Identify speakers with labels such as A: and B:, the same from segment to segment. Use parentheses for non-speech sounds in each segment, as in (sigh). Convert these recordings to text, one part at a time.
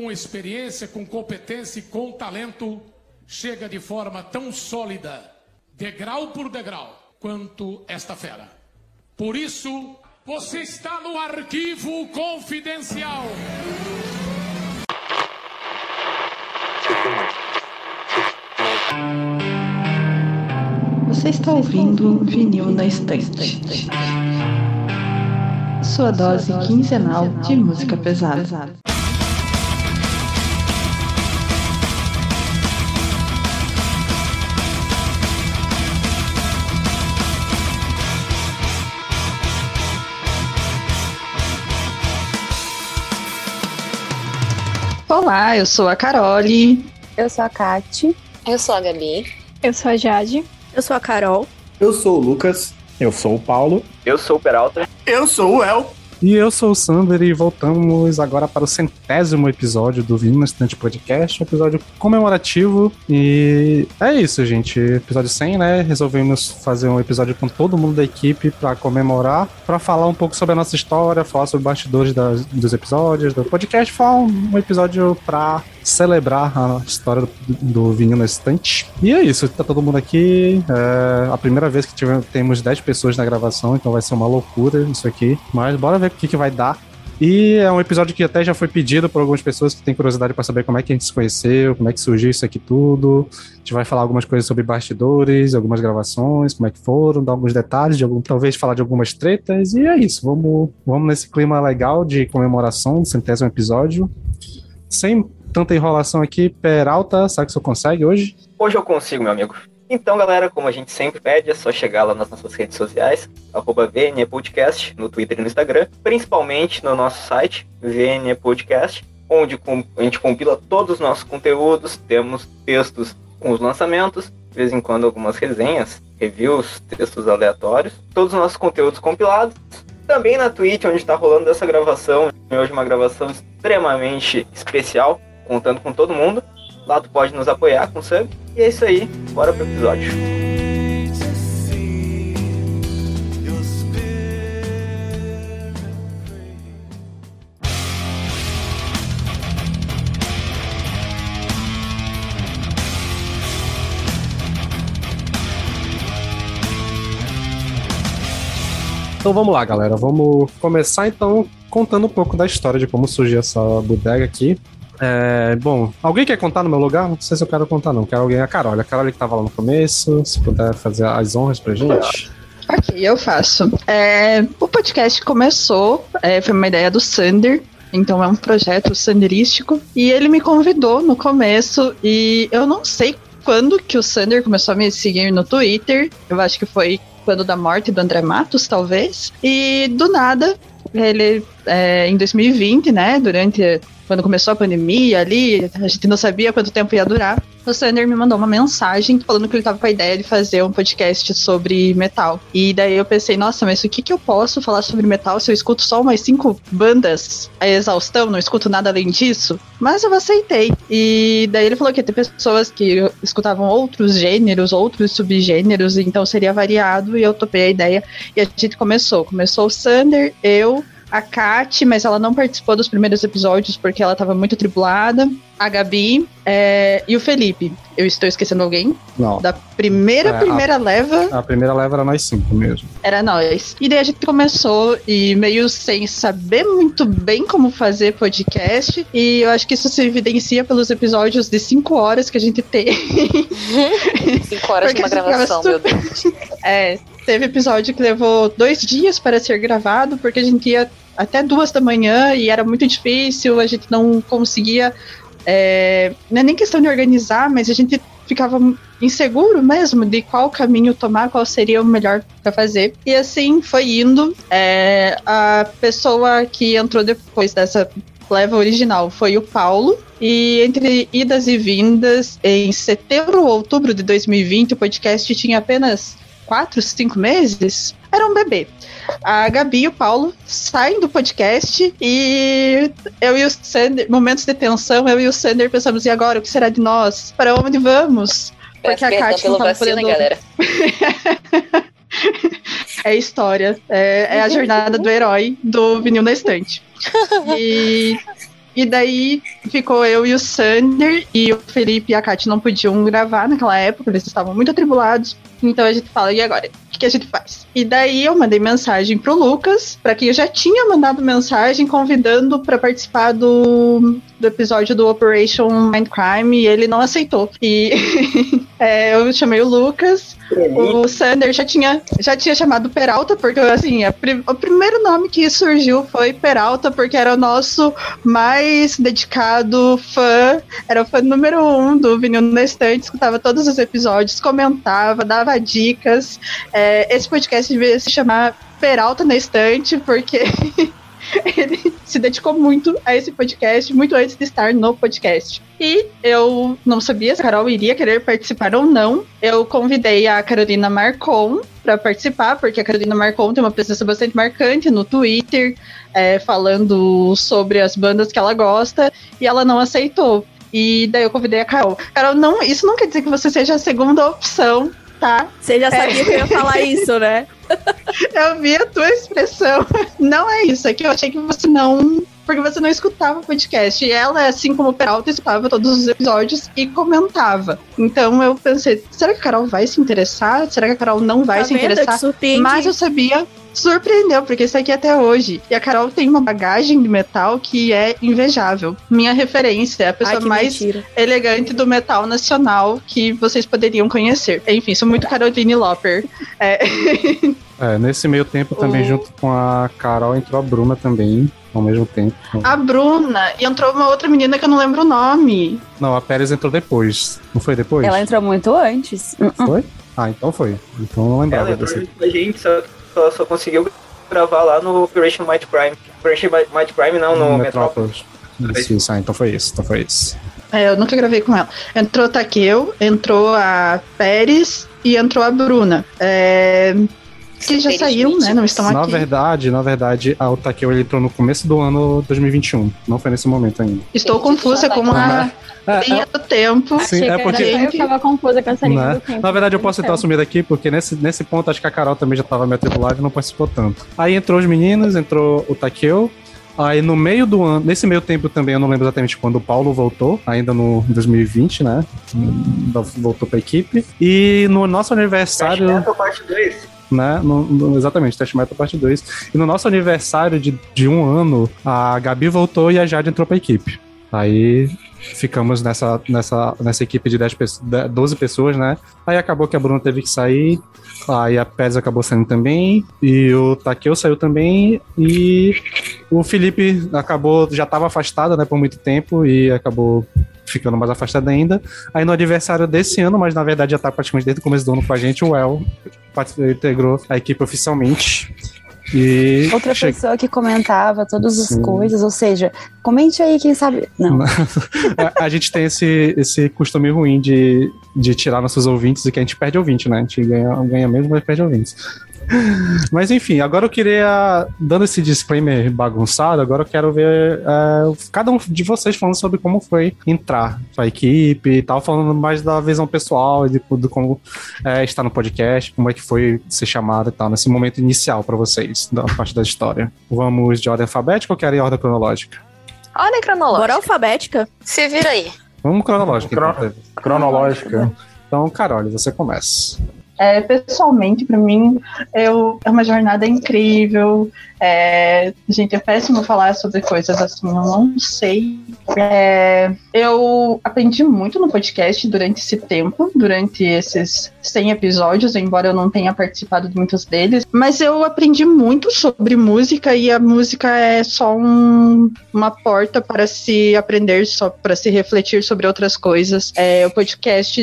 A: com experiência, com competência e com talento, chega de forma tão sólida, degrau por degrau, quanto esta fera. Por isso, você está no arquivo confidencial.
B: Você está ouvindo Vinil na Estante. Sua dose quinzenal de música pesada. Olá, eu sou a Carole.
C: Eu sou a Kati.
D: Eu sou a Gabi.
E: Eu sou a Jade.
F: Eu sou a Carol.
G: Eu sou o Lucas.
H: Eu sou o Paulo.
I: Eu sou o Peralta.
J: Eu sou o El.
H: E eu sou o Sander e voltamos agora para o centésimo episódio do Vinho Estante Podcast, um episódio comemorativo. E é isso, gente. Episódio 100, né? Resolvemos fazer um episódio com todo mundo da equipe para comemorar, para falar um pouco sobre a nossa história, falar sobre bastidores das, dos episódios, do podcast. Falar um, um episódio para celebrar a história do, do na estante. E é isso, tá todo mundo aqui. É a primeira vez que tivemos, temos 10 pessoas na gravação, então vai ser uma loucura isso aqui. Mas bora ver o que, que vai dar. E é um episódio que até já foi pedido por algumas pessoas que têm curiosidade para saber como é que a gente se conheceu, como é que surgiu isso aqui tudo. A gente vai falar algumas coisas sobre bastidores, algumas gravações, como é que foram, dar alguns detalhes, de algum, talvez falar de algumas tretas. E é isso, vamos, vamos nesse clima legal de comemoração do centésimo episódio. Sem tanta enrolação aqui, Peralta, sabe que você consegue hoje?
I: Hoje eu consigo, meu amigo. Então, galera, como a gente sempre pede, é só chegar lá nas nossas redes sociais, arroba Podcast, no Twitter e no Instagram, principalmente no nosso site, VNE Podcast, onde a gente compila todos os nossos conteúdos, temos textos com os lançamentos, de vez em quando algumas resenhas, reviews, textos aleatórios, todos os nossos conteúdos compilados. Também na Twitch, onde está rolando essa gravação, hoje uma gravação extremamente especial, contando com todo mundo. Lá tu pode nos apoiar com sub. E é isso aí, bora pro episódio.
H: Então vamos lá, galera. Vamos começar então contando um pouco da história de como surgiu essa bodega aqui. É, bom, alguém quer contar no meu lugar? Não sei se eu quero contar, não. Quero alguém, a Carol. A Carol que tava lá no começo, se puder fazer as honras pra gente.
B: Ok, eu faço. É, o podcast começou, é, foi uma ideia do Sander. Então é um projeto sanderístico. E ele me convidou no começo. E eu não sei quando que o Sander começou a me seguir no Twitter. Eu acho que foi quando da morte do André Matos, talvez. E do nada, ele, é, em 2020, né, durante quando começou a pandemia ali, a gente não sabia quanto tempo ia durar. O Sander me mandou uma mensagem falando que ele tava com a ideia de fazer um podcast sobre metal. E daí eu pensei, nossa, mas o que que eu posso falar sobre metal se eu escuto só umas cinco bandas a exaustão, não escuto nada além disso? Mas eu aceitei. E daí ele falou que ia ter pessoas que escutavam outros gêneros, outros subgêneros, então seria variado e eu topei a ideia. E a gente começou. Começou o Sander, eu, a Kat, mas ela não participou dos primeiros episódios porque ela estava muito tribulada. A Gabi é, e o Felipe. Eu estou esquecendo alguém?
H: Não.
B: Da primeira,
H: É,
B: primeira
H: a-
B: leva,
H: A primeira leva era nós cinco mesmo.
B: era nós. E daí a gente começou e meio sem saber muito bem como fazer podcast. E eu acho que isso se evidencia pelos episódios de cinco horas que a gente tem. (laughs)
D: Cinco horas de uma gravação,
B: ficava
D: meu Deus. (laughs)
B: É, teve episódio que levou dois dias para ser gravado, porque a gente ia até duas da manhã e era muito difícil, a gente não conseguia. é, não é nem questão de organizar, mas a gente ficava inseguro mesmo de qual caminho tomar, qual seria o melhor para fazer. E assim foi indo. É, a pessoa que entrou depois dessa leva original foi o Paulo. E entre idas e vindas, em setembro ou outubro de 2020, o podcast tinha apenas quatro, cinco meses. Era um bebê. A Gabi e o Paulo saem do podcast e eu e o Sander, momentos de tensão, eu e o Sander pensamos, e agora, o que será de nós? Para onde vamos?
D: Peço perdão pelo vacilo, hein, galera. (laughs)
B: É história. É, é a jornada do herói do vinil na estante. E E daí ficou eu e o Sander, e o Felipe e a Kátia não podiam gravar naquela época, eles estavam muito atribulados. Então a gente fala, e agora? O que, a gente faz? E daí eu mandei mensagem pro Lucas, para quem eu já tinha mandado mensagem convidando para participar do, do episódio do Operation Mindcrime, e ele não aceitou. E (laughs) é, eu chamei o Lucas, o Sander já tinha, já tinha chamado Peralta, porque assim, a, o primeiro nome que surgiu foi Peralta, porque era o nosso mais dedicado fã, era o fã número um do Vinil na Estante, escutava todos os episódios, comentava, dava dicas. É, esse podcast devia se chamar Peralta na Estante, porque (laughs) (laughs) ele se dedicou muito a esse podcast, muito antes de estar no podcast. E eu não sabia se a Carol iria querer participar ou não. Eu convidei a Carolina Marcon para participar, porque a Carolina Marcon tem uma presença bastante marcante no Twitter, é, falando sobre as bandas que ela gosta, e ela não aceitou. E daí eu convidei a Carol. Carol, não, isso não quer dizer que você seja a segunda opção tá?
C: Você já sabia é. que eu ia falar isso, né? (laughs)
B: eu vi a tua expressão. Não é isso, é que eu achei que você não. Porque você não escutava o podcast. E ela, assim como o Peralta, escutava todos os episódios e comentava. Então eu pensei, será que a Carol vai se interessar? Será que a Carol não vai tá se interessar? Mas eu sabia surpreendeu, porque isso aqui é até hoje. E a Carol tem uma bagagem de metal que é invejável. Minha referência é a pessoa Ai, mais mentira. elegante do metal nacional que vocês poderiam conhecer. Enfim, sou muito Caroline Lopper. É. (laughs)
H: é nesse meio tempo também, o... junto com a Carol, entrou a Bruna também ao mesmo tempo.
B: A Bruna, e entrou uma outra menina que eu não lembro o nome.
H: Não, a Pérez entrou depois. Não foi depois?
C: Ela entrou muito antes.
H: Foi? Ah, então foi. Então não lembrava
I: Ela desse. A gente, só só, só conseguiu gravar lá no Operation Might Prime. Operation Might Prime não, no, no Metrópolis.
H: Isso, isso, ah, então foi isso, então foi isso.
B: É, eu nunca gravei com ela. Entrou Takeo, entrou a Pérez e entrou a Bruna. É, que já saíram, né? Não estão
H: na aqui. Na verdade, na verdade, a Takeo ele entrou no começo do ano 2021. Não foi nesse momento ainda.
B: Estou confusa como uma (laughs) é, linha é, do tempo.
H: Sim, é porque...
C: Eu ficava confusa com essa linha
H: né?
C: do tempo.
H: Na verdade, eu posso estar assumindo aqui, porque nesse, nesse ponto acho que a Carol também já estava matriculada e não participou tanto. Aí entrou os meninos, entrou o Takeo, Aí no meio do ano, nesse meio tempo também, eu não lembro exatamente quando o Paulo voltou, ainda no 2020, né? Voltou pra equipe. E no nosso aniversário.
I: Metal parte 2.
H: Né? No, no, exatamente, Test Metal parte 2. E no nosso aniversário de, de um ano, a Gabi voltou e a Jade entrou pra equipe. Aí ficamos nessa, nessa, nessa equipe de 10, 12 pessoas, né? Aí acabou que a Bruna teve que sair, aí a Pérez acabou saindo também, e o Takeo saiu também, e o Felipe acabou, já estava afastado, né, por muito tempo, e acabou ficando mais afastado ainda. Aí no aniversário desse ano, mas na verdade já tá praticamente desde o começo do ano com a gente, o El integrou a equipe oficialmente. E
C: Outra che... pessoa que comentava todas as Sim. coisas, ou seja, comente aí, quem sabe. Não. (laughs)
H: a, a, gente tem esse, esse costume ruim de, de tirar nossos ouvintes e que a gente perde ouvinte, né? A gente ganha, ganha mesmo, mas perde ouvintes. Mas enfim, agora eu queria, dando esse disclaimer bagunçado, agora eu quero ver é, cada um de vocês falando sobre como foi entrar pra equipe e tal, falando mais da visão pessoal e de, de como é, estar no podcast, como é que foi ser chamado e tal, nesse momento inicial para vocês, da parte da história. Vamos de ordem alfabética ou querem ordem cronológica?
D: Ordem cronológica.
C: Bora alfabética.
D: Se vira aí.
H: Vamos cronológica.
E: Então. Cronológica.
H: Então, Carol, você começa.
B: É, pessoalmente, para mim, eu, é uma jornada incrível. É, gente, é péssimo falar sobre coisas assim, eu não sei. É, eu aprendi muito no podcast durante esse tempo, durante esses 100 episódios, embora eu não tenha participado de muitos deles, mas eu aprendi muito sobre música e a música é só um, uma porta para se aprender, só para se refletir sobre outras coisas. É, o podcast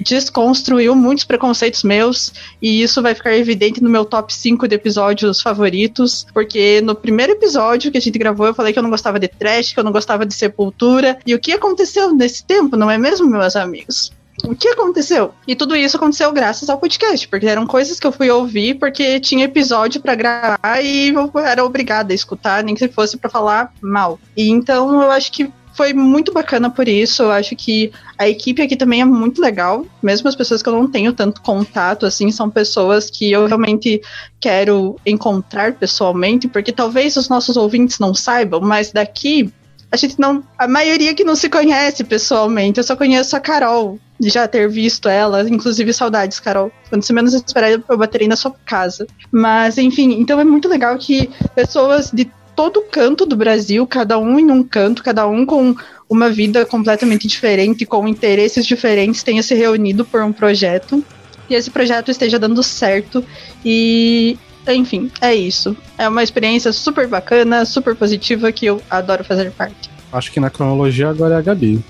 B: desconstruiu muitos preconceitos meus e isso vai ficar evidente no meu top 5 de episódios favoritos porque no primeiro episódio que a gente gravou, eu falei que eu não gostava de trash, que eu não gostava de sepultura. E o que aconteceu nesse tempo, não é mesmo, meus amigos? O que aconteceu? E tudo isso aconteceu graças ao podcast, porque eram coisas que eu fui ouvir porque tinha episódio para gravar e eu era obrigada a escutar, nem que fosse para falar mal. E então eu acho que foi muito bacana por isso. Eu acho que a equipe aqui também é muito legal. Mesmo as pessoas que eu não tenho tanto contato, assim, são pessoas que eu realmente quero encontrar pessoalmente, porque talvez os nossos ouvintes não saibam, mas daqui a gente não. A maioria que não se conhece pessoalmente. Eu só conheço a Carol, já ter visto ela. Inclusive, saudades, Carol. Quando você menos esperar, eu baterei na sua casa. Mas, enfim, então é muito legal que pessoas de todo canto do Brasil, cada um em um canto, cada um com uma vida completamente diferente, com interesses diferentes, tenha se reunido por um projeto. E esse projeto esteja dando certo. E enfim, é isso. É uma experiência super bacana, super positiva que eu adoro fazer parte.
H: Acho que na cronologia agora é a Gabi.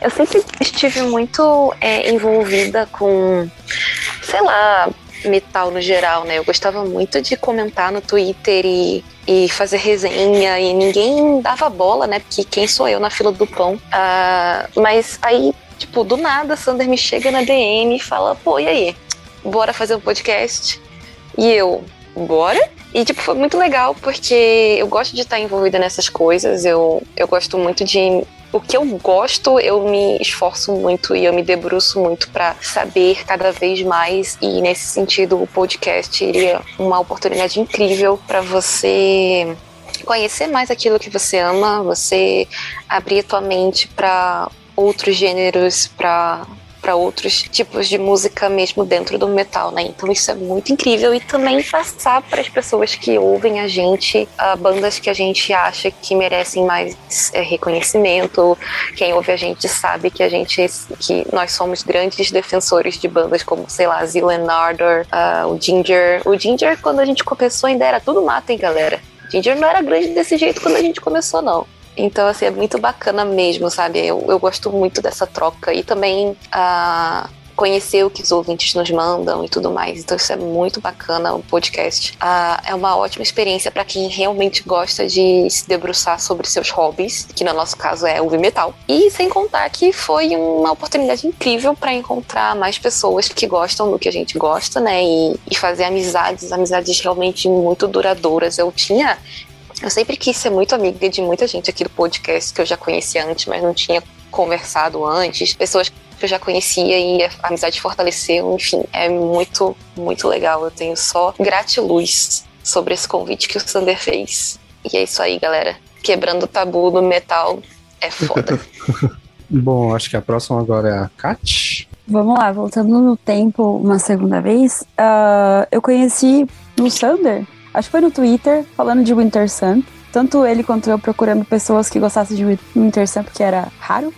D: Eu sempre estive muito é, envolvida com, sei lá, metal no geral, né? Eu gostava muito de comentar no Twitter e, e fazer resenha e ninguém dava bola, né? Porque quem sou eu na fila do pão? Uh, mas aí, tipo, do nada, Sander me chega na DM e fala: pô, e aí? Bora fazer um podcast? E eu, bora? E, tipo, foi muito legal porque eu gosto de estar envolvida nessas coisas. Eu, eu gosto muito de. O que eu gosto, eu me esforço muito e eu me debruço muito para saber cada vez mais. E, nesse sentido, o podcast seria uma oportunidade incrível para você conhecer mais aquilo que você ama, você abrir a tua mente para outros gêneros, para para outros tipos de música mesmo dentro do metal, né? Então isso é muito incrível e também passar para as pessoas que ouvem a gente, uh, bandas que a gente acha que merecem mais é, reconhecimento. Quem ouve a gente sabe que a gente que nós somos grandes defensores de bandas como, sei lá, Zilan Ardor, uh, o Ginger. O Ginger quando a gente começou ainda era tudo mato, hein, galera? Ginger não era grande desse jeito quando a gente começou, não. Então, assim, é muito bacana mesmo, sabe? Eu, eu gosto muito dessa troca. E também a. Uh, conhecer o que os ouvintes nos mandam e tudo mais. Então isso é muito bacana o podcast. Ah, é uma ótima experiência para quem realmente gosta de se debruçar sobre seus hobbies, que no nosso caso é ouvir metal. E sem contar que foi uma oportunidade incrível para encontrar mais pessoas que gostam do que a gente gosta, né? E, e fazer amizades, amizades realmente muito duradouras. Eu tinha eu sempre quis ser muito amiga de muita gente aqui do podcast que eu já conhecia antes, mas não tinha conversado antes. Pessoas que eu já conhecia e a amizade fortaleceu. Enfim, é muito, muito legal. Eu tenho só gratiluz sobre esse convite que o Sander fez. E é isso aí, galera. Quebrando o tabu do metal é foda. (laughs)
H: Bom, acho que a próxima agora é a Kat.
C: Vamos lá, voltando no tempo uma segunda vez. Uh, eu conheci o Sander acho que foi no Twitter, falando de Winter Sun. Tanto ele quanto eu procurando pessoas que gostassem de Winter Sun, porque era raro.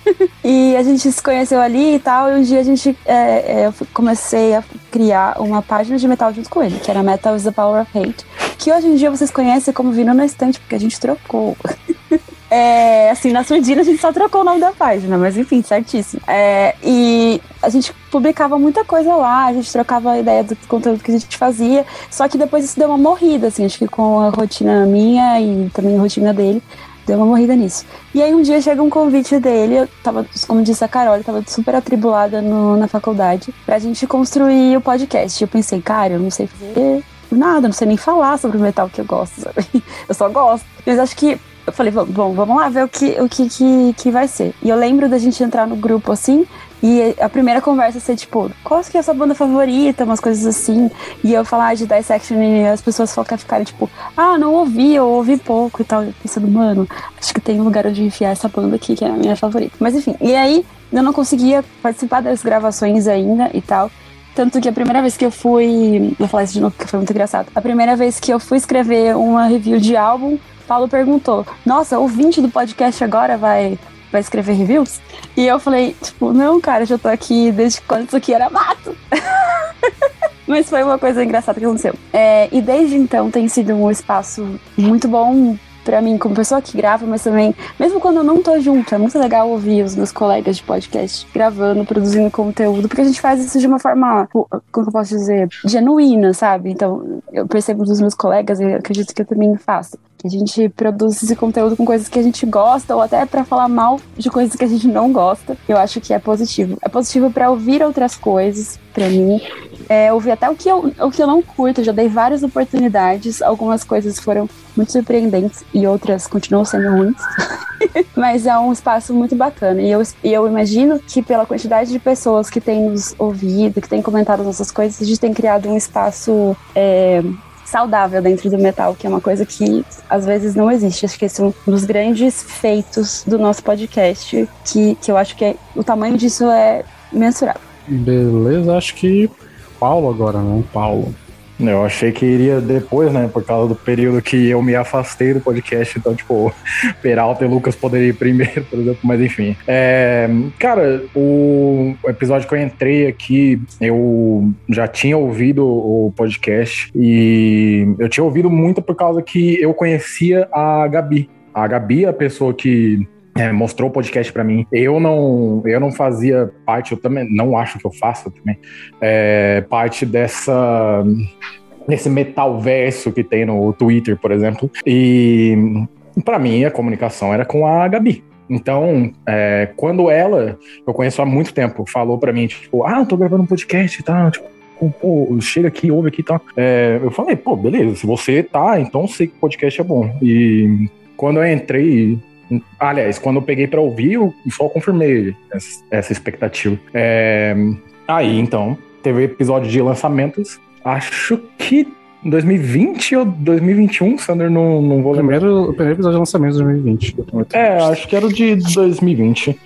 C: (laughs) e a gente se conheceu ali e tal, e um dia a gente é, é, eu comecei a criar uma página de metal junto com ele, que era Metal is the Power of Hate, que hoje em dia vocês conhecem como Vindo na Estante, porque a gente trocou. (laughs) É, assim, na surdina a gente só trocou o nome da página, mas enfim, certíssimo. É, e a gente publicava muita coisa lá, a gente trocava a ideia do conteúdo que a gente fazia, só que depois isso deu uma morrida, assim, acho que com a rotina minha e também a rotina dele, deu uma morrida nisso. E aí um dia chega um convite dele, eu tava, como disse a Carol, eu tava super atribulada no, na faculdade, pra gente construir o podcast. Eu pensei, cara, eu não sei fazer nada, não sei nem falar sobre o metal que eu gosto, sabe? (laughs) Eu só gosto. Mas acho que eu falei, bom, vamos lá ver o que, o que, que, que vai ser. E eu lembro da gente entrar no grupo assim, e a primeira conversa ser tipo, qual que é a sua banda favorita? Umas coisas assim. E eu falar de Dissection e as pessoas ficarem tipo, ah, não ouvi, eu ouvi pouco e tal. Eu pensando, mano, acho que tem um lugar onde enfiar essa banda aqui, que é a minha favorita. Mas enfim, e aí eu não conseguia participar das gravações ainda e tal. Tanto que a primeira vez que eu fui. Vou falar isso de novo porque foi muito engraçado. A primeira vez que eu fui escrever uma review de álbum Paulo perguntou: Nossa, o ouvinte do podcast agora vai, vai escrever reviews? E eu falei: Tipo, não, cara, já tô aqui desde quando isso aqui era mato. (laughs) Mas foi uma coisa engraçada que aconteceu. É, e desde então tem sido um espaço muito bom para mim como pessoa que grava, mas também, mesmo quando eu não tô junto, é muito legal ouvir os meus colegas de podcast gravando, produzindo conteúdo, porque a gente faz isso de uma forma, como eu posso dizer, genuína, sabe? Então, eu percebo dos meus colegas e acredito que eu também faço. A gente produz esse conteúdo com coisas que a gente gosta, ou até para falar mal de coisas que a gente não gosta. Eu acho que é positivo. É positivo para ouvir outras coisas, para mim. É, ouvir até o que, eu, o que eu não curto, já dei várias oportunidades. Algumas coisas foram muito surpreendentes e outras continuam sendo ruins. (laughs) Mas é um espaço muito bacana. E eu, e eu imagino que, pela quantidade de pessoas que têm nos ouvido, que têm comentado nossas coisas, a gente tem criado um espaço. É, saudável dentro do metal, que é uma coisa que às vezes não existe. Acho que esse é um dos grandes feitos do nosso podcast, que, que eu acho que é, o tamanho disso é mensurável.
H: Beleza, acho que Paulo agora, né? Paulo.
E: Eu achei que iria depois, né? Por causa do período que eu me afastei do podcast. Então, tipo, (laughs) Peralta e Lucas poderiam ir primeiro, por exemplo. Mas enfim. É, cara, o episódio que eu entrei aqui, eu já tinha ouvido o podcast. E eu tinha ouvido muito por causa que eu conhecia a Gabi. A Gabi é a pessoa que é, mostrou o podcast para mim. Eu não, eu não fazia parte, eu também não acho que eu faço também, é, parte dessa desse metalverso que tem no Twitter, por exemplo. E para mim a comunicação era com a Gabi. Então, é, quando ela, eu conheço há muito tempo, falou para mim, tipo, ah, eu tô gravando um podcast e tal, tipo, pô, chega aqui, ouve aqui e tal. É, eu falei, pô, beleza, se você tá, então sei que podcast é bom. E quando eu entrei, Aliás, quando eu peguei para ouvir, eu só confirmei essa, essa expectativa. É, aí, então, teve episódio de lançamentos. Acho que 2020 ou 2021, Sander, não, não vou lembrar.
H: Primeiro, o primeiro episódio de lançamento de 2020.
E: É, acho que era o de 2020.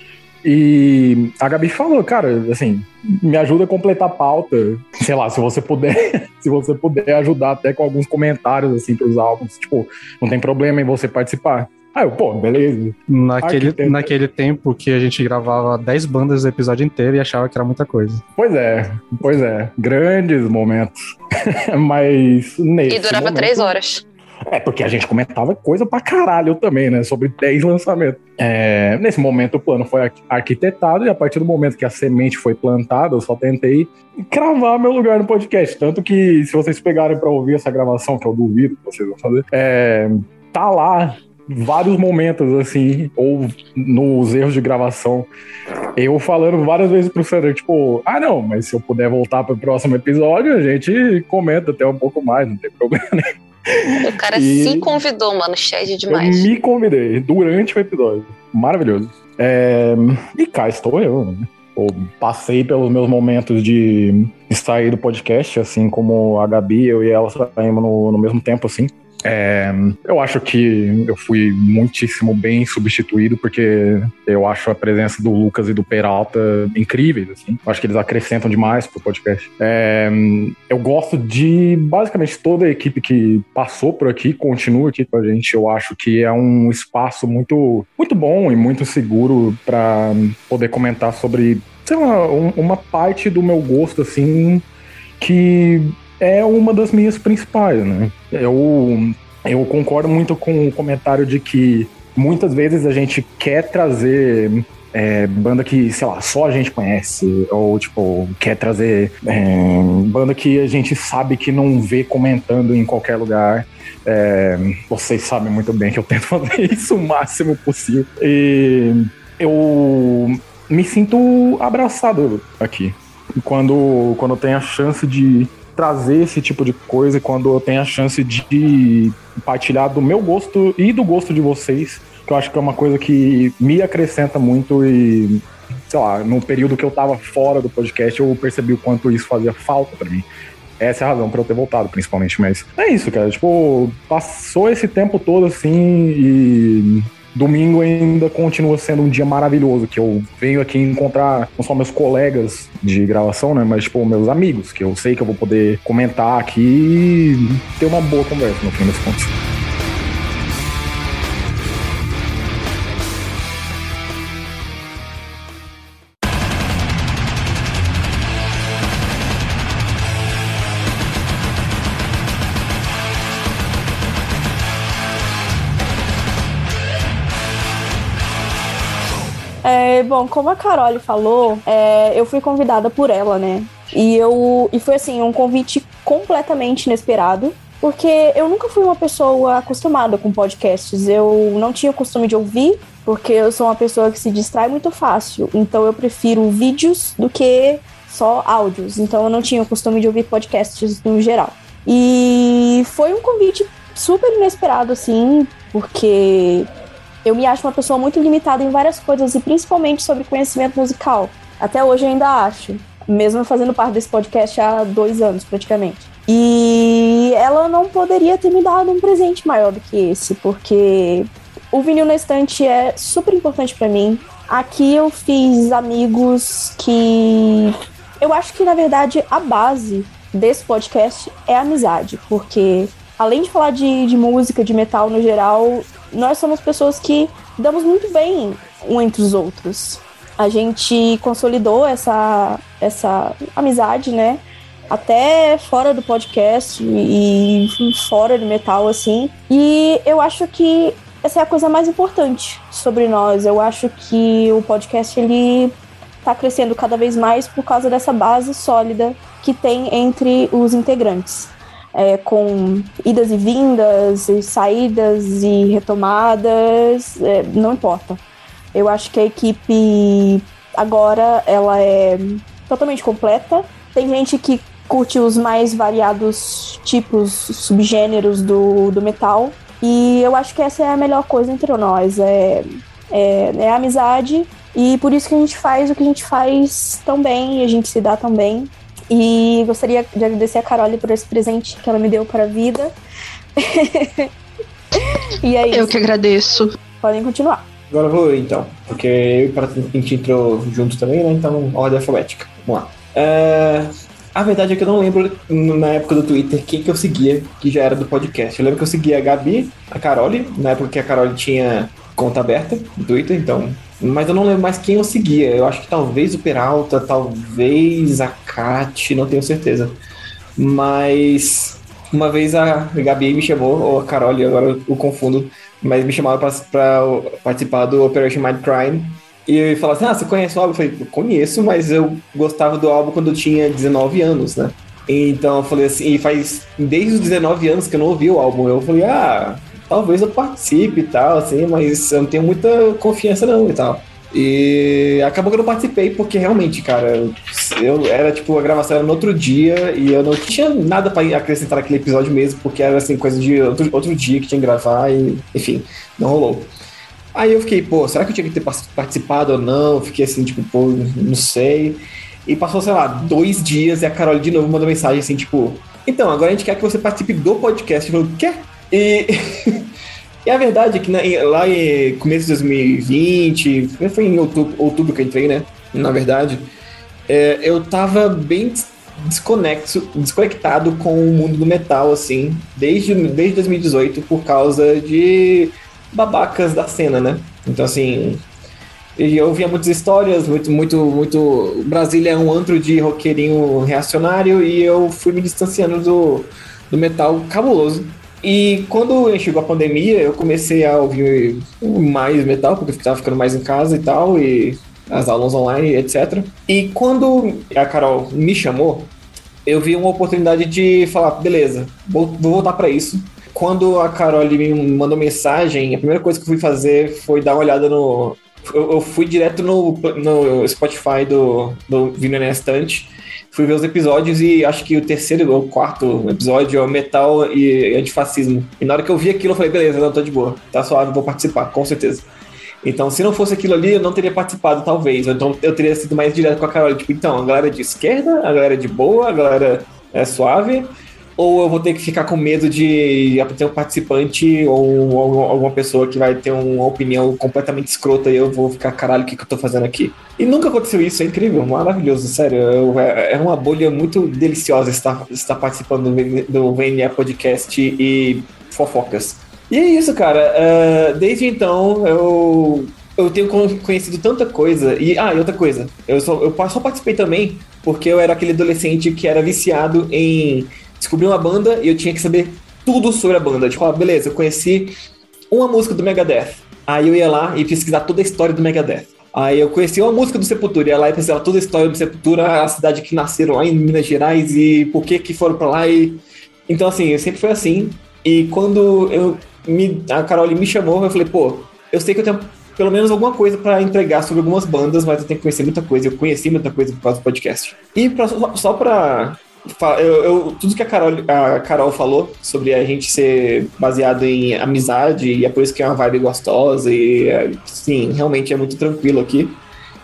E: E a Gabi falou, cara, assim, me ajuda a completar a pauta. Sei lá, se você puder, (laughs) se você puder ajudar até com alguns comentários assim para os álbuns, tipo, não tem problema em você participar. Ah, eu, pô, beleza.
H: Naquele, naquele tempo que a gente gravava 10 bandas do episódio inteiro e achava que era muita coisa.
E: Pois é, pois é. Grandes momentos. (laughs) Mas nesse
D: E durava
E: momento,
D: 3 horas.
E: É, porque a gente comentava coisa pra caralho também, né? Sobre 10 lançamentos. É, nesse momento o plano foi arquitetado e a partir do momento que a semente foi plantada, eu só tentei cravar meu lugar no podcast. Tanto que se vocês pegarem pra ouvir essa gravação, que eu duvido que vocês vão fazer, é, tá lá vários momentos, assim, ou nos erros de gravação, eu falando várias vezes pro Sander, tipo, ah, não, mas se eu puder voltar pro próximo episódio, a gente comenta até um pouco mais, não tem problema nenhum.
D: O cara
E: E-
D: se convidou, mano.
E: Eu
D: demais.
E: me convidei durante o episódio. Maravilhoso. É, E cá estou eu, né? Eu passei pelos meus momentos de de sair do podcast, assim como a Gabi, eu e ela saímos no, no mesmo tempo, assim. É, eu acho que eu fui muitíssimo bem substituído, porque eu acho a presença do Lucas e do Peralta incríveis, assim. Eu acho que eles acrescentam demais pro podcast. É, eu gosto de basicamente toda a equipe que passou por aqui, continua aqui com a gente. Eu acho que é um espaço muito, muito bom e muito seguro para poder comentar sobre, sei lá, um- uma parte do meu gosto, assim, que é uma das minhas principais, né? Eu, eu concordo muito com o comentário de que muitas vezes a gente quer trazer é, banda que, sei lá, só a gente conhece, ou tipo, quer trazer é, banda que a gente sabe que não vê comentando em qualquer lugar. É, vocês sabem muito bem que eu tento (laughs) fazer isso o máximo possível. E eu me sinto abraçado aqui. Quando, quando tenho a chance de trazer esse tipo de coisa, quando eu tenho a chance de partilhar do meu gosto e do gosto de vocês, que eu acho que é uma coisa que me acrescenta muito e, sei lá, no período que eu tava fora do podcast, eu percebi o quanto isso fazia falta pra mim. Essa é a razão pra eu ter voltado, principalmente, mas é isso, cara. Tipo, passou esse tempo todo assim e domingo ainda continua sendo um dia maravilhoso, que eu venho aqui encontrar não só meus colegas de gravação, né, mas tipo meus amigos, que eu sei que eu vou poder comentar aqui e ter uma boa conversa no fim das contas.
F: Bom, como a Carole falou, é, eu fui convidada por ela, né? E eu e foi assim, um convite completamente inesperado. Porque eu nunca fui uma pessoa acostumada com podcasts. Eu não tinha o costume de ouvir, porque eu sou uma pessoa que se distrai muito fácil. Então eu prefiro vídeos do que só áudios. Então eu não tinha o costume de ouvir podcasts no geral. E foi um convite super inesperado, assim, porque eu me acho uma pessoa muito limitada em várias coisas e principalmente sobre conhecimento musical. Até hoje ainda acho, mesmo fazendo parte desse podcast há dois anos praticamente. E ela não poderia ter me dado um presente maior do que esse, porque o vinil na estante é super importante para mim. Aqui eu fiz amigos que eu acho que na verdade a base desse podcast é amizade, porque além de falar de, de música, de metal no geral, nós somos pessoas que damos muito bem um entre os outros. A gente consolidou essa, essa amizade, né? Até fora do podcast e fora do metal, assim. E eu acho que essa é a coisa mais importante sobre nós. Eu acho que o podcast ele tá crescendo cada vez mais por causa dessa base sólida que tem entre os integrantes é, com idas e vindas, e saídas e retomadas, é, não importa. Eu acho que a equipe agora ela é totalmente completa. Tem gente que curte os mais variados tipos, subgêneros do, do metal. E eu acho que essa é a melhor coisa entre nós. É, é, é amizade. E por isso que a gente faz o que a gente faz tão bem, e a gente se dá tão bem. E gostaria de agradecer a Carole por esse presente que ela me deu para a vida. (laughs) e é isso.
B: Eu que agradeço.
F: Podem continuar.
G: Agora vou eu, então, porque eu e a gente entrou junto também, né? Então, ordem alfabética. Vamos lá. É, a verdade é que eu não lembro na época do Twitter quem que eu seguia, que já era do podcast. Eu lembro que eu seguia a Gabi, a Carole, na época que a Carole tinha conta aberta no Twitter, então mas eu não lembro mais quem eu seguia. Eu acho que talvez o Peralta, talvez a Kat, não tenho certeza. Mas uma vez a Gabi me chamou, ou a Carol, agora eu confundo, mas me chamava para participar do Operation Mind Crime. E falou assim: Ah, você conhece o álbum? Eu falei: eu Conheço, mas eu gostava do álbum quando eu tinha 19 anos, né? Então eu falei assim: E faz desde os 19 anos que eu não ouvi o álbum. Eu falei: Ah, talvez eu participe e tal, assim, mas eu não tenho muita confiança não e tal. E acabou que eu não participei, porque realmente, cara, eu era tipo, a gravação era no outro dia e eu não tinha nada para acrescentar naquele episódio mesmo, porque era assim, coisa de outro, outro dia que tinha que gravar e, enfim, não rolou. Aí eu fiquei, pô, será que eu tinha que ter participado ou não? Fiquei assim, tipo, pô, não sei. E passou, sei lá, dois dias e a Carol de novo mandou mensagem assim, tipo, então, agora a gente quer que você participe do podcast. Eu falei, quê? E, (laughs) e a verdade é que na, lá em começo de 2020, foi em outubro, outubro que eu entrei, né? Na verdade, é, eu tava bem desconexo, desconectado com o mundo do metal, assim, desde, desde 2018, por causa de babacas da cena, né? Então, assim, eu via muitas histórias, muito, muito, muito. Brasília é um antro de roqueirinho reacionário e eu fui me distanciando do, do metal cabuloso. E quando chegou a pandemia, eu comecei a ouvir mais metal, porque eu estava ficando mais em casa e tal, e as aulas online, etc. E quando a Carol me chamou, eu vi uma oportunidade de falar, beleza, vou, vou voltar para isso. Quando a Carol me mandou mensagem, a primeira coisa que eu fui fazer foi dar uma olhada no. Eu, eu fui direto no, no Spotify do, do Vino na Estante fui ver os episódios e acho que o terceiro ou quarto episódio é o metal e antifascismo. E na hora que eu vi aquilo, eu falei, beleza, não, tô de boa, tá suave, vou participar, com certeza. Então, se não fosse aquilo ali, eu não teria participado, talvez. Então, eu teria sido mais direto com a Carol. Tipo, então, a galera de esquerda, a galera de boa, a galera é suave ou eu vou ter que ficar com medo de ter um participante ou, alguma pessoa que vai ter uma opinião completamente escrota e eu vou ficar, caralho, o que, que eu tô fazendo aqui? E nunca aconteceu isso, é incrível, maravilhoso, sério. Eu, é, é uma bolha muito deliciosa estar, estar participando do, VNE Podcast e fofocas. E é isso, cara. Uh, desde então, eu eu tenho conhecido tanta coisa. E, ah, e outra coisa, eu só, eu só participei também porque eu era aquele adolescente que era viciado em descobri uma banda e eu tinha que saber tudo sobre a banda. Tipo, ah, beleza, eu conheci uma música do Megadeth. Aí eu ia lá e pesquisar toda a história do Megadeth. Aí eu conheci uma música do Sepultura, ia lá e pesquisava toda a história do Sepultura, a cidade que nasceram lá em Minas Gerais e por que que foram para lá e... Então, assim, sempre foi assim. E quando eu me, a Carol me chamou, eu falei, pô, eu sei que eu tenho pelo menos alguma coisa para entregar sobre algumas bandas, mas eu tenho que conhecer muita coisa. Eu conheci muita coisa por causa do podcast. E pra, só para eu, eu, tudo que a Carol, a Carol falou sobre a gente ser baseado em amizade e é por isso que é uma vibe gostosa e é, sim, realmente é muito tranquilo aqui.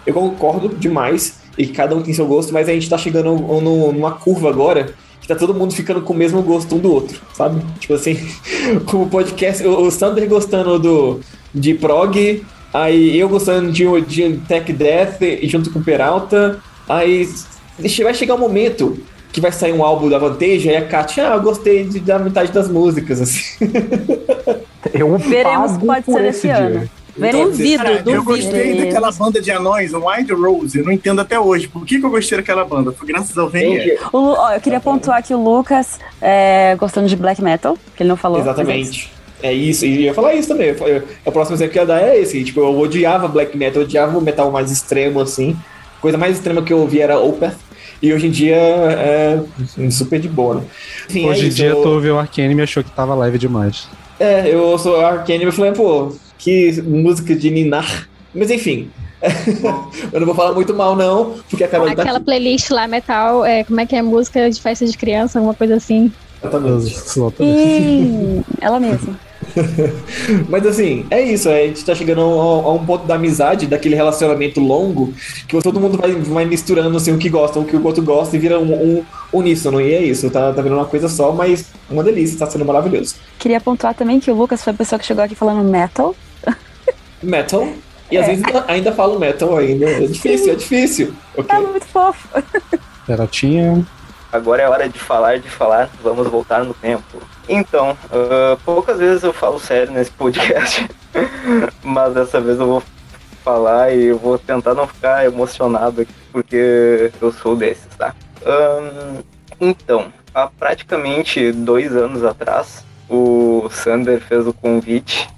G: Eu concordo demais e cada um tem seu gosto, mas a gente tá chegando no, numa curva agora que tá todo mundo ficando com o mesmo gosto um do outro, sabe? Tipo assim, (laughs) como podcast, o, o Sander gostando do, de prog, aí eu gostando de, de Tech Death junto com o Peralta, aí vai chegar um momento que vai sair um álbum da Vantage, aí a Kátia, ah, eu gostei de, da metade das músicas, assim. (laughs)
E: Eu
C: Veremos se pode ser esse ano.
F: Duvido,
J: Cara,
F: duvido.
J: eu gostei daquela banda de anões, o Wild Rose. Eu não entendo até hoje. Por que, que eu gostei daquela banda? Foi graças ao
C: ó, eu queria pontuar que o Lucas é, gostando de black metal, que ele não falou.
G: Exatamente. É isso, e eu ia falar isso também. O próximo exemplo que eu ia dar é esse. Tipo, eu odiava black metal, eu odiava o metal mais extremo, assim. A coisa mais extrema que eu ouvi era Opeth. E hoje em dia é super de boa, né? Enfim,
H: Hoje
G: é
H: em
G: isso,
H: dia
G: eu,
H: tu ouviu o Arcane e achou que tava leve demais.
G: É, eu sou Arcane e falei, pô, que música de Ninar. Mas enfim. (laughs) eu não vou falar muito mal, não, porque a Carol tá
K: Aquela
G: aqui.
K: playlist lá, metal, é, como é que é? Música de festa de criança, alguma coisa assim.
G: Exatamente.
C: Ih, ela mesma. (laughs)
G: Mas assim, é isso. A gente tá chegando a, a um ponto da amizade, daquele relacionamento longo, que todo mundo vai, vai misturando assim, o que gosta, o que o outro gosta e vira um, um uníssono. E é isso, tá, tá virando uma coisa só, mas uma delícia, tá sendo maravilhoso.
C: Queria pontuar também que o Lucas foi a pessoa que chegou aqui falando metal.
G: Metal. E às
C: É.
G: vezes ainda, ainda falo metal ainda. É difícil, é difícil. Ok.
C: É muito fofo.
H: Perotinha.
I: Agora é hora de falar, de falar, vamos voltar no tempo. Então, ah, poucas vezes eu falo sério nesse podcast, (laughs) mas dessa vez eu vou falar e eu vou tentar não ficar emocionado aqui, porque eu sou desses, tá? Ahn, então, há praticamente dois anos atrás, o Sander fez o convite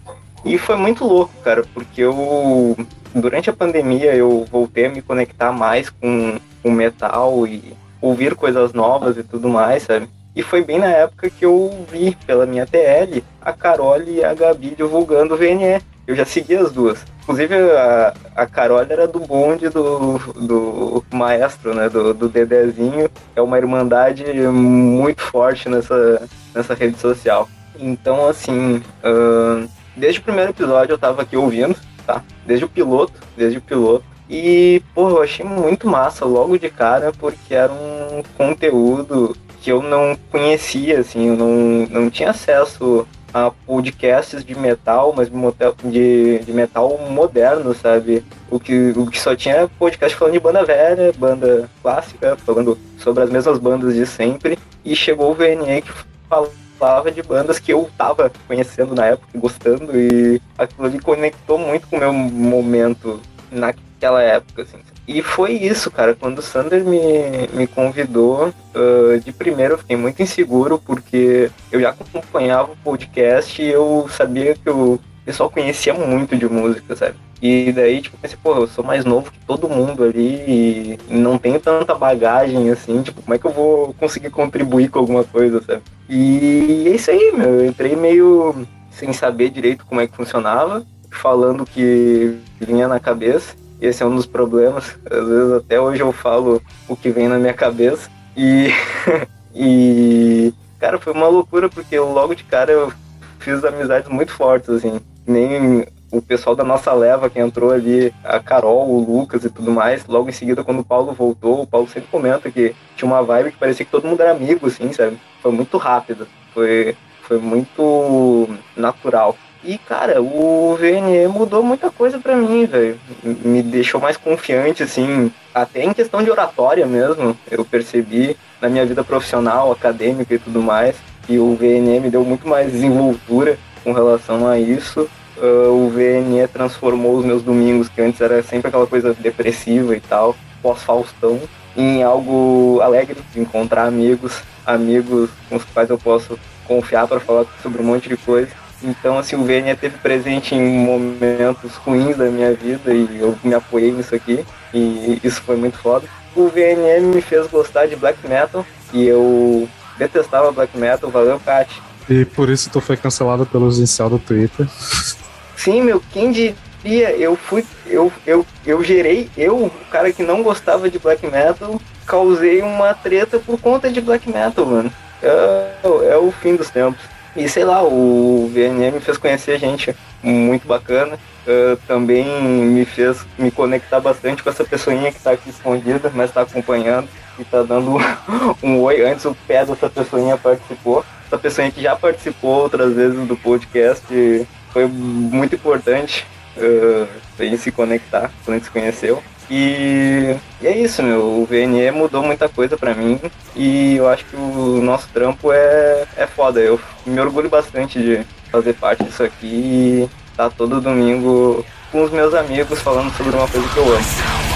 I: e foi muito louco, cara, porque eu, durante a pandemia, eu voltei a me conectar mais com o metal e ouvir coisas novas e tudo mais, sabe? E foi bem na época que eu vi pela minha TL a Carol e a Gabi divulgando o VNE. Eu já segui as duas. Inclusive a, a Carol era do bonde do, do maestro, né? Do, do Dedezinho. É uma irmandade muito forte nessa, nessa rede social. Então, assim, ahn, desde o primeiro episódio eu tava aqui ouvindo, tá? Desde o piloto, desde o piloto. E, pô, eu achei muito massa logo de cara, porque era um conteúdo que eu não conhecia, assim, eu não, não tinha acesso a podcasts de metal, mas de de metal moderno, sabe? O que, o que só tinha podcast falando de banda velha, banda clássica, falando sobre as mesmas bandas de sempre, e chegou o VNE que falava de bandas que eu tava conhecendo na época, gostando, e aquilo ali conectou muito com o meu momento naquela época, assim. E foi isso, cara. Quando o Sander me, me convidou, ah, de primeiro eu fiquei muito inseguro, porque eu já acompanhava o podcast e eu sabia que o pessoal conhecia muito de música, sabe? E daí, tipo, pensei, pô, eu sou mais novo que todo mundo ali e não tenho tanta bagagem assim, tipo, como é que eu vou conseguir contribuir com alguma coisa, sabe? E é isso aí, meu. Eu entrei meio sem saber direito como é que funcionava, falando o que vinha na cabeça. Esse é um dos problemas. Às vezes até hoje eu falo o que vem na minha cabeça. E. (laughs) e. Cara, foi uma loucura, porque logo de cara eu fiz amizades muito fortes, assim. Nem o pessoal da nossa leva que entrou ali, a Carol, o Lucas e tudo mais. Logo em seguida, quando o Paulo voltou, o Paulo sempre comenta que tinha uma vibe que parecia que todo mundo era amigo, assim, sabe? Foi muito rápido. Foi, foi muito natural. E, cara, o VNE mudou muita coisa pra mim, velho. Me deixou mais confiante, assim, até em questão de oratória mesmo. Eu percebi na minha vida profissional, acadêmica e tudo mais. E o VNE me deu muito mais desenvoltura com relação a isso. Ah, o VNE transformou os meus domingos, que antes era sempre aquela coisa depressiva e tal, pós-Faustão, em algo alegre, de encontrar amigos, amigos com os quais eu posso confiar para falar sobre um monte de coisa. Então, assim, o VNE teve presente em momentos ruins da minha vida e eu me apoiei nisso aqui e isso foi muito foda. O VNE me fez gostar de black metal e eu detestava black metal, valeu, Kat.
H: E por isso tu foi cancelado pelos incel do Twitter.
I: Sim, meu, quem diria, eu fui, eu, eu, eu gerei, eu, o cara que não gostava de black metal, causei uma treta por conta de black metal, mano. É, é o fim dos tempos. E sei lá, o VNM fez conhecer gente muito bacana. eh, também me fez me conectar bastante com essa pessoinha que tá aqui escondida, mas tá acompanhando. e tá dando (laughs) um oi. Antes o pé dessa pessoinha participou. Essa pessoinha que já participou outras vezes do podcast foi muito importante uh, pra gente se conectar quando a gente se conheceu. E, e, é isso, meu. O VNE mudou muita coisa para mim e eu acho que o nosso trampo é, é foda. Eu me orgulho bastante de fazer parte disso aqui e estar tá todo domingo com os meus amigos falando sobre uma coisa que eu amo.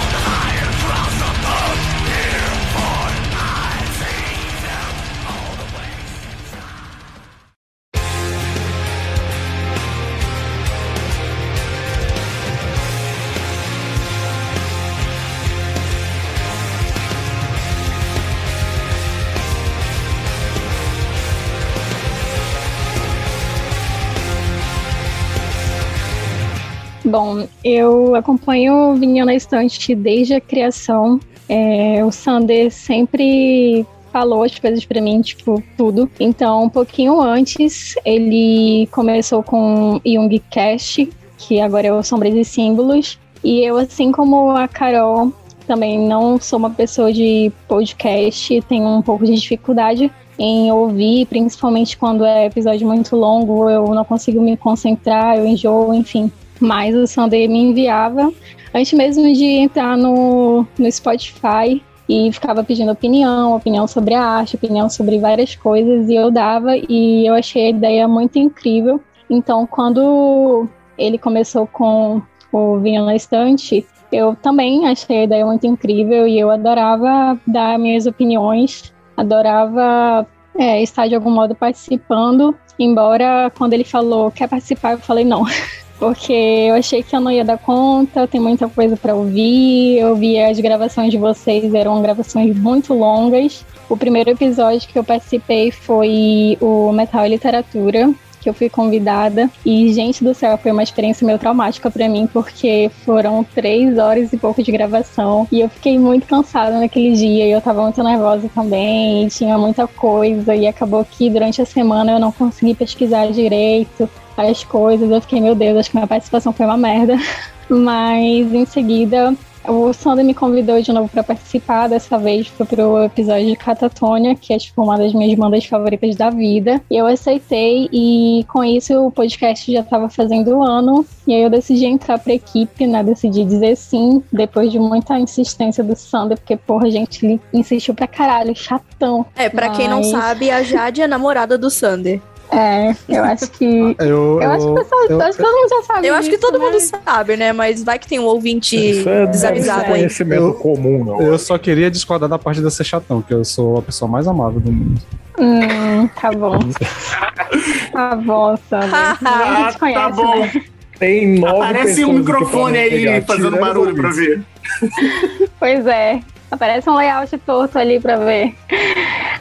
K: Bom, eu acompanho o Vinha na Estante desde a criação. É, o Sander sempre falou as coisas para mim, tipo, tudo. Então, um pouquinho antes, ele começou com Jung Cast, que agora é o Sombras e Símbolos. E eu, assim como a Carol, também não sou uma pessoa de podcast, tenho um pouco de dificuldade em ouvir, principalmente quando é episódio muito longo, eu não consigo me concentrar, eu enjoo, enfim. Mas o Sunday me enviava antes mesmo de entrar no, no Spotify e ficava pedindo opinião, opinião sobre a arte, opinião sobre várias coisas e eu dava e eu achei a ideia muito incrível. Então, quando ele começou com o Vinho na Estante, eu também achei a ideia muito incrível e eu adorava dar minhas opiniões, adorava é, estar de algum modo participando, embora quando ele falou quer participar, eu falei não. (laughs) porque eu achei que eu não ia dar conta, tem muita coisa para ouvir. Eu vi as gravações de vocês, eram gravações muito longas. O primeiro episódio que eu participei foi o Metal e Literatura, que eu fui convidada. E, gente do céu, foi uma experiência meio traumática para mim, porque foram três horas e pouco de gravação. E eu fiquei muito cansada naquele dia. E eu tava muito nervosa também. E tinha muita coisa. E acabou que durante a semana eu não consegui pesquisar direito as coisas. Eu fiquei, meu Deus, acho que minha participação foi uma merda. (laughs) Mas em seguida o Sander me convidou de novo para participar, dessa vez foi pro episódio de Catatônia, que é tipo uma das minhas bandas favoritas da vida. E eu aceitei e com isso o podcast já estava fazendo um ano. E aí eu decidi entrar pra equipe, né? Decidi dizer sim, depois de muita insistência do Sander, porque, porra, a gente ele insistiu pra caralho, chatão.
F: É, pra Mas... quem não sabe, a Jade é namorada do Sander.
K: É, eu acho que. (laughs)
H: Eu,
K: eu, acho que, pessoal, eu, acho que todo mundo já sabe.
F: Eu acho que todo
K: né?
F: mundo sabe, né? Mas vai que tem um ouvinte
E: é,
F: desavisado
E: é
F: aí.
E: conhecimento comum, não.
H: Eu só queria discordar da parte de ser chatão, que eu sou a pessoa mais amável do mundo.
K: Hum, tá bom. (laughs) tá bom, Sander.
J: Ah, tá bom.
K: Né?
E: Tem nove
J: Aparece um microfone aí
E: pegar,
J: fazendo barulho pra ver. (laughs)
K: Pois é. Aparece um layout torto ali pra ver.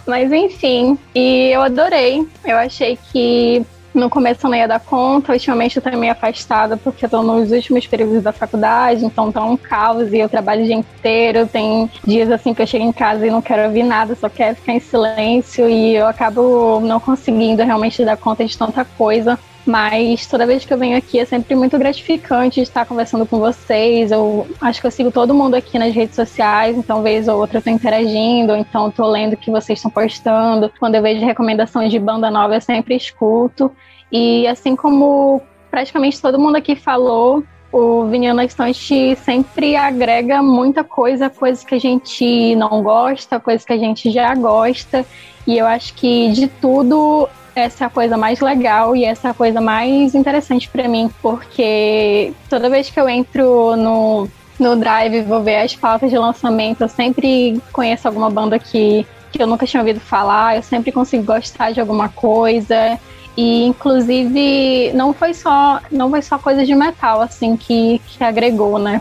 K: Mas enfim, e eu adorei. Eu achei que no começo eu não ia dar conta, ultimamente eu tô meio afastada porque eu tô nos últimos períodos da faculdade, então tá um caos e eu trabalho o dia inteiro. Tem dias assim que eu chego em casa e não quero ouvir nada, só quero ficar em silêncio e eu acabo não conseguindo realmente dar conta de tanta coisa. Mas toda vez que eu venho aqui é sempre muito gratificante estar conversando com vocês. Eu acho que eu sigo todo mundo aqui nas redes sociais, então vez ou outra eu tô interagindo, ou então tô lendo o que vocês estão postando. Quando eu vejo recomendações de banda nova, eu sempre escuto. E assim como praticamente todo mundo aqui falou, o Vinhando Estante sempre agrega muita coisa, coisas que a gente não gosta, coisas que a gente já gosta. E eu acho que de tudo essa é a coisa mais legal e essa é a coisa mais interessante para mim, porque toda vez que eu entro no, no Drive vou ver as pautas de lançamento, eu sempre conheço alguma banda que, que eu nunca tinha ouvido falar, eu sempre consigo gostar de alguma coisa. E inclusive não foi só não foi só coisa de metal assim que, que agregou, né?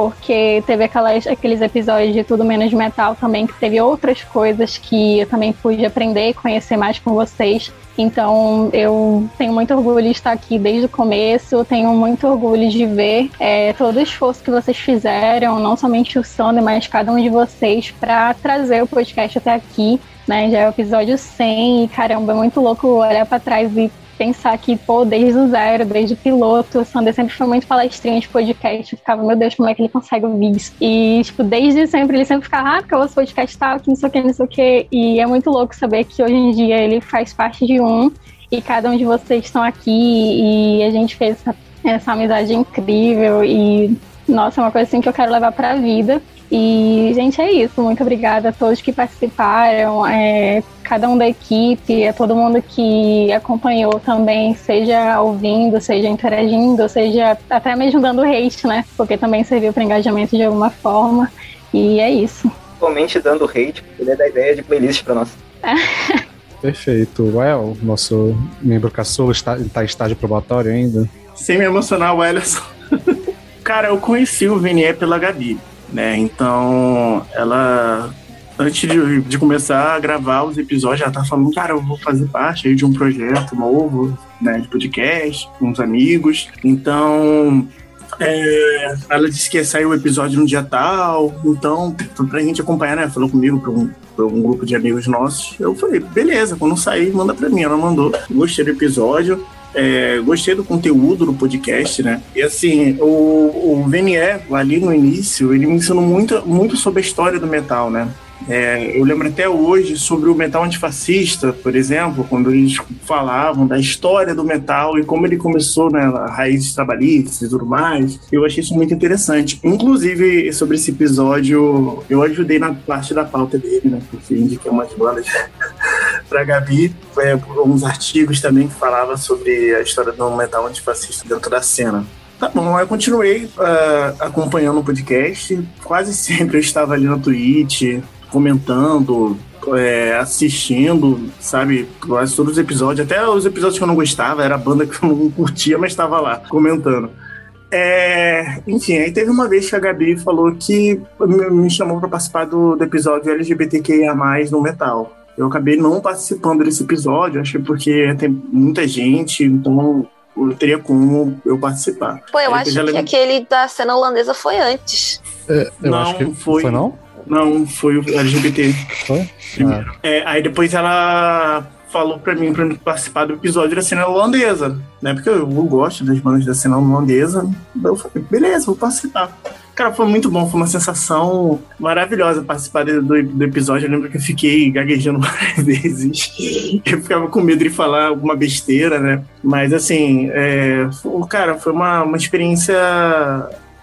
K: Porque teve aquelas, aqueles episódios de Tudo Menos Metal também, que teve outras coisas que eu também pude aprender e conhecer mais com vocês. Então eu tenho muito orgulho de estar aqui desde o começo, tenho muito orgulho de ver é, todo o esforço que vocês fizeram, não somente o Sander, mas cada um de vocês, para trazer o podcast até aqui. Né, já é o episódio 100 e caramba, é muito louco olhar para trás e pensar que, pô, desde o zero, desde o piloto, o Sander sempre foi muito palestrinha de podcast. Eu ficava, meu Deus, como é que ele consegue ouvir isso? E, tipo, desde sempre, ele sempre ficava, ah, porque eu ouço podcast tal, que não sei o que, não sei o que. E é muito louco saber que hoje em dia ele faz parte de um e cada um de vocês estão aqui e a gente fez essa, essa amizade incrível e, nossa, é uma coisa assim que eu quero levar para a vida. E, gente, é isso. Muito obrigada a todos que participaram, é, cada um da equipe, a todo mundo que acompanhou também, seja ouvindo, seja interagindo, seja até mesmo dando hate, né? Porque também serviu para engajamento de alguma forma. E é isso.
I: Principalmente dando hate, ele é da ideia de playlist para nós. (laughs)
H: Perfeito. Well, nosso membro caçula está, está em estágio probatório ainda.
J: Sem me emocionar, o Ellison. (laughs) Cara, eu conheci o Venier pela Gabi né? Então, ela antes de, de, começar a gravar os episódios, ela tá falando, cara, eu vou fazer parte aí de um projeto novo, né, de podcast, com uns amigos. Então, é, ela disse que ia sair o episódio no dia tal, então, pra gente acompanhar, né, falou comigo pra um, pra um grupo de amigos nossos. Eu falei, beleza, quando sair, manda pra mim. Ela mandou, gostei do episódio. É, gostei do conteúdo do podcast, né? E assim, o, o Venier, ali no início, ele me ensinou muito, muito sobre a história do metal, né? É, eu lembro até hoje sobre o metal antifascista, por exemplo, quando eles falavam da história do metal e como ele começou, né, raízes trabalhistas e tudo mais. Eu achei isso muito interessante. Inclusive, sobre esse episódio, eu ajudei na parte da pauta dele, né, porque indiquei umas bandas para Gabi, é, uns artigos também que falava sobre a história do metal antifascista dentro da cena. Tá bom, eu continuei uh, acompanhando o podcast. Quase (laughs) sempre eu estava ali na Twitch, comentando, é, assistindo, sabe, quase todos os episódios, até os episódios que eu não gostava, era a banda que eu não curtia, mas estava lá, comentando. É, enfim, aí teve uma vez que a Gabi falou que me chamou para participar do, do episódio LGBTQIA+, no metal. Eu acabei não participando desse episódio, acho que porque tem muita gente, então não teria como eu participar.
D: Pô, eu aí acho que aquele da cena holandesa foi antes.
H: É, eu não, acho que foi. Foi não?
J: Não, foi o LGBT. Foi? Primeiro. Ah. É, aí depois ela falou pra mim pra participar do episódio da cena holandesa, né? Porque eu, eu gosto das bandas da cena holandesa. Eu falei, beleza, vou participar. Cara, foi muito bom, foi uma sensação maravilhosa participar do, do episódio. Eu lembro que eu fiquei gaguejando (laughs) várias vezes. Eu ficava com medo de falar alguma besteira, né? Mas assim, é, cara, foi uma, uma experiência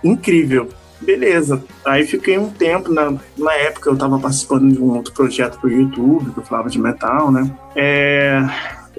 J: incrível. Beleza. Aí fiquei um tempo, na, na época eu estava participando de um outro projeto pro YouTube, que eu falava de metal, né? É,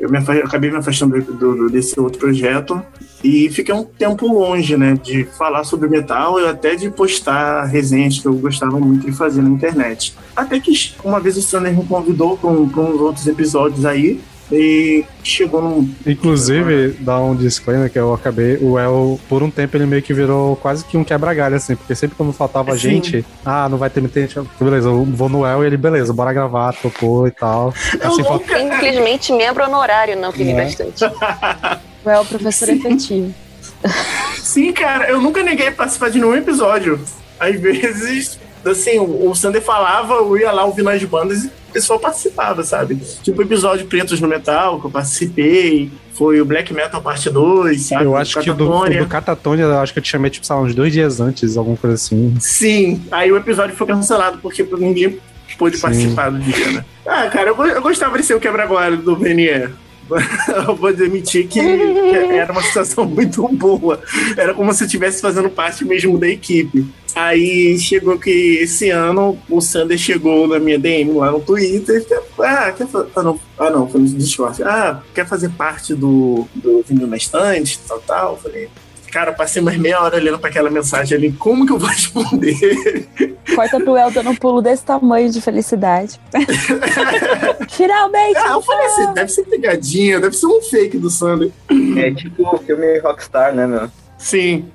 J: eu, me, eu acabei me afastando do, do, desse outro projeto e fiquei um tempo longe, né, de falar sobre metal e até de postar resenhas que eu gostava muito de fazer na internet. Até que uma vez o Sander me convidou para uns outros episódios aí, e chegou num.
H: Inclusive, dá um disclaimer que eu acabei. O El, por um tempo, ele meio que virou quase que um quebra-galho, assim, porque sempre quando faltava Sim. gente, ah, não vai ter gente. Beleza, eu vou no El e ele, beleza, bora gravar, tocou e tal. (laughs)
D: Assim, falta... Infelizmente, membro honorário, não, que é. bastante. (laughs)
C: O El, professor Sim. efetivo. (laughs)
J: Sim, cara, eu nunca neguei participar de nenhum episódio. Às vezes, assim, o Sander falava, eu ia lá ouvindo as bandas e o pessoal participava, sabe? Tipo o episódio Pretos no Metal, que eu participei. Foi o Black Metal Parte 2, sabe?
H: Eu acho que o do, do Catatonia, eu acho que eu te chamei, tipo, sei lá, uns dois dias antes, alguma coisa assim.
J: Sim, aí o episódio foi cancelado, porque ninguém pôde Sim. participar do dia, né? Ah, cara, eu, eu gostava de ser o quebra-galho do Venier. (laughs) vou admitir que era uma situação muito boa. Era como se eu estivesse fazendo parte mesmo da equipe. Aí chegou que esse ano o Sander chegou na minha DM lá no Twitter. Ah, quer. Ah, não, ah, não foi no Discord. Ah, quer fazer parte do, do Vinho na Estante, tal, tal. Falei, Cara, passei mais meia hora olhando para aquela mensagem ali. Como que eu vou (laughs) responder?
C: Corta pro El dando um pulo desse tamanho de felicidade. (laughs) Finalmente!
J: Ah, eu falei assim, deve ser pegadinha, deve ser um fake do Sander.
I: É tipo o filme Rockstar, né, meu?
J: Sim.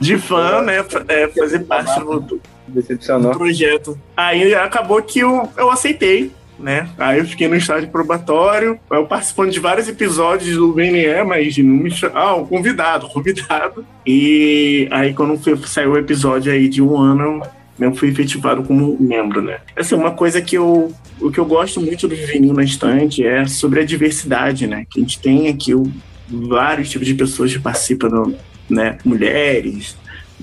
J: De fã, né? É, fazer parte do, do projeto. Aí acabou que eu, eu aceitei né? Aí eu fiquei no estágio probatório, eu participando de vários episódios do BNE, mas não me Ah, um convidado, convidado. E aí quando saiu o episódio aí de um ano, não fui efetivado como membro, né? Assim, uma coisa que eu, o que eu gosto muito do Vinil na Estante é sobre a diversidade, né? Que a gente tem aqui o, vários tipos de pessoas que participam, né? Mulheres,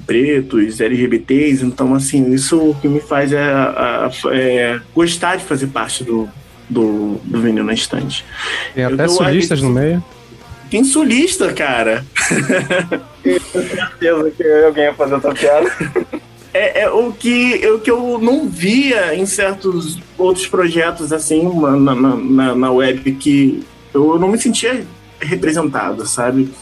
J: pretos, LGBTs, então assim, isso que me faz é, é gostar de fazer parte do, do, do Vinil na Estante.
H: Tem até sulistas no meio.
J: Tem sulista, cara.
I: Tenho certeza que alguém ia fazer outra piada. (laughs)
J: É, é, o, que, é o que eu não via em certos outros projetos assim na, na, na web que eu não me sentia representado, sabe?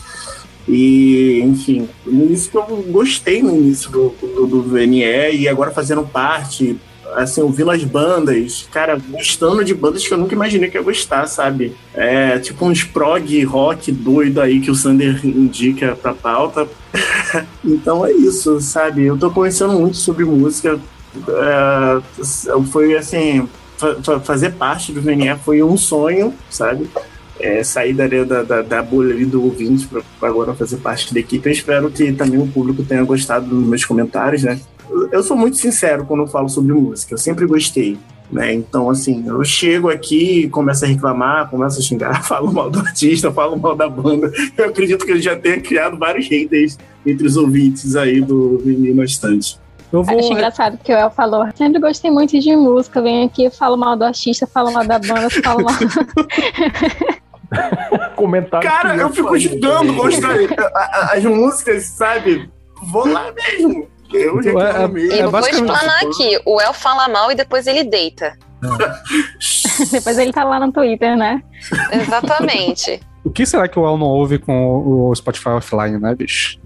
J: E, enfim, isso que eu gostei no início do, do, do VNE e agora fazendo parte, assim, ouvindo as bandas, cara, gostando de bandas que eu nunca imaginei que ia gostar, sabe? É, tipo uns prog rock doido aí que o Sander indica pra pauta. (laughs) então é isso, sabe? Eu tô conhecendo muito sobre música. É, foi assim, fazer parte do VNE foi um sonho, sabe? É, sair da, da, da, bolha ali do ouvinte para agora fazer parte da equipe. Eu espero que também o público tenha gostado dos meus comentários, né? Eu sou muito sincero quando eu falo sobre música, eu sempre gostei. Né? Então, assim, eu chego aqui, começo a reclamar, começo a xingar, (laughs) falo mal do artista, falo mal da banda. Eu acredito que ele já tenha criado vários haters entre os ouvintes aí do Menino Estante.
K: Eu vou... Acho engraçado que o El falou. Sempre gostei muito de música. Venho aqui, falo mal do artista, falo mal da banda, falo mal. (laughs) (laughs) (laughs)
J: Comentário. Cara, eu fico ajudando gostar as músicas, sabe? Vou lá mesmo. Eu
D: já é, é, é, vou explanar aqui. O El fala mal e depois ele deita. (laughs)
K: depois ele tá lá no Twitter, né?
D: Exatamente.
H: O que será que o El não ouve com o Spotify offline, né, bicho?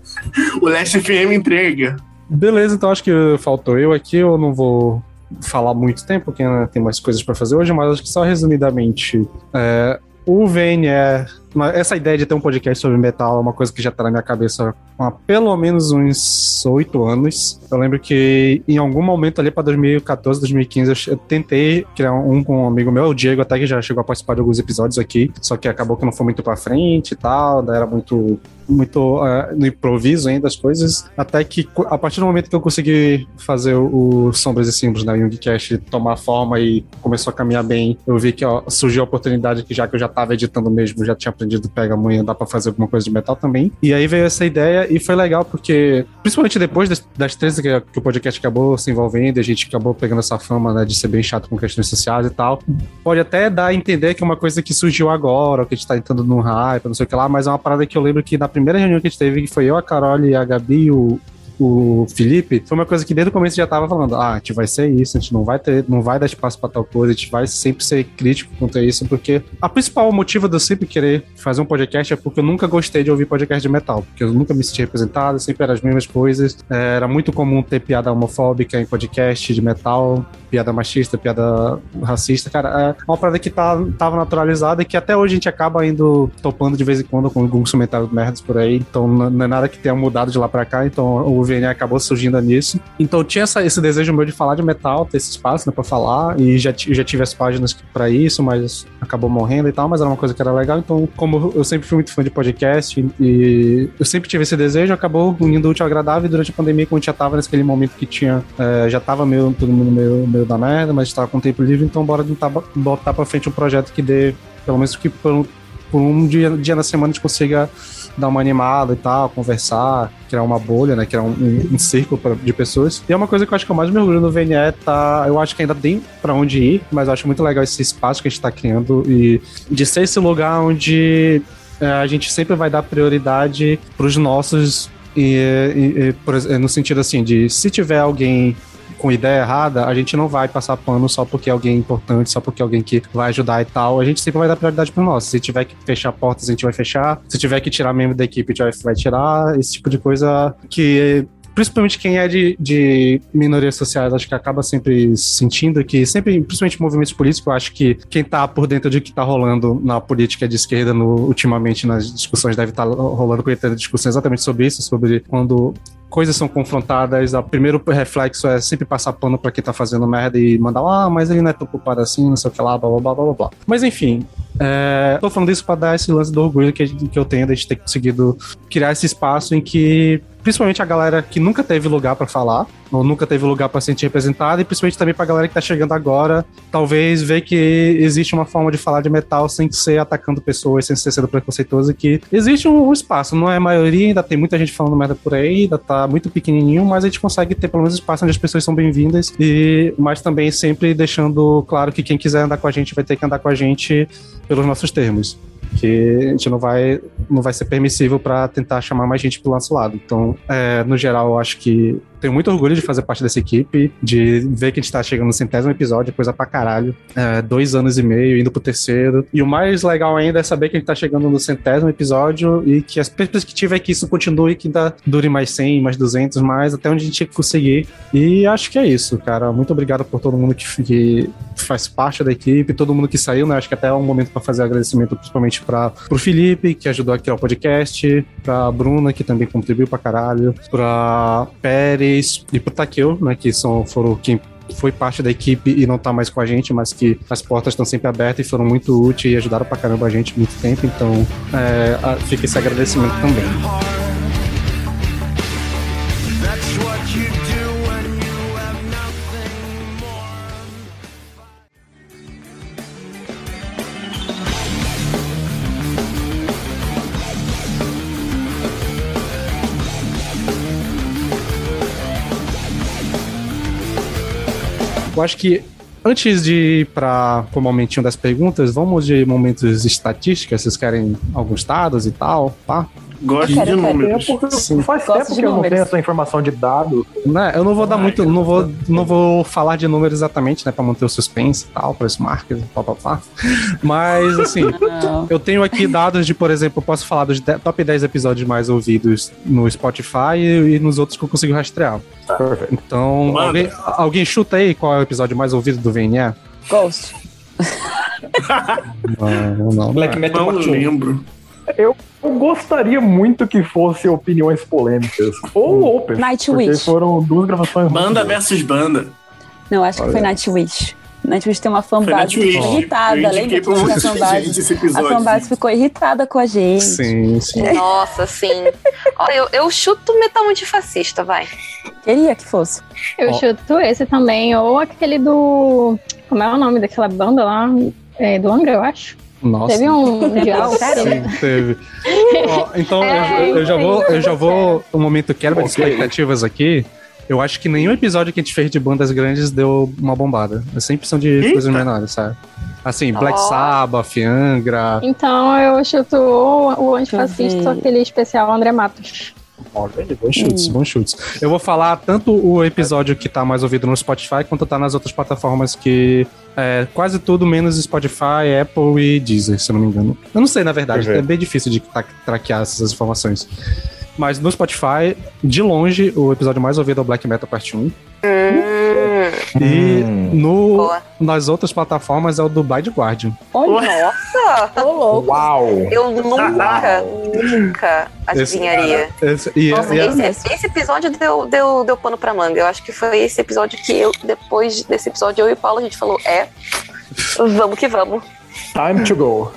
J: o Last FM entrega.
H: Beleza, então acho que faltou eu aqui. Eu não vou falar muito tempo, porque né, tem mais coisas para fazer hoje, mas acho que só resumidamente. É, o VNE, essa ideia de ter um podcast sobre metal é uma coisa que já tá na minha cabeça há pelo menos uns oito anos. Eu lembro que em algum momento ali para 2014, 2015, eu tentei criar um com um amigo meu, o Diego, até que já chegou a participar de alguns episódios aqui, só que acabou que não foi muito para frente e tal, era muito muito uh, no improviso ainda as coisas, até que a partir do momento que eu consegui fazer o, o Sombras e Símbolos na né, Youngcast tomar forma e começou a caminhar bem, eu vi que ó, surgiu a oportunidade que já que eu já estava editando mesmo, já tinha aprendido pega amanhã, dá para fazer alguma coisa de metal também. E aí veio essa ideia e foi legal porque, principalmente depois das, das três que, que, o podcast acabou se envolvendo, a gente acabou pegando essa fama né, de ser bem chato com questões sociais e tal, pode até dar a entender que é uma coisa que surgiu agora, ou que a gente tá entrando num hype, não sei o que lá, mas é uma parada que eu lembro que na primeira reunião que a gente teve, que foi eu, a Carol e a Gabi, o, o Felipe, foi uma coisa que desde o começo já tava falando: ah, a gente vai ser isso, a gente não vai ter, não vai dar espaço para tal coisa, a gente vai sempre ser crítico quanto a isso, porque a principal motivo de eu sempre querer fazer um podcast é porque eu nunca gostei de ouvir podcast de metal, porque eu nunca me senti representado, sempre eram as mesmas coisas. É, era muito comum ter piada homofóbica em podcast de metal, piada machista, piada racista, cara, é uma parada que tá, tava naturalizada e que até hoje a gente acaba indo topando de vez em quando com alguns comentários merdas por aí, então não é nada que tenha mudado de lá pra cá, então o VN acabou surgindo nisso. Então tinha essa, esse desejo meu de falar de metal, ter esse espaço né, pra falar, e já, já tive as páginas para isso, mas acabou morrendo e tal, mas era uma coisa que era legal, então como eu sempre fui muito fã de podcast e eu sempre tive esse desejo, acabou unindo o útil ao agradável e durante a pandemia, quando já tava nesse momento que tinha, é, já tava meio, todo mundo meio, meio da merda, mas estava com tempo livre, então bora tentar botar pra frente um projeto que dê, pelo menos que por um, por um dia, dia na semana a gente consiga dar uma animada e tal, conversar, criar uma bolha, né? Criar um, um, um círculo pra, de pessoas. E é uma coisa que eu acho que eu mais me orgulho no VNE, tá? Eu acho que ainda tem para onde ir, mas eu acho muito legal esse espaço que a gente tá criando e de ser esse lugar onde é, a gente sempre vai dar prioridade pros nossos e, e, e no sentido assim de se tiver alguém com ideia errada, a gente não vai passar pano só porque é alguém importante, só porque é alguém que vai ajudar e tal. A gente sempre vai dar prioridade pro nosso. Se tiver que fechar portas, a gente vai fechar. Se tiver que tirar membro da equipe, a gente vai tirar. Esse tipo de coisa que principalmente quem é de, de minorias sociais, acho que acaba sempre sentindo que, sempre, principalmente movimentos políticos, eu acho que quem tá por dentro de que tá rolando na política de esquerda no, ultimamente nas discussões deve estar tá rolando com discussão exatamente sobre isso, sobre quando coisas são confrontadas, o primeiro reflexo é sempre passar pano para quem tá fazendo merda e mandar, ah, mas ele não é tão culpado assim, não sei o que lá, blá blá blá blá blá. Mas enfim, é, tô falando isso para dar esse lance do orgulho que, que eu tenho de ter conseguido criar esse espaço em que principalmente a galera que nunca teve lugar pra falar, ou nunca teve lugar pra se sentir representada, e principalmente também pra galera que tá chegando agora, talvez ver que existe uma forma de falar de metal sem ser atacando pessoas, sem ser sendo preconceituoso, que existe um, um espaço, não é a maioria, ainda tem muita gente falando merda por aí, ainda tá muito pequenininho, mas a gente consegue ter pelo menos espaço onde as pessoas são bem-vindas, e mas também sempre deixando claro que quem quiser andar com a gente vai ter que andar com a gente pelos nossos termos que a gente não vai, não vai ser permissível para tentar chamar mais gente pro nosso lado. Então, é, no geral, eu acho que tenho muito orgulho de fazer parte dessa equipe, de ver que a gente tá chegando no centésimo episódio, coisa pra caralho. É, dois anos e meio, indo pro terceiro. E o mais legal ainda é saber que a gente tá chegando no centésimo episódio e que a perspectiva é que isso continue, que ainda dure mais 100, mais 200, mais, até onde a gente conseguir. E acho que é isso, cara. Muito obrigado por todo mundo que, que faz parte da equipe, todo mundo que saiu, né? Acho que até é um momento para fazer agradecimento, principalmente para pro Felipe, que ajudou aqui ao podcast, pra Bruna, que também contribuiu pra caralho, pra E pro Takeo, né? Que são, foram quem foi parte da equipe e não tá mais com a gente, mas que as portas estão sempre abertas e foram muito úteis e ajudaram pra caramba a gente muito tempo. Então, é, fica esse agradecimento também. Acho que antes de ir para o momentinho das perguntas, vamos de momentos estatísticas. Vocês querem alguns dados e tal, tá?
J: Gosto de números.
E: Eu, faz
C: Gosto
E: tempo que eu não tenho essa informação de dado.
H: Né? Eu não vou dar muito, não vou, não vou falar de números exatamente, né, para manter o suspense e tal, para os marcas, pá, pá, pá. Mas assim, (laughs)
C: Não.
H: eu tenho aqui dados de, por exemplo, eu posso falar dos de- top 10 episódios mais ouvidos no Spotify e, e nos outros que eu consigo rastrear.
E: Perfeito.
H: Então, alguém, alguém chuta aí qual é o episódio mais ouvido do VNE?
C: Ghost.
H: Não, não,
G: Black Metal
J: Não
G: Part 1.
J: lembro.
E: Eu gostaria muito que fosse opiniões polêmicas. Ou open.
C: Nightwish.
E: Porque foram duas gravações
J: Banda versus banda.
C: Não, acho que foi Nightwish. Nightwish tem uma fanbase irritada,
J: Eu
C: lembra que a fanbase? A fanbase ficou irritada com a gente.
H: Sim, sim.
D: Nossa, sim. Ó, eu, eu chuto metal antifascista, vai.
C: Queria que fosse.
K: Eu
H: Ó.
K: chuto esse também, ou aquele do. Como é o nome daquela banda lá? É, do Angra, eu acho.
H: Nossa.
K: Teve um (laughs) mundial, sério?
H: Sim, teve. (laughs) Ó, então,
K: É,
H: eu, eu já vou, eu já vou, um momento quebra de expectativas aqui. Eu acho que nenhum episódio que a gente fez de bandas grandes deu uma bombada. É sempre são de
J: Eita.
H: coisas menores, sabe? Assim, Black. Sabbath, Angra.
K: Então eu chuto o, o antifascista, aquele especial André Matos.
H: Bons chutes, bons chutes. Eu vou falar tanto o episódio que tá mais ouvido no Spotify quanto tá nas outras plataformas que é quase tudo menos Spotify, Apple e Deezer, se eu não me engano. Eu não sei, na verdade,
E: Uhum.
H: é bem difícil de tra- traquear essas informações. Mas no Spotify, de longe, o episódio mais ouvido é o Black Metal Part 1.
D: Hum,
H: E
E: Hum.
H: no,
D: boa.
H: nas outras plataformas é o do Blind Guardian.
C: Olha,
D: Nossa!
F: Ô, louco.
E: Uau!
D: Eu nunca, nunca adivinharia.
H: Esse, e,
D: Nossa,
H: e-
D: esse, esse episódio deu, deu, deu pano pra manga. Eu acho que foi esse episódio que eu, depois desse episódio, eu e o Paulo, a gente falou, é, vamos que vamos.
E: Time to go.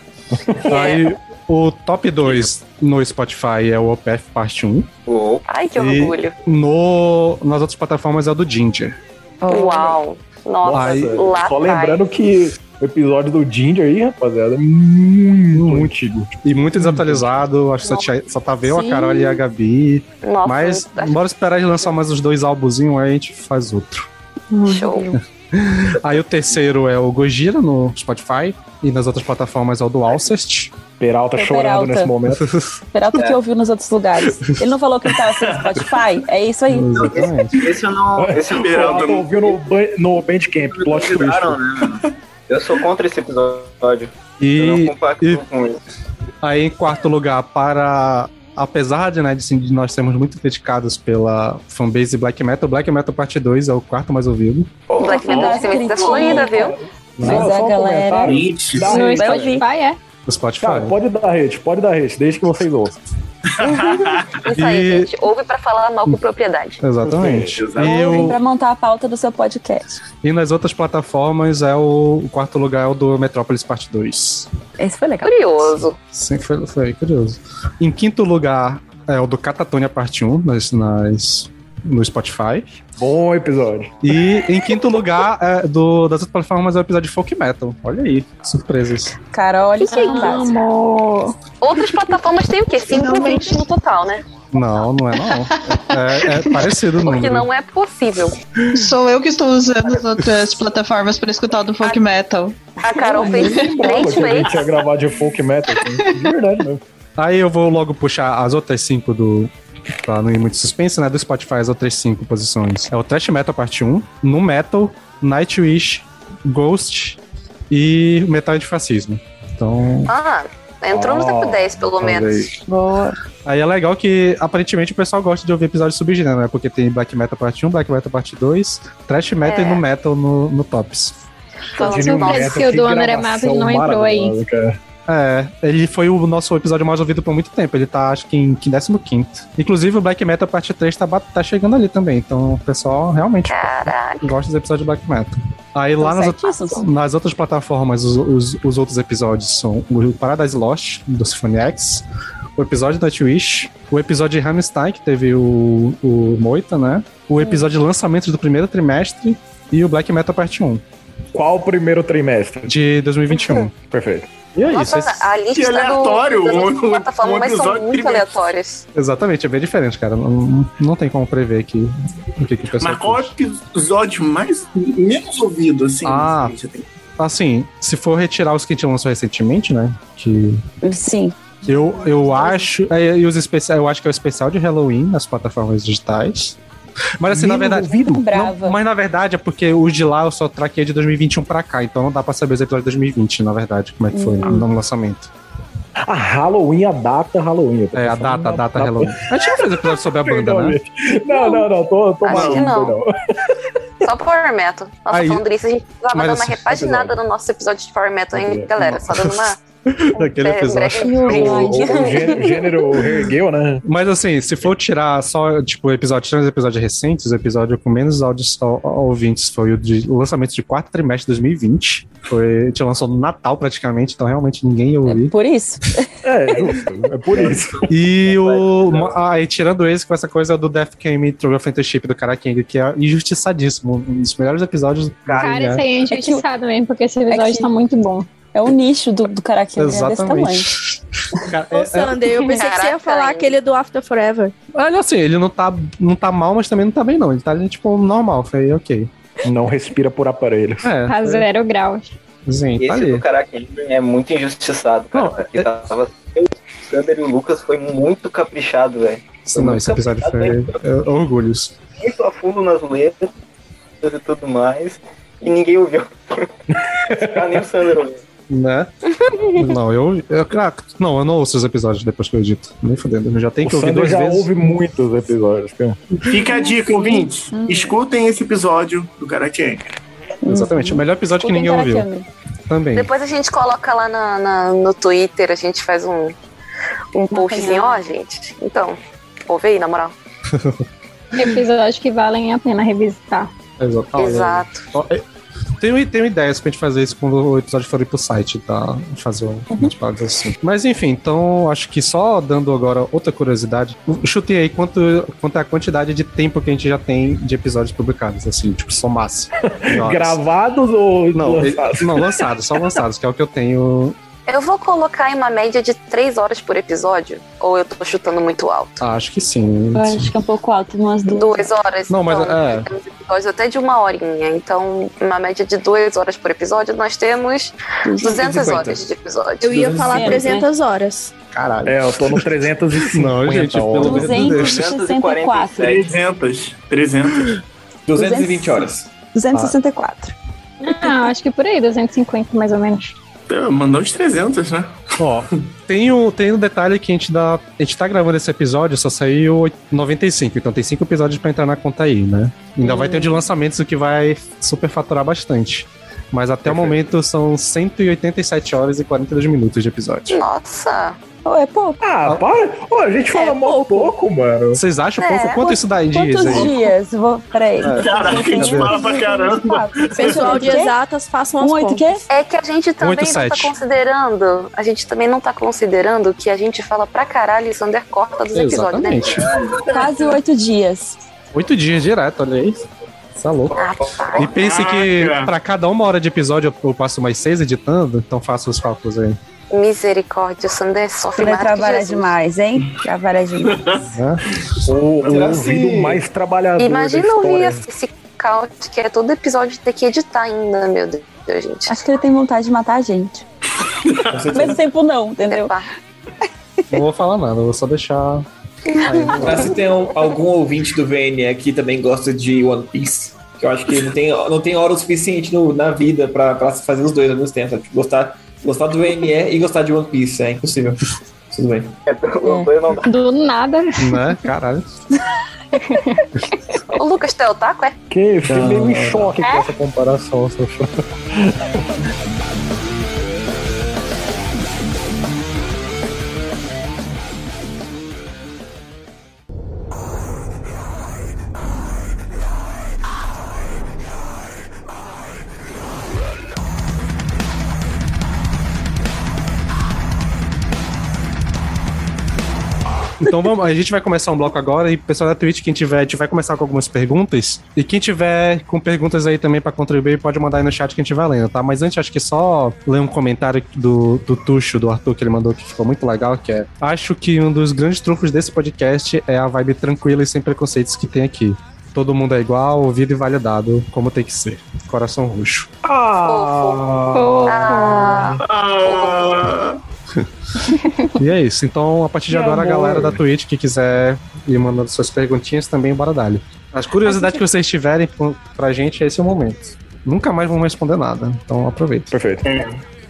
H: aí o top 2 no Spotify é o OPF Parte 1.
I: Uou.
D: Ai, que
H: E-
D: orgulho.
H: No, nas outras plataformas é o do Ginger.
D: Uau. Nossa,
H: Aí-
D: lá
E: Só lembrando que o episódio do Ginger aí, rapaziada, é muito, muito antigo.
H: E muito desatualizado, acho que só, só tá eu, a. Carol e a Gabi.
D: Nossa,
H: Mas bora esperar ele lançar mais os dois álbumzinhos, aí a gente faz outro.
D: show.
H: Aí o terceiro é o Gojira no Spotify. E nas outras plataformas é o do Alcest.
E: Peralta
C: Foi
E: chorando
C: Peralta.
E: nesse momento. (laughs)
C: Peralta que ouviu nos outros lugares. Ele não falou que ele tava sem Spotify? É isso aí.
H: Exatamente.
I: Esse eu não. Esse eu
J: Peralta
E: Peralta ouviu no, no Bandcamp,
I: não
E: plot twist.
I: né? Eu sou contra esse episódio. Eu não
H: E
I: compacto
H: e-
I: com isso.
H: aí, em quarto lugar, para. Apesar de, né, de, assim, de nós sermos muito criticados pela fanbase Black Metal, Black Metal Parte 2 é o quarto mais ouvido.
D: Black Metal
C: critica.
D: Fluida, viu?
C: Mas
E: Só-
C: a
E: um
C: galera-
E: comentário. Dá
K: No
E: rede.
K: Spotify é.
H: No Spotify.
E: Cara, pode dar hate, pode dar hate, desde que vocês ouçam.
D: Isso aí,
H: E-
D: gente. Ouve pra falar mal com propriedade.
H: Exatamente.
J: Exato.
H: E,
C: Ouvem
H: o-
C: pra montar a pauta do seu podcast.
H: e nas outras plataformas é o, o quarto lugar é o do Metrópolis Parte 2.
C: Esse foi legal.
D: Curioso.
H: Sim, foi, foi curioso. Em quinto lugar É o do Catatonia Parte 1 nas, nas, no Spotify.
E: Bom episódio.
H: E em quinto lugar é, do, das outras plataformas é o episódio de Folk Metal. Olha aí, surpresas.
C: Carol, olha isso aí,
K: Amo.
D: Outras plataformas têm o quê? Cinco ouvintes no total, né?
H: Não, não é não. É, é parecido o número.
D: Porque não é possível.
B: Sou eu que estou usando as outras plataformas para escutar o do folk metal.
D: A Carol fez três
E: que a gente ia
D: vezes.
E: gravar de folk metal. De verdade mesmo.
H: Aí eu vou logo puxar as outras cinco do. Pra não ir muito suspense, né? Do Spotify, as outras cinco posições. É o Trash Metal Parte 1, No Metal, Nightwish, Ghost e Metal Antifascismo. Então.
D: Ah, entrou no top 10, pelo menos.
C: Boa.
H: Aí é legal que aparentemente o pessoal gosta de ouvir episódios subgênero, né? Porque tem Black Metal Parte 1, Black Metal Parte 2, Trash Metal
D: É.
H: e No Metal no, no Tops.
E: Genial
K: surpresa
E: Metal,
K: que o do
E: que
K: André
E: gravação
K: Matos não entrou aí.
E: cara.
H: É, ele foi o nosso episódio mais ouvido por muito tempo. Ele tá, acho que em 15. Inclusive, o Black Metal parte 3 tá, tá chegando ali também. Então, o pessoal realmente
D: Caralho.
H: gosta dos episódios de Black Metal. Aí lá nas,
C: certíssimos.
H: nas outras plataformas, os, os, os outros episódios são o Paradise Lost, do Symphony X, o episódio da Twitch, o episódio de Hammerstein, que teve o, o Moita, né? O episódio de lançamento do primeiro trimestre e o Black Metal parte 1,
E: Qual o primeiro trimestre?
H: de 2021.
E: Perfeito.
H: E é isso.
D: Nossa,
H: esse-
D: a lista
J: Que aleatório,
D: do, das outras
J: um- um
D: plataformas são muito
J: trimestre.
D: aleatórias.
H: Exatamente, é bem diferente, cara. Não, não tem como prever aqui o que, que o pessoal
J: Mas qual é o episódio mais menos ouvido, assim?
H: Ah.
J: assim?
H: Assim, se for retirar os que a gente lançou recentemente, né? Que
C: Sim.
H: eu, eu acho. é, e os especiais, eu acho que é o especial de Halloween nas plataformas digitais. Mas assim, na
E: Menos
H: verdade.
E: ouvido?
H: não-
C: Brava.
H: mas na verdade é porque os de lá eu só traquei de 2021 pra cá, então não dá pra saber os episódios de 2020, na verdade, como é que foi no lançamento.
E: A Halloween, a data Halloween. Eu tô
H: É, a data,
E: na-
H: a data
E: na-
H: Halloween. A gente não fez episódio sobre a banda, né?
E: Não, não, não. Tô, tô
D: Acho
E: maluco,
D: que não.
E: perdão.
D: Só Power Metal. Nossa,
H: Aí-
D: falando disso, a gente precisava dar uma
H: assim,
D: repaginada no nosso episódio de Power Metal, hein, galera? Só dando uma. (laughs)
H: Daquele episódio.
D: breve
E: O, o gê- gênero reergueu, né?
H: Mas assim, se for tirar só, tipo, episódios, tirando os episódios recentes, o episódio com menos áudios ouvintes foi o de o lançamento de quarto trimestre de 2020. Foi, a gente lançou no Natal praticamente, então realmente ninguém ia ouvir.
C: Por isso. (laughs)
E: É, justo. É por isso.
H: E (laughs) o. Aí, tirando esse, com essa coisa do Death Game True of Friendship do Cara King, que é injustiçadíssimo. Um dos melhores episódios do
K: Cara,
H: né?
K: isso aí é injustiçado mesmo, porque esse episódio
C: que-
K: tá muito bom.
C: É o nicho do, do Karakin, é desse tamanho.
H: Exatamente. (laughs) Cara, é-
F: Ô,
H: é-
F: Sander, eu pensei que você ia
D: Caraca,
F: falar aquele do After Forever.
H: olha assim, ele não tá, não tá mal, mas também não tá bem, não. Ele tá ali, tipo, normal. Foi ok.
E: Não respira por aparelhos.
H: É.
K: Tá zero graus.
H: Sim, tá
I: Esse
H: ali.
I: do Caraquinho é muito injustiçado, cara.
H: Não,
I: porque tava... O Sander e o Lucas foi muito caprichado, velho.
H: Não, esse episódio foi é, orgulhos.
I: Muito a fundo nas letras e tudo mais. E ninguém ouviu. ah, (laughs) nem o Sander ouviu.
H: Né? (laughs) não, eu, eu. ah, Não, eu não ouço os episódios depois que eu edito. Nem fudendo. Eu já tenho
E: O
H: que ouvir
E: Sander
H: duas
E: já
H: vezes.
E: ouve muitos episódios, cara.
J: Fica a dica, ouvintes. Escutem esse episódio do Karakenga.
H: Exatamente. O melhor episódio que ninguém ouviu. Também.
D: Depois a gente coloca lá na, na- no Twitter, a gente faz um, um postzinho, ó, gente. Então, ouve aí, na moral. (laughs)
K: Episódios que valem a pena revisitar.
H: Exato. Olha,
D: Exato.
H: Tenho, tenho ideias pra gente fazer isso quando o episódio for ir pro site, tá? Fazer um- umas paradas assim. Mas enfim, então acho que só dando agora outra curiosidade, chutei aí quanto, quanto é a quantidade de tempo que a gente já tem de episódios publicados, assim, tipo, somasse. (laughs)
E: Gravados ou
H: Não,
E: lançados?
H: não, lançados, só lançados, que é o que eu tenho.
D: Eu vou colocar em uma média de 3 horas por episódio, ou eu tô chutando muito alto?
H: Ah, acho que sim.
C: Eu acho que é um pouco alto, umas duas.
D: Duas horas?
H: Não, mas
D: então,
H: é.
D: Temos episódios até de uma horinha. Então, uma média de duas horas por episódio, nós temos 200 horas de episódio.
F: Eu ia falar
C: 250.
F: 300 horas.
H: Caralho.
E: É, eu tô no 350
H: Não, gente, pelo Deus.
C: 264.
J: 300. 300.
G: 220 horas.
C: 264.
K: Ah, acho que por aí, 250 mais ou menos.
J: Mandou uns 300, né?
H: Ó, tem um, tem um detalhe que a gente dá. A gente tá gravando esse episódio, só saiu 95, então tem cinco episódios pra entrar na conta aí, né? Ainda vai ter o de lançamentos, o que vai superfaturar bastante. Mas até o momento são 187 horas e 42 minutos de episódio.
D: Nossa!
C: Oh, é pouco.
E: Ah, para. Ô, a gente fala
C: É
E: mó pouco. mano.
H: Vocês acham
C: É,
H: pouco? Quanto isso dá em dias
C: Quantos
H: aí?
C: dias? Vou, peraí.
J: Caraca, a gente fala pra caramba.
F: Pessoal de exatas, façam as
C: Um oito
F: contas.
C: quê?
D: É que a gente também
H: Oito,
D: não tá
H: sete.
D: considerando. A gente também não tá considerando que a gente fala pra caralho e Sander corta dos episódios, né?
H: Exatamente.
C: Quase oito dias.
H: Oito dias direto, olha aí. Tá louco.
D: Rapaz.
H: E pense que pra cada uma hora de episódio eu- eu passo mais seis editando, então faço os cálculos aí.
D: Misericórdia, o Sander sofre
C: Você vai
D: mais Jesus.
C: demais, hein? Trabalhar demais.
E: O, o ouvido mais trabalhador
D: Imagina ouvir
E: história.
D: esse, caos que é todo episódio ter que editar ainda, meu Deus, gente.
C: Acho que ele tem vontade de matar a gente. Ao mesmo tempo, não, entendeu?
D: Epá.
H: Não vou falar nada, vou só deixar.
G: Pra (laughs) se tem um- algum ouvinte do VNE que também gosta de One Piece, que eu acho que não tem, não tem hora o suficiente no- na vida pra, pra fazer os dois ao mesmo tempo. sabe? Gostar, gostar do VNE e gostar de One Piece, é impossível. Tudo bem.
I: Não dá.
K: Do nada.
H: né? Caralho. (laughs)
D: O Lucas, tu é otaku, é?
E: Que eu fiquei meio em choque com essa comparação. seu (laughs)
H: Então vamos, a gente vai começar um bloco agora e pessoal da Twitch, quem tiver, a gente vai começar com algumas perguntas. E quem tiver com perguntas aí também pra contribuir, pode mandar aí no chat que a gente vai lendo, tá? Mas antes, acho que só ler um comentário do, do Tuxo, do Arthur, que ele mandou que ficou muito legal, que é Acho que um dos grandes trunfos desse podcast é a vibe tranquila e sem preconceitos que tem aqui. Todo mundo é igual, ouvido e validado, como tem que ser. Coração roxo.
D: Ah,
J: Ah, (laughs)
H: E é isso. Então, a partir de
E: Meu
H: agora, a galera da Twitch que quiser ir mandando suas perguntinhas também, bora dali. As curiosidades que vocês tiverem pra gente, esse é o momento. Nunca mais vamos responder nada, então aproveita.
E: Perfeito.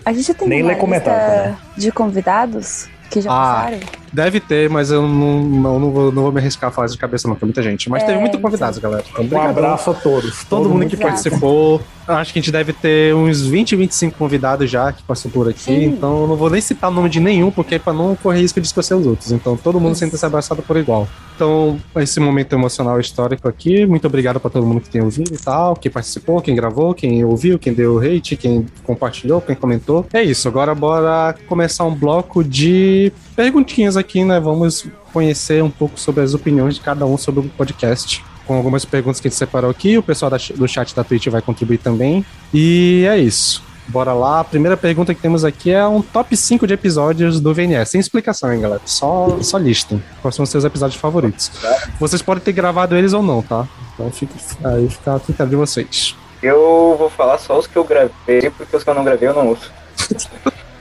C: A gente tem
E: Nem
C: uma lista
E: também.
C: de convidados que já
H: Ah,
C: passaram.
H: Deve ter, mas eu não, não, não vou, não vou me arriscar a falar isso de cabeça, não, porque é muita gente. Mas
C: É,
H: teve muito convidados, galera. Então,
E: Um abraço a todos.
H: Todo mundo que participou. Acho que a gente deve ter uns 20, 25 convidados já que passou por aqui.
C: Sim.
H: Então eu não vou nem citar o nome de nenhum, porque é pra não correr risco de esquecer os outros. Então todo mundo sente se abraçado por igual. Então, esse momento emocional histórico aqui. Muito obrigado pra todo mundo que tem ouvido e tal, que participou, quem gravou, quem ouviu, quem deu hate, quem compartilhou, quem comentou. É isso. Agora bora começar um bloco de perguntinhas aqui, né? Vamos conhecer um pouco sobre as opiniões de cada um sobre o podcast com algumas perguntas que a gente separou aqui. O pessoal da- do chat da Twitch vai contribuir também. E é isso. Bora lá. A primeira pergunta que temos aqui é um top 5 de episódios do VNS. Sem explicação, hein, galera? Só, só lista. Quais são os seus episódios favoritos? Vocês podem ter gravado eles ou não, tá? Então fica, aí fica a critério de vocês.
I: Eu vou falar só os que eu gravei, porque os que eu não gravei eu não ouço.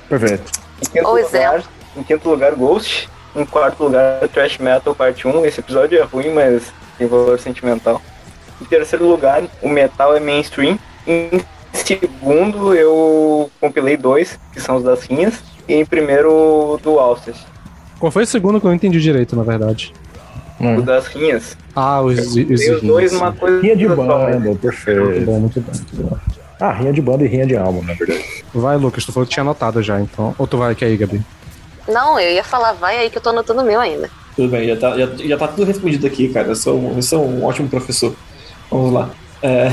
E: Perfeito.
I: Em quinto,
D: Pois é.
I: lugar, em quinto lugar, Ghost. Em quarto lugar, Trash Metal Parte 1. Esse episódio é ruim, mas tem valor sentimental. Em terceiro lugar, o Metal é mainstream. Em segundo, eu compilei dois, que são os das rinhas. E em primeiro, o do Alcest.
H: Qual foi o segundo que eu não entendi direito, na verdade?
I: O das rinhas.
H: Ah, os, os,
I: os dois numa coisa
E: Rinha de banda, perfeito.
H: Muito bom, muito bom, muito bom.
E: Ah, rinha de banda e rinha de álbum, na verdade.
H: Vai, Lucas, tu falou que tinha anotado já, então. Ou tu vai aqui aí, Gabi?
D: Não, eu ia falar, vai aí que eu tô anotando o meu ainda.
G: Tudo bem, já tá, já, já tá tudo respondido aqui, cara. Eu sou, um- eu sou um ótimo professor. Vamos lá. É,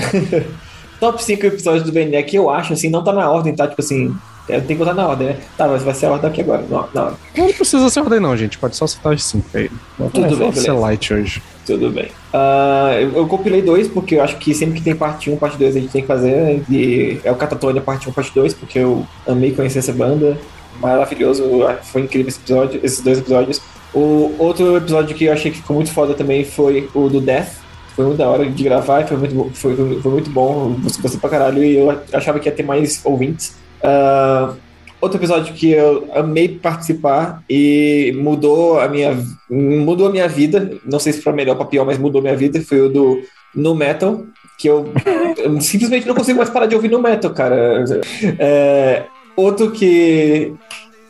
G: (laughs) Top 5 episódios do VNE que eu acho, assim, não tá na ordem, tá? Tipo assim, é, tem que botar na ordem, né? Tá, mas vai ser a ordem aqui agora, na, na ordem.
H: Não precisa ser ordem, não, gente. Pode só citar os cinco aí.
G: Tudo bem,
H: só ser light hoje.
G: Tudo bem. Ah, eu, eu compilei dois, porque eu acho que sempre que tem parte 1, parte 2 a gente tem que fazer. né? E é o Catatonia parte 1, parte 2, porque eu amei conhecer essa banda. Maravilhoso, foi incrível esse episódio, esses dois episódios. O outro episódio que eu achei que ficou muito foda também foi o do Death. Foi muito da hora de gravar foi muito, foi, foi, foi muito bom. Gostei gostei pra caralho e eu achava que ia ter mais ouvintes. Ah, outro episódio que eu amei participar e mudou a minha mudou a minha vida, não sei se pra melhor ou pra pior, mas mudou a minha vida, foi o do No Metal, que eu, (laughs) eu simplesmente não consigo mais parar de ouvir No Metal, cara. É, outro que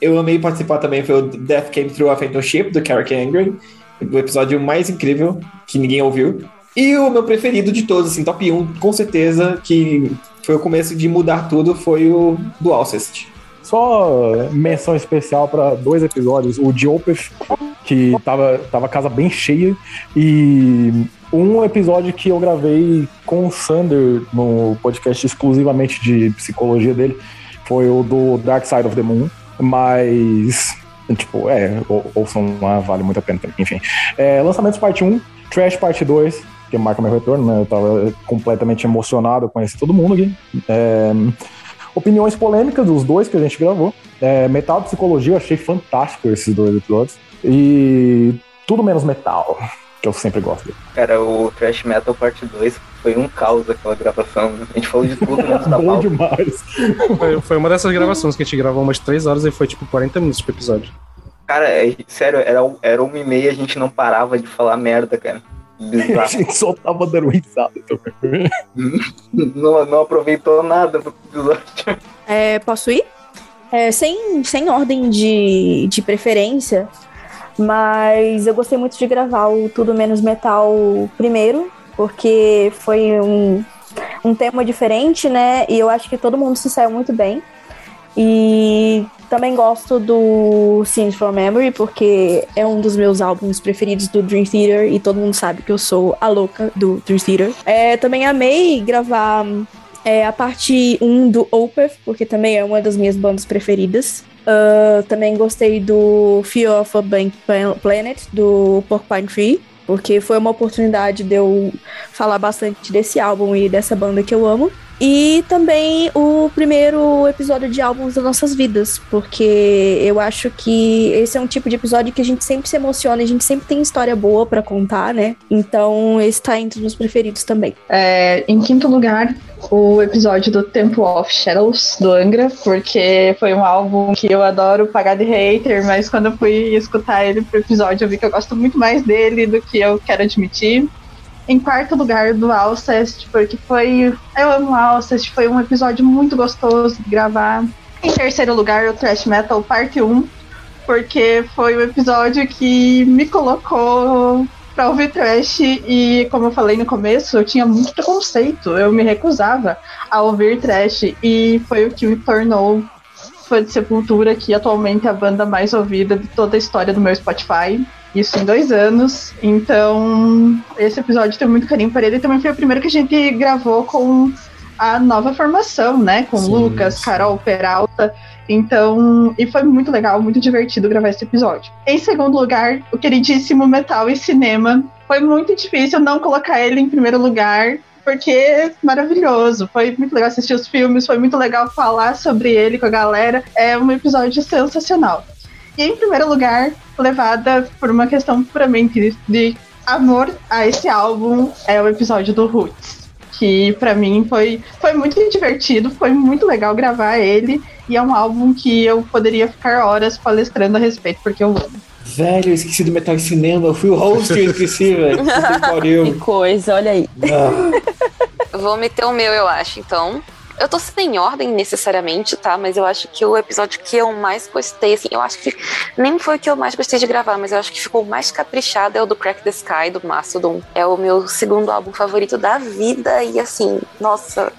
G: eu amei participar também foi o Death Came Through a Phantom Ship, do Carrick Angry, o episódio mais incrível, que ninguém ouviu. E o meu preferido de todos, assim, top 1, com certeza, que foi o começo de mudar tudo, foi o do Alcest.
E: Só menção especial para dois episódios. O de Opeth, que tava, tava a casa bem cheia, e um episódio que eu gravei com o Sander no podcast exclusivamente de psicologia dele foi o do Dark Side of the Moon, mas. Tipo, é, ou- ouçam lá, vale muito a pena também. Enfim. É, lançamentos parte 1, Trash parte 2, que marca meu retorno, né? Eu tava completamente emocionado, eu conheci todo mundo aqui. É, opiniões polêmicas dos dois que a gente gravou. É, metal psicologia, eu achei fantástico esses dois episódios. E tudo menos metal, que eu sempre gosto.
I: Cara, o Trash Metal Parte 2 foi um caos aquela gravação. né? A gente falou de tudo menos da (laughs)
E: Bom
I: pauta.
E: demais.
H: Foi, foi uma dessas gravações que a gente gravou umas 3 horas e foi tipo 40 minutos pro episódio.
I: Cara, é- sério, era, era uma e meia a gente não parava de falar merda, cara. (laughs)
E: A gente só tava dando risada também. (laughs)
I: não, não aproveitou nada do episódio.
F: É, posso ir? É, sem, sem ordem de, de preferência, mas eu gostei muito de gravar o Tudo Menos Metal primeiro, porque foi um, um tema diferente, né? E eu acho que todo mundo se saiu muito bem. E também gosto do Scenes from Memory, porque é um dos meus álbuns preferidos do Dream Theater e todo mundo sabe que eu sou a louca do Dream Theater. É, também amei gravar é, a parte 1 do Opeth, porque também é uma das minhas bandas preferidas. Ah, também gostei do Fear of a Blank Planet, do Porcupine Tree, porque foi uma oportunidade de eu falar bastante desse álbum e dessa banda que eu amo. E também o primeiro episódio de álbuns das nossas vidas, porque eu acho que esse é um tipo de episódio que a gente sempre se emociona, a gente sempre tem história boa pra contar, né? Então esse tá entre os meus preferidos também.
B: É, em quinto lugar, o episódio do Temple of Shadows, do Angra, porque foi um álbum que eu adoro pagar de hater, mas quando eu fui escutar ele pro episódio, eu vi que eu gosto muito mais dele do que eu quero admitir. Em quarto lugar, do Alcest, porque foi. Eu amo Alcest, foi um episódio muito gostoso de gravar. Em terceiro lugar, o Trash Metal Parte 1, porque foi o episódio que me colocou pra ouvir trash e, como eu falei no começo, eu tinha muito preconceito, eu me recusava a ouvir trash e foi o que me tornou fã de Sepultura, que atualmente é a banda mais ouvida de toda a história do meu Spotify. Isso em dois anos. Então, esse episódio tem muito carinho para ele. Também foi o primeiro que a gente gravou com a nova formação, né? Com
H: Sim,
B: Lucas,
H: sim.
B: Carol Peralta. Então, e foi muito legal, muito divertido gravar esse episódio. Em segundo lugar, o queridíssimo Metal e Cinema. Foi muito difícil não colocar ele em primeiro lugar, porque é maravilhoso. Foi muito legal assistir os filmes, foi muito legal falar sobre ele com a galera. É um episódio sensacional. E em primeiro lugar, levada por uma questão puramente de amor a esse álbum, é o episódio do Roots. Que pra mim foi, foi muito divertido, foi muito legal gravar ele. E é um álbum que eu poderia ficar horas palestrando a respeito, porque eu amo.
G: Velho, eu esqueci do Metal em Cinema. Eu fui o host e eu esqueci, velho. (laughs) Que
C: coisa, olha aí.
G: Ah,
D: Vou meter o meu, eu acho, então. Eu tô sem ordem necessariamente, tá? Mas eu acho que o episódio que eu mais gostei, assim, eu acho que nem foi o que eu mais gostei de gravar, mas eu acho que ficou mais caprichado é o do Crack the Sky, do Mastodon. É o meu segundo álbum favorito da vida e, assim, nossa,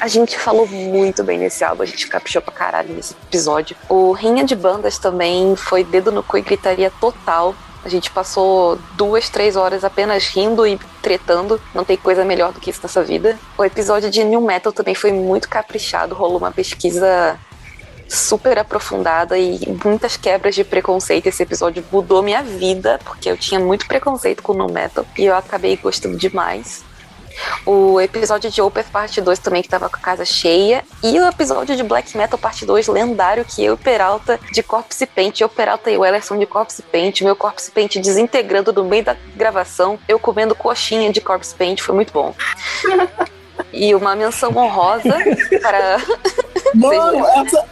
D: a gente falou muito bem nesse álbum, a gente caprichou pra caralho nesse episódio. O Rinha de Bandas também foi dedo no cu e gritaria total. A gente passou duas, três horas apenas rindo e tretando. Não tem coisa melhor do que isso nessa vida. O episódio de New Metal também foi muito caprichado. Rolou uma pesquisa super aprofundada e muitas quebras de preconceito. Esse episódio mudou minha vida, porque eu tinha muito preconceito com o New Metal e eu acabei gostando demais. O episódio de Opeth Parte 2 também, que tava com a casa cheia. E o episódio de Black Metal Parte 2, lendário, que eu e Peralta de Corpse Paint, eu, Peralta e o Ellerson de Corpse Paint, meu Corpse Paint desintegrando no meio da gravação, eu comendo coxinha de Corpse Paint, foi muito bom. E uma menção honrosa para. (laughs)
J: Mano, essa,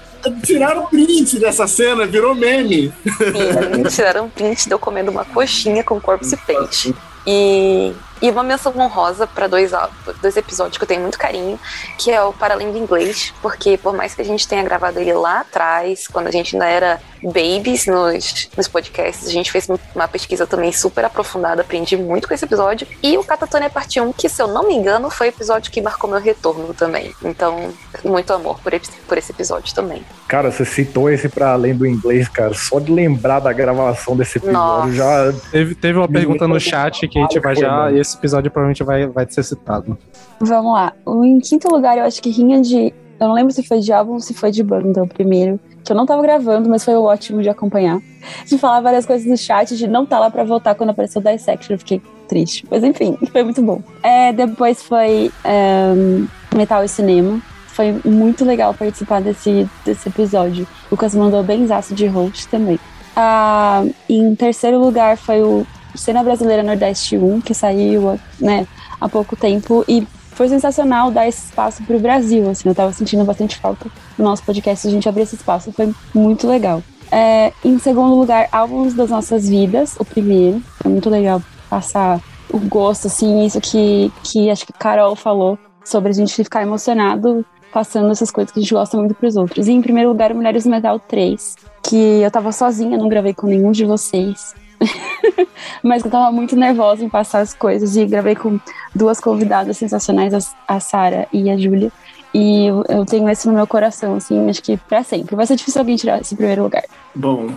J: tiraram print dessa cena, virou meme.
D: Sim, tiraram print de eu comendo uma coxinha com Corpse Paint. E E uma menção honrosa para dois, dois episódios que eu tenho muito carinho, que é o Para Além do Inglês, porque por mais que a gente tenha gravado ele lá atrás, quando a gente ainda era babies nos, nos podcasts, a gente fez uma pesquisa também super aprofundada, aprendi muito com esse episódio. E o Catatonia Parte 1, que se eu não me engano, foi o episódio que marcou meu retorno também. Então, muito amor por, por esse episódio também.
E: Cara, você citou esse para além do inglês, cara. Só de lembrar da gravação desse episódio Nossa. já.
H: Teve, teve uma pergunta no chat que a gente vai já. Esse episódio provavelmente vai, vai ser citado.
C: Vamos lá. Em quinto lugar, eu acho que Rinha de. Eu não lembro se foi de álbum ou se foi de banda o primeiro. Que eu não tava gravando, mas foi ótimo de acompanhar. De falar várias coisas no chat, de não tá lá pra votar quando apareceu o Dissection. Eu fiquei triste. Mas enfim, (laughs) foi muito bom. É, depois foi um, Metal e Cinema foi muito legal participar desse, desse episódio. O Lucas mandou benzaço de host também. Ah, em terceiro lugar foi o Cena Brasileira Nordeste 1, que saiu né, há pouco tempo e foi sensacional dar esse espaço para o Brasil. Assim, eu estava sentindo bastante falta no nosso podcast, a gente abrir esse espaço, foi muito legal. É, em segundo lugar, Álbuns das Nossas Vidas, o primeiro. Foi muito legal passar o gosto, assim, isso que, que acho que Carol falou sobre a gente ficar emocionado passando essas coisas que a gente gosta muito pros outros. E em primeiro lugar, Mulheres do Metal 3, que eu tava sozinha, não gravei com nenhum de vocês. (laughs) Mas eu tava muito nervosa em passar as coisas e gravei com duas convidadas sensacionais, a Sara e a Júlia. E eu tenho esse no meu coração, assim, acho que pra sempre. Vai ser difícil alguém tirar esse primeiro lugar.
J: Bom,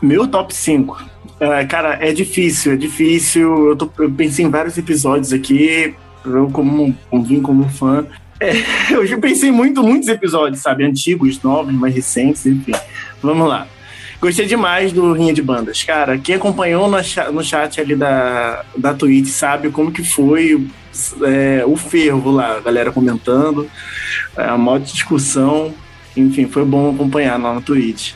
J: meu top 5. Uh, cara, é difícil, é difícil. Eu, tô, eu pensei em vários episódios aqui. Eu, como, como vim como fã, é, (laughs) eu já pensei muito, muitos episódios, sabe? Antigos, novos, mais recentes, enfim. Vamos lá. Gostei demais do Rinha de Bandas. Cara, quem acompanhou no chat, ali da, da Twitch sabe como que foi é, o fervo lá, a galera comentando, é, a maior discussão. Enfim, foi bom acompanhar lá na Twitch.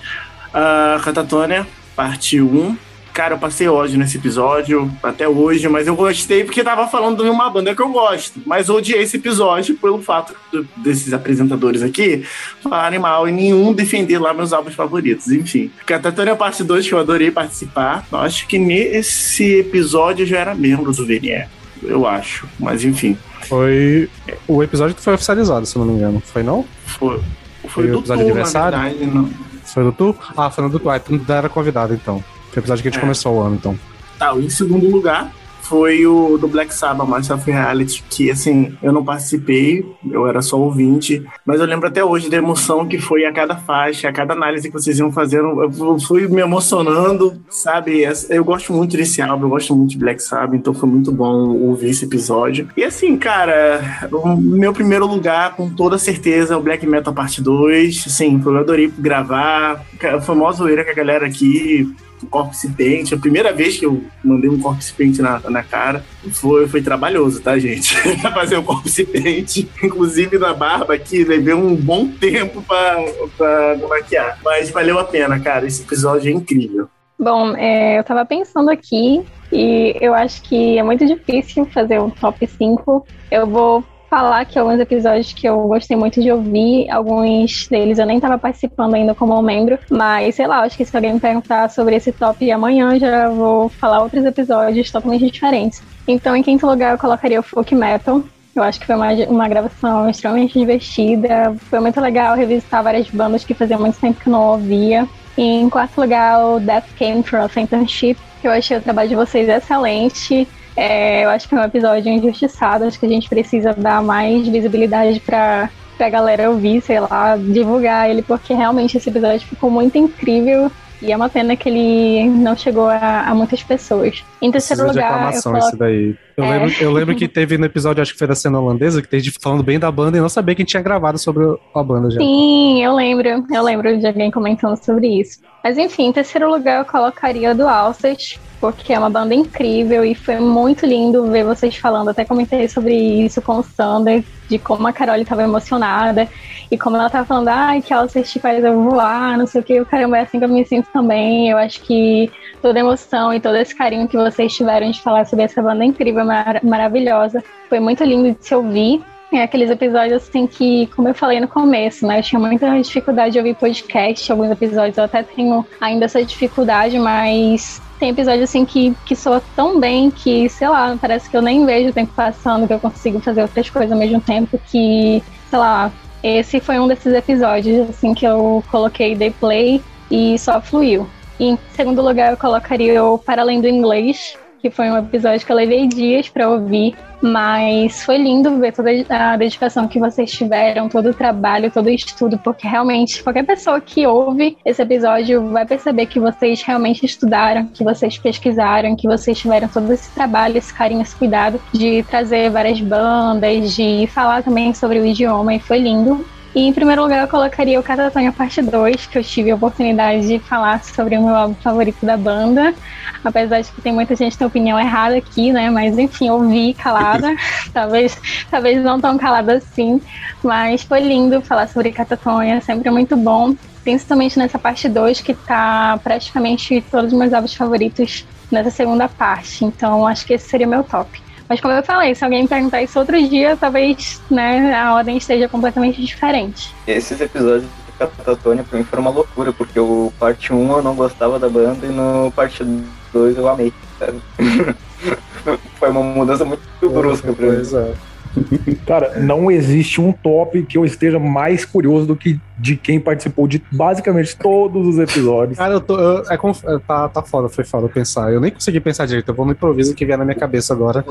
J: A Catatônia, parte 1, Cara, eu passei ódio nesse episódio, até hoje, mas eu gostei porque tava falando de uma banda que eu gosto. Mas odiei esse episódio pelo fato desses apresentadores aqui falarem mal e nenhum defender lá meus álbuns favoritos. Enfim. Catatônia Parte 2, que eu adorei participar. Eu acho que nesse episódio eu já era membro do VNE. Eu acho. Mas enfim.
H: Foi o episódio que foi oficializado, se não me engano. Foi não?
J: Foi. Foi, foi
H: do episódio aniversário? Verdade. Foi do Tu? Ah, foi no do Tu. Ah, tu não era convidado então. Foi o episódio que a gente é. começou o ano, então.
J: Tá, em segundo lugar foi o do Black Sabbath, Master of Reality, que assim, eu não participei, eu era só ouvinte, mas eu lembro até hoje da emoção que foi a cada faixa, a cada análise que vocês iam fazendo, eu fui me emocionando, sabe? Eu gosto muito desse álbum, eu gosto muito de Black Sabbath, então foi muito bom ouvir esse episódio. E assim, cara, o meu primeiro lugar, com toda certeza, é o Black Metal Parte 2, assim, eu adorei gravar, a famosa zoeira que a galera aqui corpse paint. A primeira vez que eu mandei um corpse paint na, na cara foi, foi trabalhoso, tá, gente? (laughs) Fazer o um corpse paint. Inclusive na barba aqui, levei um bom tempo pra maquiar. Mas valeu a pena, cara. Esse episódio é incrível.
K: Bom, é, eu tava pensando aqui e eu acho que é muito difícil fazer um top 5. Eu vou falar que alguns episódios que eu gostei muito de ouvir, alguns deles eu nem estava participando ainda como membro, mas sei lá, acho que se alguém me perguntar sobre esse top amanhã, já vou falar outros episódios totalmente diferentes. Então, em quinto lugar, eu colocaria o folk metal. Eu acho que foi uma, uma gravação extremamente divertida. Foi muito legal revisitar várias bandas que fazia muito tempo que não ouvia. E em quarto lugar, o Death Came from a Censorship. Eu achei o trabalho de vocês excelente. É, eu acho que é um episódio injustiçado, acho que a gente precisa dar mais visibilidade para a galera ouvir, sei lá, divulgar ele, porque realmente esse episódio ficou muito incrível. E é uma pena que ele não chegou a, a muitas pessoas. Em terceiro Precisa lugar. De
H: coloco... esse daí. Eu, é. lembro, eu lembro que teve no episódio, acho que foi da cena holandesa, que teve falando bem da banda e não sabia que tinha gravado sobre a banda já.
K: Sim, eu lembro. Eu lembro de alguém comentando sobre isso. Mas enfim, em terceiro lugar eu colocaria do Alcest, porque é uma banda incrível e foi muito lindo ver vocês falando. Até comentei sobre isso com o Sander, de como a Carol estava emocionada e como ela estava falando, ah, que ela te faz eu voar, não sei o que. O caramba, é assim que eu me sinto também. Eu acho que toda a emoção e todo esse carinho que vocês tiveram de falar sobre essa banda incrível, mar maravilhosa, foi muito lindo de se ouvir. É aqueles episódios assim que, como eu falei no começo, né? Eu tinha muita dificuldade de ouvir podcast, alguns episódios eu até tenho ainda essa dificuldade, mas tem episódios assim que, que soa tão bem que, sei lá, parece que eu nem vejo o tempo passando, que eu consigo fazer outras coisas ao mesmo tempo que, sei lá, esse foi um desses episódios assim que eu coloquei day play e só fluiu. E em segundo lugar eu colocaria o Para Além do Inglês, que foi um episódio que eu levei dias para ouvir, mas foi lindo ver toda a dedicação que vocês tiveram, todo o trabalho, todo o estudo, porque realmente qualquer pessoa que ouve esse episódio vai perceber que vocês realmente estudaram, que vocês pesquisaram, que vocês tiveram todo esse trabalho, esse carinho, esse cuidado de trazer várias bandas, de falar também sobre o idioma, e foi lindo. E em primeiro lugar eu colocaria o Catatonha Parte 2, que eu tive a oportunidade de falar sobre o meu álbum favorito da banda. Apesar de que tem muita gente que tem opinião errada aqui, né? Mas enfim, ouvi calada. (laughs) (laughs) talvez, talvez não tão calada assim. Mas foi lindo falar sobre Catatonha, sempre muito bom. Principalmente nessa parte 2, que tá praticamente todos os meus álbuns favoritos nessa segunda parte. Então acho que esse seria o meu top. Mas como eu falei, se alguém me perguntar isso outro dia, talvez né, a ordem esteja completamente diferente.
I: Esses episódios de Catatônia pra mim foram uma loucura, porque o parte 1 eu não gostava da banda e no parte 2 eu amei. (laughs) Foi uma mudança muito brusca pra mim.
E: É. Cara, não existe um top que eu esteja mais curioso do que de quem participou de basicamente todos os episódios.
H: Cara, eu tô. Eu, é, é, tá, tá foda, foi foda pensar. Eu nem consegui pensar direito, eu vou no improviso que vier na minha cabeça agora.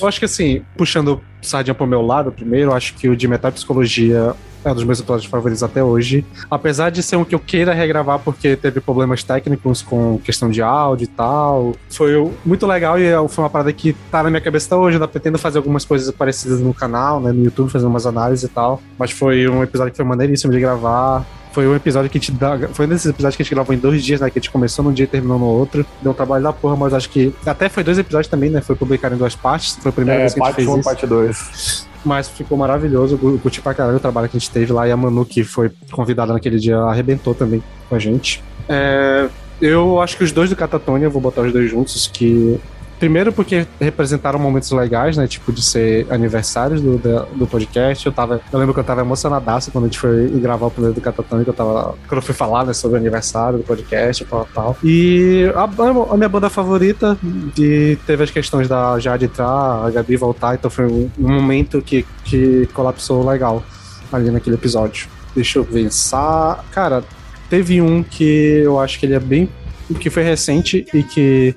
H: Eu acho que assim, puxando sardinha pro meu lado primeiro, eu acho que o de Metapsicologia é um dos meus episódios favoritos até hoje. Apesar de ser um que eu queira regravar porque teve problemas técnicos com questão de áudio e tal. Foi muito legal e foi uma parada que tá na minha cabeça até hoje. Eu pretendo fazer algumas coisas parecidas no canal, né, no YouTube, fazendo umas análises e tal. Mas foi um episódio que foi maneiríssimo de gravar. Foi um episódio que a gente dá, Foi um desses episódios que a gente gravou em dois dias, né? Que a gente começou num dia e terminou no outro. Deu um trabalho da porra, mas acho que. Até foi dois episódios também, né? Foi publicado em duas partes. Foi a primeira é, vez que a gente fez.
E: Parte 1
H: isso.
E: parte 2.
H: Mas ficou maravilhoso. Eu curti pra caralho o trabalho que a gente teve lá. E a Manu, que foi convidada naquele dia, arrebentou também com a gente. É, eu acho que os dois do Catatônia, vou botar os dois juntos, que Primeiro porque representaram momentos legais, né? Tipo, de ser aniversários do, do podcast. Eu tava. Eu lembro que eu tava emocionadaço quando a gente foi gravar o primeiro do Catatônico. Eu tava. Quando eu fui falar, né, sobre o aniversário do podcast e tal, tal. E a, a, minha banda favorita, e teve as questões da Jade entrar, a Gabi voltar, então foi um, um momento que, que colapsou legal ali naquele episódio. Deixa eu pensar. Cara, teve um que eu acho que ele é bem. que foi recente e que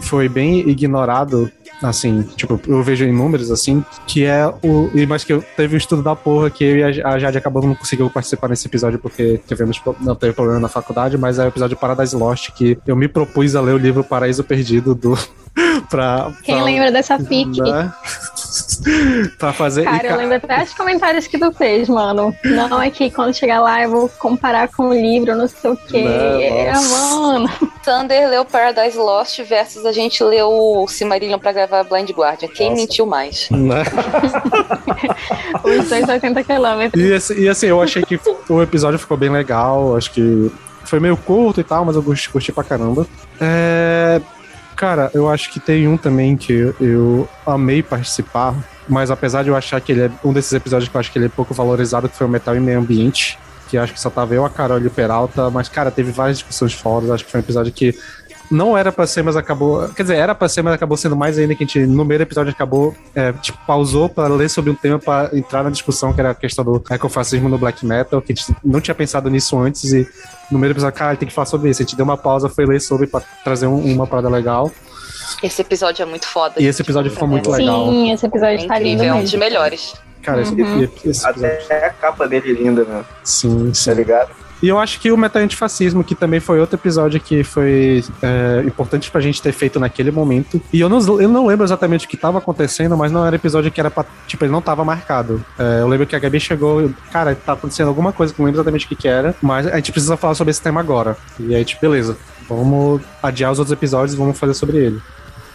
H: foi bem ignorado, assim, tipo, eu vejo em números, assim, que é o. Mas que eu teve um estudo da porra que eu e a Jade acabamos não conseguindo participar nesse episódio porque tivemos, não teve problema na faculdade, mas é o episódio Paradise Lost, que eu me propus a ler o livro Paraíso Perdido do. (laughs) pra,
K: Quem
H: pra,
K: lembra dessa fic?
H: Né? (laughs) pra fazer.
K: Cara, eu lembro até os comentários que tu fez, mano. Não é que quando chegar lá eu vou comparar com o livro, não sei o quê. É, mano.
D: Thunder leu Paradise Lost versus a gente leu o Silmarillion pra gravar Blind Guardian. Quem Nossa. mentiu mais?
H: Né? (laughs)
K: Os 280 quilômetros.
H: E, e assim, eu achei que o episódio ficou bem legal. Acho que foi meio curto e tal, mas eu curti, curti pra caramba. É, Cara, eu acho que tem um também que eu, amei participar, mas apesar de eu achar que ele é um desses episódios que eu acho que ele é pouco valorizado, que foi o Metal e Meio Ambiente, que acho que só tava eu, a Carol e o Peralta, mas, cara, teve várias discussões fora, acho que foi um episódio que não era pra ser, mas acabou. Quer dizer, era pra ser, mas acabou sendo mais ainda que a gente, no meio do episódio, acabou, é, tipo, pausou pra ler sobre um tema pra entrar na discussão, que era a questão do ecofascismo no black metal, que a gente não tinha pensado nisso antes, e no meio do episódio, cara, tem que falar sobre isso. A gente deu uma pausa, foi ler sobre pra trazer um, uma parada legal.
D: Esse episódio é muito foda.
H: E esse episódio ficou muito legal.
K: Sim, esse episódio é tá lindo.
D: É um dos melhores.
H: Cara, esse, uhum. esse
I: episódio... Até a capa dele é linda, né?
H: Sim, sim.
I: Tá ligado?
H: E eu acho que o meta-antifascismo, que também foi outro episódio que foi é, importante pra gente ter feito naquele momento. E eu não, eu não lembro exatamente o que tava acontecendo, mas não era episódio que era pra. Tipo, ele não tava marcado. É, eu lembro que a Gabi chegou. Cara, tá acontecendo alguma coisa que não lembro exatamente o que, que era, mas a gente precisa falar sobre esse tema agora. E aí, tipo, beleza. Vamos adiar os outros episódios e vamos fazer sobre ele.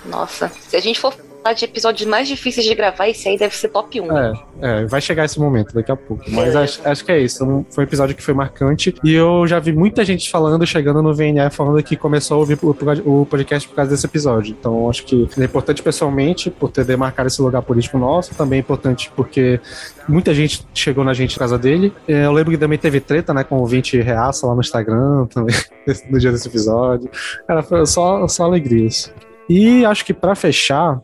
D: Nossa, se a gente for de episódios mais difíceis de gravar, esse aí deve ser top 1.
H: É, é, vai chegar esse momento daqui a pouco. Mas acho, acho que é isso. Um- Foi um episódio que foi marcante. E eu já vi muita gente falando, chegando no VNE, falando que começou a ouvir o, o podcast por causa desse episódio. Então acho que é importante pessoalmente, por ter demarcado esse lugar político nosso. Também é importante porque muita gente chegou na gente por causa dele. É, Eu lembro que também teve treta, né, com o 20 reaça lá no Instagram também, (laughs) no dia desse episódio. Cara, foi só, só alegrias. E acho que pra fechar,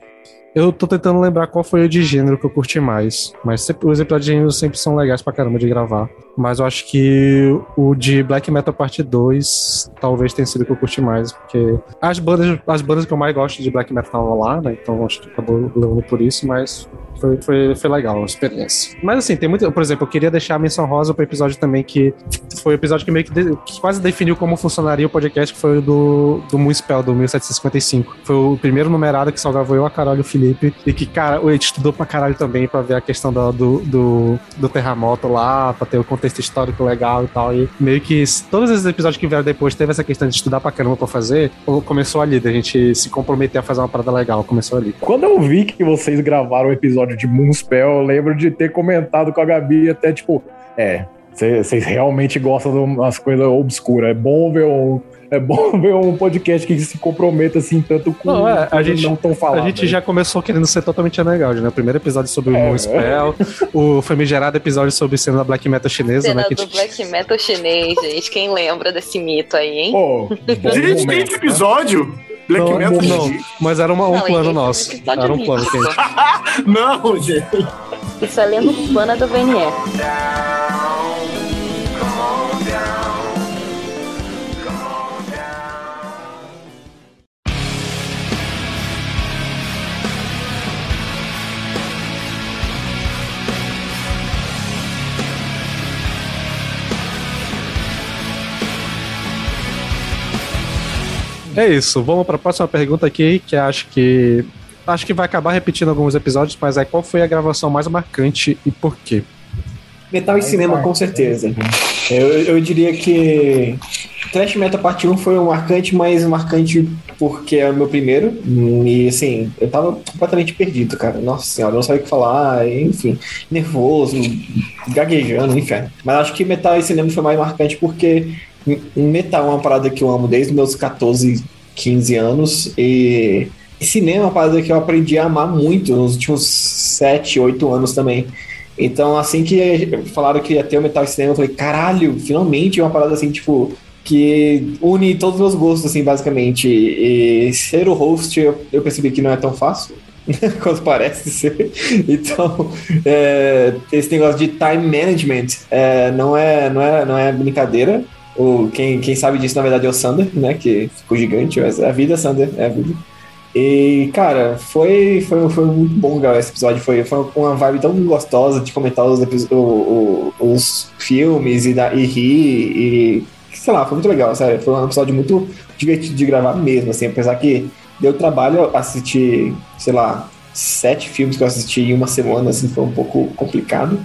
H: eu tô tentando lembrar qual foi o de gênero que eu curti mais. Mas os episódios de gênero sempre são legais pra caramba de gravar. Mas eu acho que o de Black Metal Parte 2 talvez tenha sido o que eu curti mais. Porque as bandas, as bandas que eu mais gosto de Black Metal estavam lá, né? Então acho que acabou levando por isso, mas foi, foi, foi legal a experiência. Mas assim, tem muito. Por exemplo, eu queria deixar a menção rosa pro episódio também que foi o episódio que meio que, de- que quase definiu como funcionaria o podcast, que foi o do, do Moonspell, do 1755. Foi o primeiro numerado que só gravou eu, a Carol e o Felipe. E que, cara, a gente estudou pra caralho também pra ver a questão do, do, do, do terremoto lá, pra ter o contexto histórico legal e tal. E meio que todos esses episódios que vieram depois teve essa questão de estudar pra caramba pra fazer. ou Começou ali, da gente se comprometer a fazer uma parada legal. Começou ali.
E: Quando eu vi que vocês gravaram o episódio de Moonspell, eu lembro de ter comentado com a Gabi até tipo, é, vocês realmente gostam de umas coisas obscuras. É bom ver um. É bom (laughs) ver um podcast que se comprometa assim tanto com
H: Não, é, a gente,
E: não tão
H: a
E: faladas.
H: gente já começou querendo ser totalmente underground, né? O primeiro episódio sobre o
E: É,
H: Moonspell, o famigerado episódio sobre cena da black metal chinesa,
D: Cena
H: né? Que
D: do black metal chinês, gente. Quem lembra desse mito aí, hein?
E: Pô, (laughs)
J: Gente, tem esse episódio? Black
H: não,
J: Metal
H: não,
J: Chinês?
H: mas era uma- um
D: Não,
H: plano
D: é
H: nosso. Era um plano que a gente. (laughs)
J: Não, gente.
F: Isso é lenda urbana do VNE.
H: É isso, vamos para a próxima pergunta aqui, que acho que. Acho que vai acabar repetindo alguns episódios, mas é qual foi a gravação mais marcante e por quê?
G: Metal e cinema, com certeza. Eu, eu diria que Trash Metal Parte 1 foi um marcante, mas marcante porque é o meu primeiro. E assim, eu tava completamente perdido, cara. Nossa senhora, eu não sabia o que falar, enfim, nervoso, gaguejando, enfim. Mas acho que Metal e cinema foi mais marcante porque Metal é uma parada que eu amo desde meus 14, 15 anos. E cinema é uma parada que eu aprendi a amar muito nos últimos 7, 8 anos também. Então, assim que falaram que ia ter o Metal e Cinema, eu falei, caralho, finalmente uma parada assim, tipo, que une todos os meus gostos, assim, basicamente. E ser o host, eu, eu percebi que não é tão fácil. (laughs) quanto parece ser. Então, é, esse negócio de time management é, não, é, não, é, não é brincadeira. O, quem, quem sabe disso, na verdade, é o Sander, né? Que ficou gigante, mas é a vida, Sander, é a vida. E, cara, foi, foi, foi muito bom gravar esse episódio. Foi, foi uma vibe tão gostosa de comentar os, o- o- os filmes e, da, e rir. E, sei lá, foi muito legal, sério. Foi um episódio muito divertido de gravar mesmo, assim. Apesar que deu trabalho assistir, sei lá, sete filmes que eu assisti em uma semana, assim, foi um pouco complicado.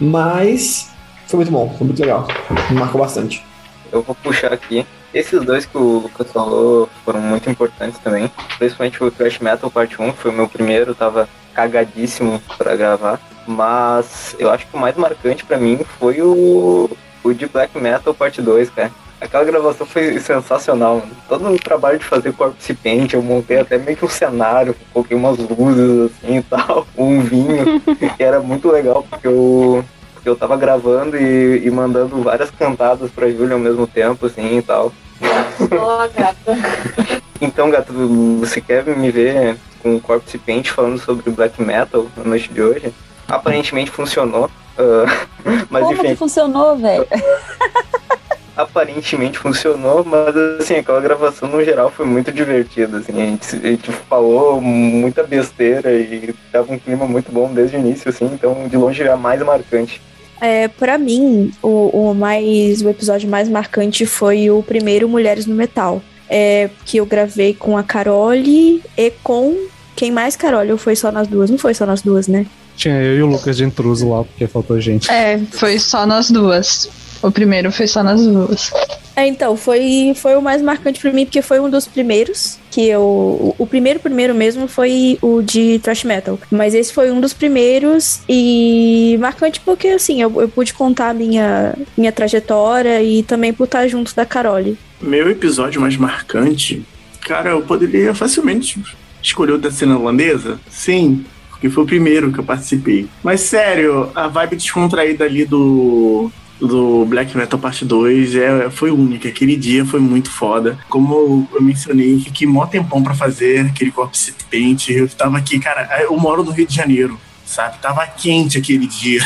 G: Mas foi muito bom, foi muito legal. Marcou bastante.
I: Eu vou puxar aqui. Esses dois que o Lucas falou foram muito importantes também. Principalmente o Thrash Metal Parte 1, que foi o meu primeiro, tava cagadíssimo pra gravar. Mas eu acho que o mais marcante pra mim foi o, o de Black Metal Parte 2, cara. Aquela gravação foi sensacional, mano. Todo o trabalho de fazer corpse paint, eu montei até meio que um cenário, coloquei umas luzes assim e tal, (laughs) um vinho, que era muito legal, porque eu, porque eu tava gravando e, e mandando várias cantadas pra Júlia ao mesmo tempo, assim e tal.
F: Ó, gata. (laughs)
I: Então, gato, você quer me ver com o Corpse Paint falando sobre Black Metal na noite de hoje? Aparentemente funcionou. ah, (laughs) mas
C: Como
I: enfim,
C: que funcionou, velho? (laughs)
I: aparentemente funcionou, mas assim, aquela gravação no geral foi muito divertida, assim, a gente, a gente falou muita besteira e tava um clima muito bom desde o início, assim, então de longe é a mais marcante.
F: É, para mim, o, o mais o episódio mais marcante foi o primeiro Mulheres no Metal. É, que eu gravei com a Carole e com. Quem mais, Carole? Ou foi só nas duas? Não foi só nas duas, né?
H: Tinha eu e o Lucas de intruso lá, porque faltou gente.
B: É, foi só nas duas. O primeiro foi só nas duas.
F: É, então, foi, foi o mais marcante pra mim, porque foi um dos primeiros. que eu. O primeiro, primeiro mesmo foi o de thrash metal. Mas esse foi um dos primeiros e marcante porque, assim, eu, eu pude contar a minha, minha trajetória e também por estar junto da Carole.
J: Meu episódio mais marcante, cara, eu poderia facilmente escolher o da cena holandesa? Sim, porque foi o primeiro que eu participei. Mas sério, a vibe descontraída ali do do Black Metal Parte 2 é, foi única. Aquele dia foi muito foda. Como eu mencionei, fiquei mó tempão pra fazer aquele corpse paint. Eu tava aqui, cara, eu moro no Rio de Janeiro. Sabe, tava quente aquele dia.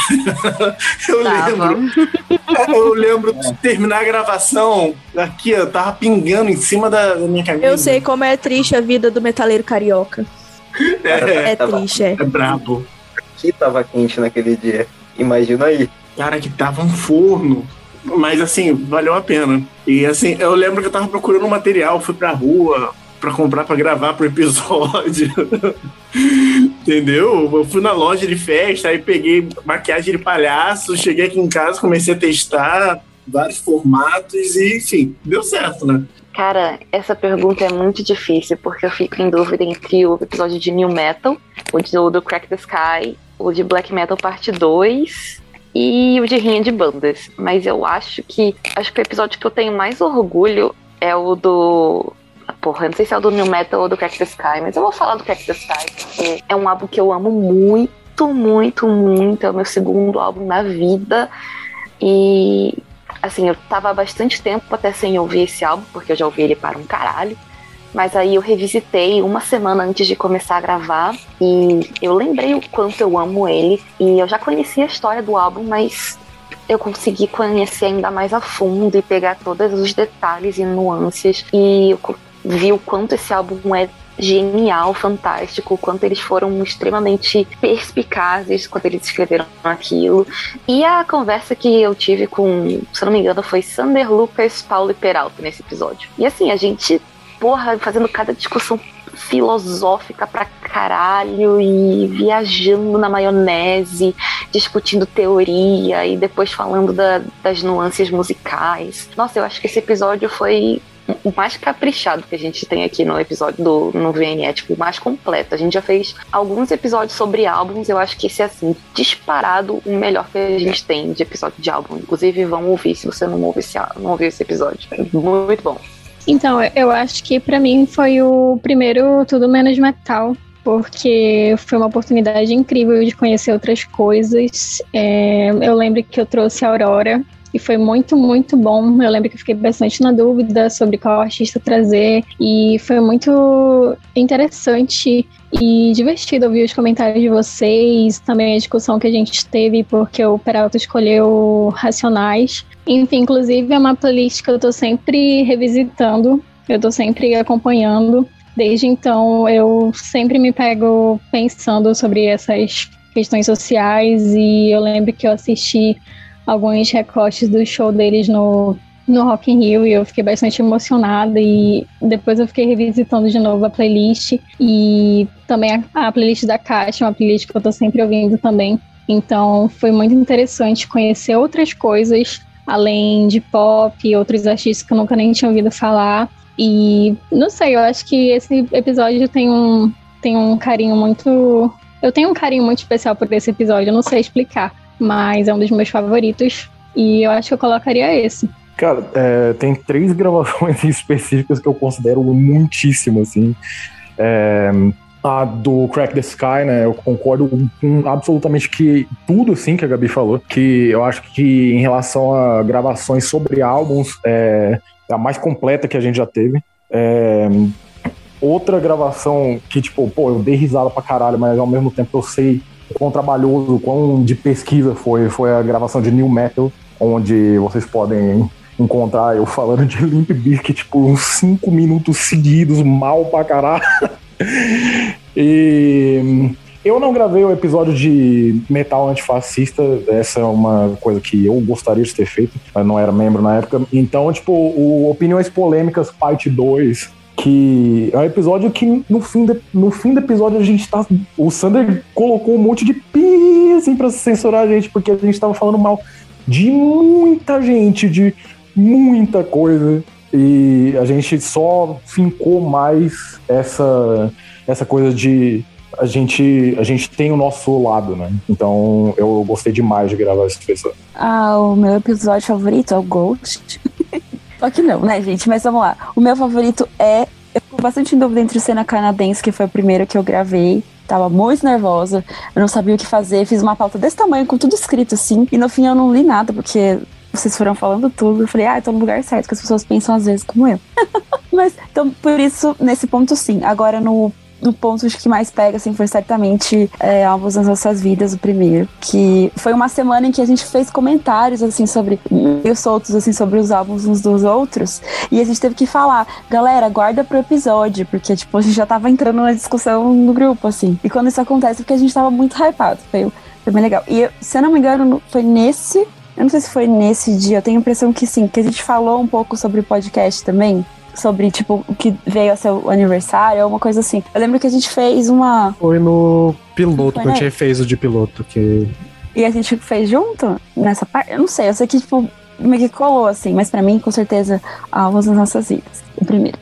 J: (laughs) eu
D: Tava.
J: lembro. Eu lembro de terminar a gravação. Aqui, eu tava pingando em cima da, da minha camisa.
F: Eu sei como é triste a vida do metaleiro carioca.
J: É,
F: É triste, é.
J: é brabo.
I: Aqui tava quente naquele dia. Imagina aí.
J: Cara, que tava um forno. Mas assim, valeu a pena. E assim, eu lembro que eu tava procurando material, fui pra rua pra comprar pra gravar pro (laughs) episódio. Entendeu? Eu fui na loja de festa, aí peguei maquiagem de palhaço, cheguei aqui em casa, comecei a testar vários formatos e, enfim, deu certo, né?
D: Cara, essa pergunta é muito difícil, porque eu fico em dúvida entre o episódio de New Metal, o do Crack the Sky, o de Black Metal Parte 2 e o de Rinha de Bandas. Mas eu acho que. Acho que o episódio que eu tenho mais orgulho é o do. Porra, não sei se é o do New Metal ou do Crack the Sky, mas eu vou falar do Crack the Sky, porque é um álbum que eu amo muito, muito, muito. É o meu segundo álbum na vida. E assim, eu tava há bastante tempo até sem ouvir esse álbum, porque eu já ouvi ele para um caralho. Mas aí eu revisitei uma semana antes de começar a gravar e eu lembrei o quanto eu amo ele. E eu já conhecia a história do álbum, mas eu consegui conhecer ainda mais a fundo e pegar todos os detalhes e nuances. E eu vi o quanto esse álbum é genial, fantástico, o quanto eles foram extremamente perspicazes quando eles escreveram aquilo. E a conversa que eu tive com, se eu não me engano, foi Sander Lucas, Paulo e Peralta nesse episódio. E assim, a gente, porra, fazendo cada discussão filosófica pra caralho e viajando na maionese, discutindo teoria e depois falando da- das nuances musicais. Nossa, eu acho que esse episódio foi o mais caprichado que a gente tem aqui no episódio do no VNE, tipo, o mais completo. A gente já fez alguns episódios sobre álbuns, eu acho que esse é assim, disparado o melhor que a gente tem de episódio de álbum. Inclusive, vão ouvir se você não ouviu esse, não ouviu esse episódio. Muito bom.
K: Então, eu acho que pra mim foi o primeiro Tudo Menos Metal, porque foi uma oportunidade incrível de conhecer outras coisas. É, eu lembro que eu trouxe a Aurora e foi muito, muito bom. Eu lembro que eu fiquei bastante na dúvida sobre qual artista trazer e foi muito interessante e divertido ouvir os comentários de vocês, também a discussão que a gente teve, porque o Peralta escolheu Racionais. Enfim, inclusive é uma playlist que eu tô sempre revisitando, eu tô sempre acompanhando. Desde então, eu sempre me pego pensando sobre essas questões sociais e eu lembro que eu assisti alguns recortes do show deles no, no Rock in Rio e eu fiquei bastante emocionada e depois eu fiquei revisitando de novo a playlist e também a, a playlist da Caixa, uma playlist que eu tô sempre ouvindo também. Então foi muito interessante conhecer outras coisas além de pop outros artistas que eu nunca nem tinha ouvido falar. E não sei, eu acho que esse episódio tem um, tem um carinho muito. Eu tenho um carinho muito especial por esse episódio, eu não sei explicar, mas é um dos meus favoritos. E eu acho que eu colocaria esse.
E: Cara, é, tem três gravações (laughs) específicas que eu considero muitíssimo, assim. É, a do Crack the Sky, né? Eu concordo com absolutamente que tudo, assim, que a Gabi falou. Que eu acho que em relação a gravações sobre álbuns, é, é a mais completa que a gente já teve. É, outra gravação que, tipo, pô, eu dei risada pra caralho, mas ao mesmo tempo eu sei o quão trabalhoso, o quão de pesquisa foi, foi a gravação de New Metal, onde vocês podem encontrar eu falando de Limp Bizkit por uns 5 minutos seguidos, mal pra caralho. (laughs) e eu não gravei o episódio de metal antifascista, essa é uma coisa que eu gostaria de ter feito, mas não era membro na época. Então, tipo, o Opiniões Polêmicas, parte 2, que é um episódio que no fim, de- no fim do episódio a gente tá. O Sander colocou um monte de pi assim pra censurar a gente, porque a gente tava falando mal de muita gente, de muita coisa. E a gente só fincou mais essa, essa coisa de a gente, a gente tem o nosso lado, né? Então eu gostei demais de gravar esse episódio.
C: Ah, o meu episódio favorito é o Ghost. (laughs) Só que não, né, gente? Mas vamos lá. O meu favorito é. Eu fico bastante em dúvida entre cena canadense, que foi o primeiro que eu gravei. Tava muito nervosa, eu não sabia o que fazer, fiz uma pauta desse tamanho, com tudo escrito assim, e no fim eu não li nada, porque vocês foram falando tudo. Eu falei, ah, eu tô no lugar certo, que as pessoas pensam às vezes como eu. (laughs) Mas, então, por isso, nesse ponto, sim. Agora, no no ponto que mais pega, assim, foi certamente é, Álbuns nas Nossas Vidas, o primeiro. Que foi uma semana em que a gente fez comentários, assim, sobre, meio soltos, assim, sobre os álbuns uns dos outros. E a gente teve que falar, galera, guarda pro episódio, porque, tipo, a gente já tava entrando na discussão no grupo, assim. E quando isso acontece, é porque a gente tava muito hypado. Foi, foi bem legal. E, se eu não me engano, foi nesse eu não sei se foi nesse dia, eu tenho a impressão que sim, que a gente falou um pouco sobre o podcast também sobre, tipo, o que veio a ser o aniversário, alguma coisa assim. Eu lembro que a gente fez uma.
H: Foi no piloto, foi, que a gente fez o de piloto, que.
C: E a gente fez junto nessa parte? Eu não sei, eu sei que, tipo, meio que colou, assim, mas para mim, com certeza, álbuns nas nossas vidas. O primeiro.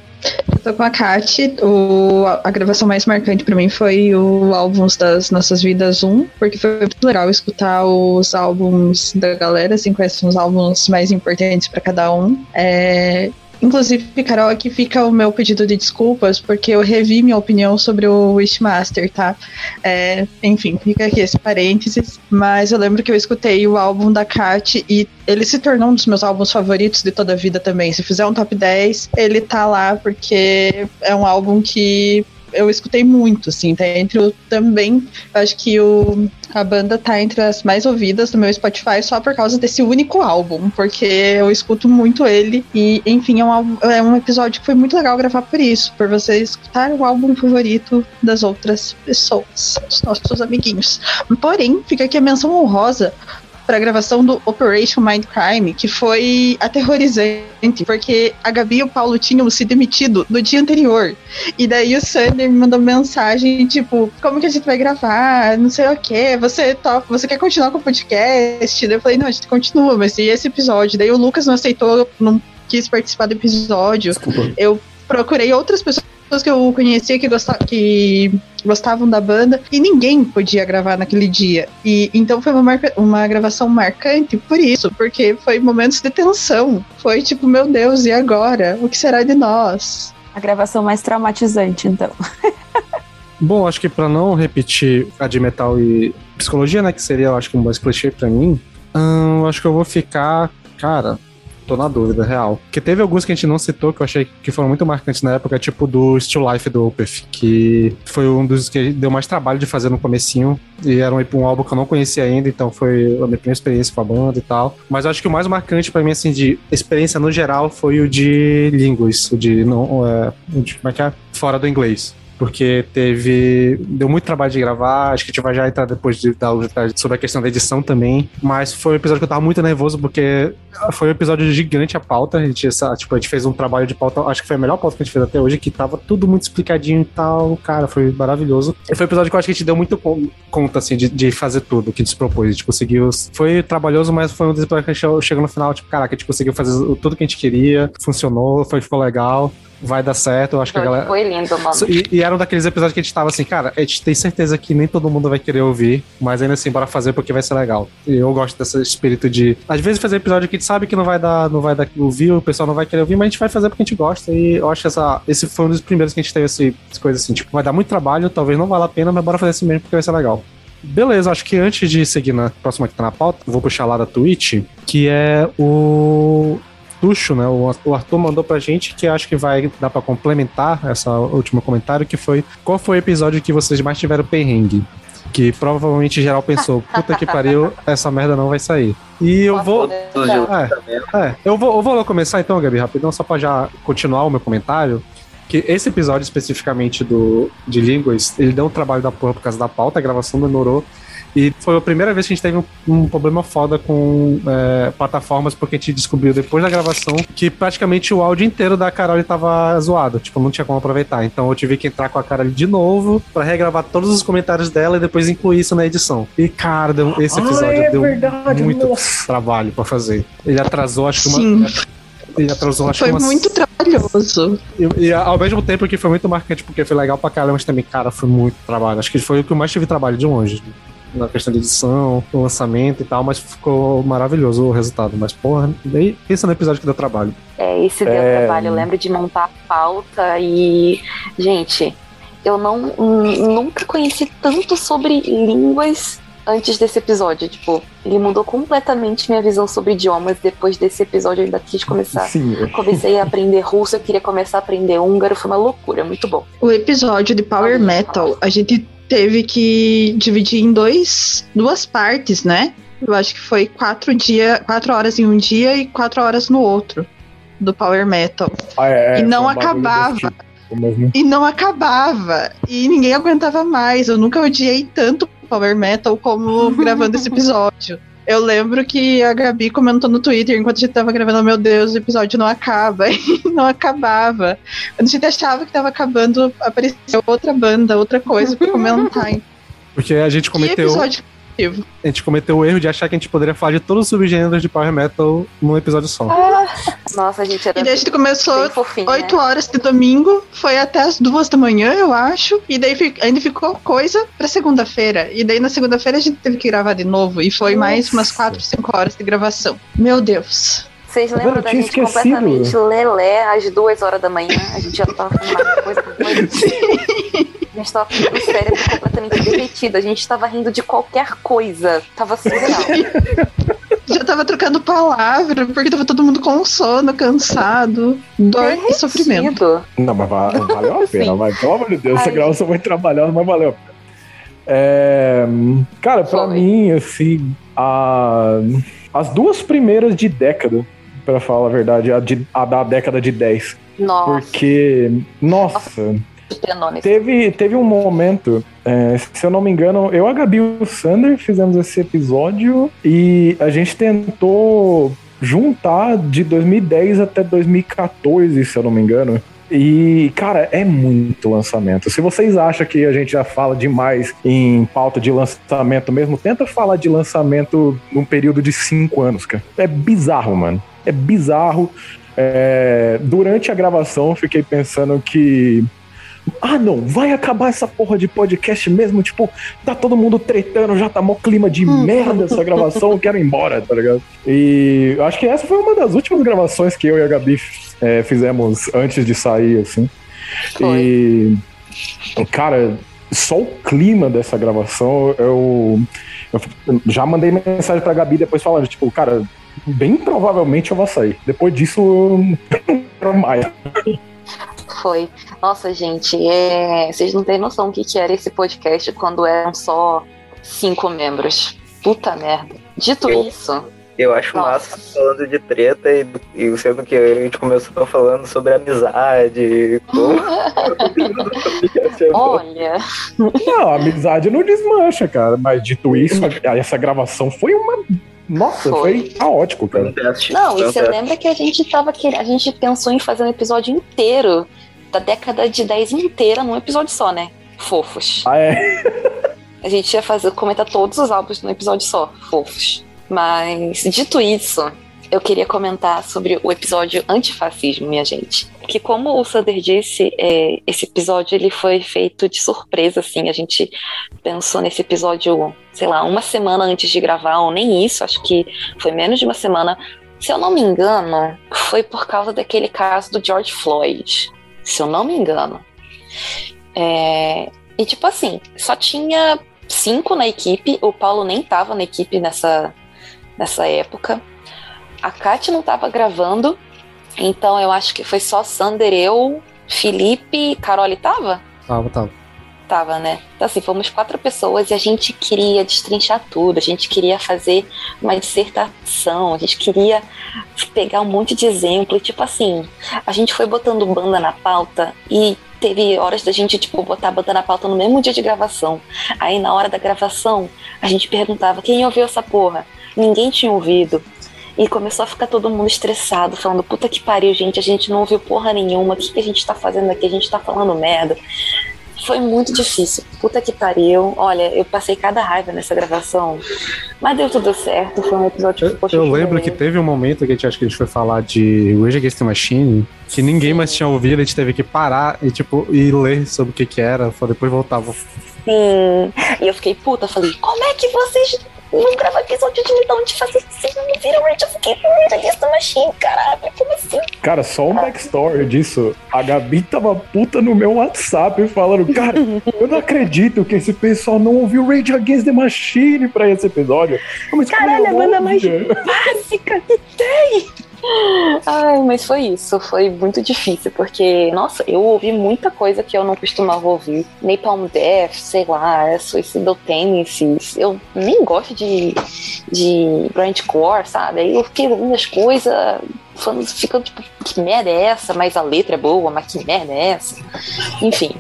B: Eu tô com a Kat, o, a gravação mais marcante para mim foi o álbuns das Nossas Vidas 1, porque foi muito legal escutar os álbuns da galera, assim, quais são os álbuns mais importantes para cada um. É, Inclusive, Carol, aqui fica o meu pedido de desculpas, porque eu revi minha opinião sobre o Wishmaster, tá? É, enfim, fica aqui esse parênteses. Mas eu lembro que eu escutei o álbum da Kat e ele se tornou um dos meus álbuns favoritos de toda a vida também. Se fizer um top 10, ele tá lá, porque é um álbum que eu escutei muito, assim, tá entre o também, acho que o, a banda tá entre as mais ouvidas do meu Spotify só por causa desse único álbum, porque eu escuto muito ele e, enfim, é um, é um episódio que foi muito legal gravar por isso, por você escutar o álbum favorito das outras pessoas, dos nossos amiguinhos. Porém, fica aqui a menção honrosa para a gravação do Operation Mind Crime, que foi aterrorizante, porque a Gabi e o Paulo tinham se demitido no dia anterior. E daí o Sander me mandou mensagem, tipo, como que a gente vai gravar? Não sei o que, você topa, você quer continuar com o podcast? Daí eu falei, não, a gente continua, mas e esse episódio? Daí o Lucas não aceitou, não quis participar do episódio. Desculpa. Eu procurei outras pessoas pessoas que eu conhecia que, gostavam, que gostavam da banda e ninguém podia gravar naquele dia. E então foi uma, marca, uma gravação marcante por isso, porque foi momentos de tensão. Foi tipo, meu Deus, e agora? O que será de nós?
C: A gravação mais traumatizante, então. (laughs)
H: Bom, acho que para não repetir a de metal e psicologia, né, que seria, eu acho que um mais clichê para mim, hum, acho que eu vou ficar, cara, tô na dúvida, real. Porque teve alguns que a gente não citou que eu achei que foram muito marcantes na época, tipo do Still Life do Opeth, que foi um dos que deu mais trabalho de fazer no comecinho. E era um, um, álbum que eu não conhecia ainda, então foi a minha primeira experiência com a banda e tal. Mas eu acho que o mais marcante para mim, assim, de experiência no geral, foi o de línguas, o de, não, é, de como é que é? Fora do inglês porque teve. Deu muito trabalho de gravar. Acho que a gente vai já entrar depois de dar sobre a questão da edição também. Mas foi um episódio que eu tava muito nervoso, porque foi um episódio gigante a pauta. A gente, tipo, a gente fez um trabalho de pauta, acho que foi a melhor pauta que a gente fez até hoje, que tava tudo muito explicadinho e tal. Cara, foi maravilhoso. E foi um episódio que eu acho que a gente deu muito conta, assim, de, de fazer tudo que a gente se propôs. A gente conseguiu. Foi trabalhoso, mas foi um dos episódios que a gente chegou no final, tipo, caraca, a gente conseguiu fazer tudo que a gente queria, funcionou, foi, ficou legal vai dar certo. Eu acho foi, que a galera.
D: Foi lindo, mano.
H: E, e, era um daqueles episódios que a gente tava assim, cara, a gente tem certeza que nem todo mundo vai querer ouvir, mas ainda assim, bora fazer porque vai ser legal. E eu gosto desse espírito de. Às vezes fazer episódio que a gente sabe que não vai dar, não vai dar ouvir, o pessoal não vai querer ouvir, mas a gente vai fazer porque a gente gosta. E eu acho que essa, esse foi um dos primeiros que a gente teve esse, essa coisa assim, tipo, vai dar muito trabalho, talvez não valha a pena, mas bora fazer assim mesmo porque vai ser legal. Beleza, acho que antes de seguir na próxima que tá na pauta, vou puxar lá da Twitch, que é o Tuxo, né? O Arthur mandou pra gente que acho que vai dar pra complementar essa último comentário, que foi qual foi o episódio que vocês mais tiveram perrengue? Que provavelmente geral pensou, (laughs) puta que pariu, essa merda não vai sair. E eu vou. É, é, eu vou, eu vou começar então, Gabi, rapidão, só pra já continuar o meu comentário que esse episódio especificamente do de línguas, ele deu um trabalho da porra por causa da pauta, a gravação demorou. E foi a primeira vez que a gente teve um, um problema foda com é, plataformas, porque a gente descobriu depois da gravação que praticamente o áudio inteiro da Carol tava zoado. Tipo, não tinha como aproveitar. Então eu tive que entrar com a Carol de novo para regravar todos os comentários dela e depois incluir isso na edição. E, cara, esse episódio ah, é deu verdade, muito nossa. trabalho para fazer. Ele atrasou, acho que uma. E atrasou, acho
B: Foi
H: que umas-
B: muito trabalhoso.
H: E, e ao mesmo tempo que foi muito marcante, porque foi legal pra caramba, mas também, cara, foi muito trabalho. Acho que foi o que eu mais tive trabalho de longe. Na questão de edição, do lançamento e tal, mas ficou maravilhoso o resultado. Mas, porra, daí pensa no episódio que deu trabalho.
D: É, esse deu
H: É.
D: trabalho. Eu lembro de montar a pauta e. Gente, eu não nunca conheci tanto sobre línguas antes desse episódio. Tipo, ele mudou completamente minha visão sobre idiomas depois desse episódio. Eu ainda quis começar.
E: Sim.
D: Comecei a aprender russo, eu queria começar a aprender húngaro. Foi uma loucura, muito bom.
B: O episódio de Power Metal, a gente teve que dividir em dois, duas partes, né? Eu acho que foi quatro, dia, quatro horas em um dia e quatro horas no outro do Power Metal.
E: Ah, é,
B: e não acabava.
E: tipo.
B: E não acabava. E ninguém aguentava mais. Eu nunca odiei tanto Power Metal como (laughs) gravando esse episódio. Eu lembro que a Gabi comentou no Twitter enquanto a gente tava gravando, meu Deus, o episódio não acaba. (laughs) E não acabava. Quando a gente achava que tava acabando, apareceu outra banda, outra coisa pra comentar.
H: Porque a gente
B: Que
H: cometeu.
B: episódio
H: A gente cometeu o erro de achar que a gente poderia falar de todos os subgêneros de Power Metal num episódio só.
D: Nossa, a gente era.
B: E daí a gente começou
D: fofinho,
B: 8
D: né?
B: horas de domingo, foi até as duas da manhã, eu acho. E daí fi- ainda ficou coisa pra segunda-feira. E daí na segunda-feira a gente teve que gravar de novo. E foi mais umas 4, 5 horas de gravação. Meu Deus.
D: Vocês lembram da gente
E: esquecido.
D: completamente lelé às duas horas da manhã? A gente já tava fazendo uma coisa com coisa. (laughs) A gente tava com o cérebro completamente derretido. A gente tava rindo de qualquer coisa. Tava surreal. (laughs)
B: Já tava trocando palavra, porque tava todo mundo com sono, cansado, dor e sofrimento.
E: Não, mas va- valeu a (laughs) pena, vai. Pelo amor de Deus, essa
B: Ai.
E: gravação foi trabalhada, mas valeu a pena. É, cara, pra mim, assim, a- as duas primeiras de década, pra falar a verdade, a, de- a da década de 10.
D: Nossa.
E: Porque, nossa,
D: Penones.
E: teve, teve um momento, é, se eu não me engano, eu, a Gabi e o Sander fizemos esse episódio e a gente tentou juntar de 2010 até 2014, se eu não me engano. E, cara, é muito lançamento. Se vocês acham que a gente já fala demais em pauta de lançamento mesmo, tenta falar de lançamento num período de cinco anos, cara. É bizarro, mano. É bizarro. É, durante a gravação, fiquei pensando que. Ah, não, vai acabar essa porra de podcast mesmo? Tipo, tá todo mundo tretando, já tá mó clima de merda essa gravação, eu quero ir embora, tá ligado? E acho que essa foi uma das últimas gravações que eu e a Gabi é, fizemos antes de sair, assim. E. Cara, só o clima dessa gravação, eu, eu já mandei mensagem pra Gabi depois falando, tipo, cara, bem provavelmente eu vou sair. Depois disso, eu não quero mais.
D: Foi. Nossa, gente, é... vocês não têm noção do que, que era esse podcast quando eram só cinco membros. Puta merda. Dito isso,
I: Eu acho massa falando de treta e, e sendo que a gente começou falando sobre amizade. Como... (laughs)
D: olha.
E: Não, amizade não desmancha, cara. Mas dito isso, essa gravação foi uma. Nossa, foi,
D: Foi.
E: caótico, cara.
D: Não, e você lembra que a gente tava querendo. A gente pensou em fazer um episódio inteiro da década de 10 inteira num episódio só, né? Fofos.
E: Ah, é?
D: A gente ia fazer, comentar todos os álbuns num episódio só, fofos. Mas, dito isso, eu queria comentar sobre o episódio antifascismo, minha gente. Que como o Sander disse, é, esse episódio ele foi feito de surpresa, assim. A gente pensou nesse episódio, sei lá, uma semana antes de gravar, ou nem isso, acho que foi menos de uma semana. Se eu não me engano, foi por causa daquele caso do George Floyd. Se eu não me engano. É, e tipo assim, só tinha cinco na equipe. O Paulo nem tava na equipe nessa, nessa época. A Kátia não tava gravando. Então eu acho que foi só Sander, eu, Felipe, Carole tava?
H: Tava, tava.
D: Tava, né? Então, assim, fomos quatro pessoas e a gente queria destrinchar tudo, a gente queria fazer uma dissertação, a gente queria pegar um monte de exemplo. E, tipo assim, a gente foi botando banda na pauta e teve horas da gente, tipo, botar a banda na pauta no mesmo dia de gravação. Aí, na hora da gravação, a gente perguntava quem ouviu essa porra. Ninguém tinha ouvido. E começou a ficar todo mundo estressado, falando: puta que pariu, gente, a gente não ouviu porra nenhuma, o que, que a gente tá fazendo aqui? A gente tá falando merda. Foi muito difícil. Puta que pariu. Olha, eu passei cada raiva nessa gravação. Mas deu tudo certo. Foi um episódio que ficou
H: Eu lembro que teve um momento que a gente acho que a gente foi falar de Rage Against the Machine, que ninguém mais tinha ouvido, a gente teve que parar e tipo e ler sobre o que que era, depois voltava.
D: Sim. E eu fiquei puta. Falei, como é que vocês não gravam episódio de Lidão de fazer vocês não viram Rage? Eu fiquei Rage Against the Machine, caralho. Como assim?
E: Cara, só um backstory disso. A Gabi tava puta no meu WhatsApp falando, cara, eu não acredito que esse pessoal não ouviu Rage Against the Machine pra esse episódio. Mas
D: Caralho, a banda mais básica que tem. Ai, mas foi isso, foi muito difícil, porque, nossa, eu ouvi muita coisa que eu não costumava ouvir. Napalm Death, sei lá, Suicidal Tendencies. Eu nem gosto de, de grindcore, sabe? Aí eu fiquei ouvindo as coisas, falando, ficando tipo, que merda é essa? Mas a letra é boa, mas que merda é essa? Enfim.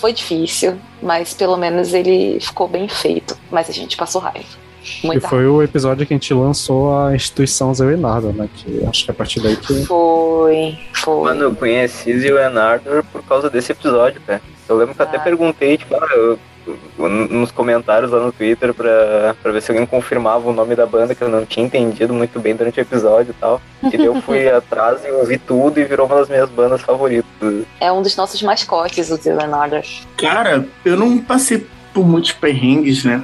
D: Foi difícil, mas pelo menos ele ficou bem feito. Mas a gente passou raiva.
H: E
D: Muita
H: foi o episódio que a gente lançou a instituição Zé Leonardo, né? Que acho que é a partir daí que.
D: Foi, foi.
I: Mano, eu conheci Leonardo por causa desse episódio, cara. Eu lembro que eu até perguntei, tipo, ah, eu- nos comentários lá no Twitter pra, pra ver se alguém confirmava o nome da banda, que eu não tinha entendido muito bem durante o episódio e tal. E daí eu fui (laughs) atrás e ouvi tudo e virou uma das minhas bandas favoritas.
D: É um dos nossos mascotes, o Leonardo.
J: Cara, eu não passei por muitos perrengues, né?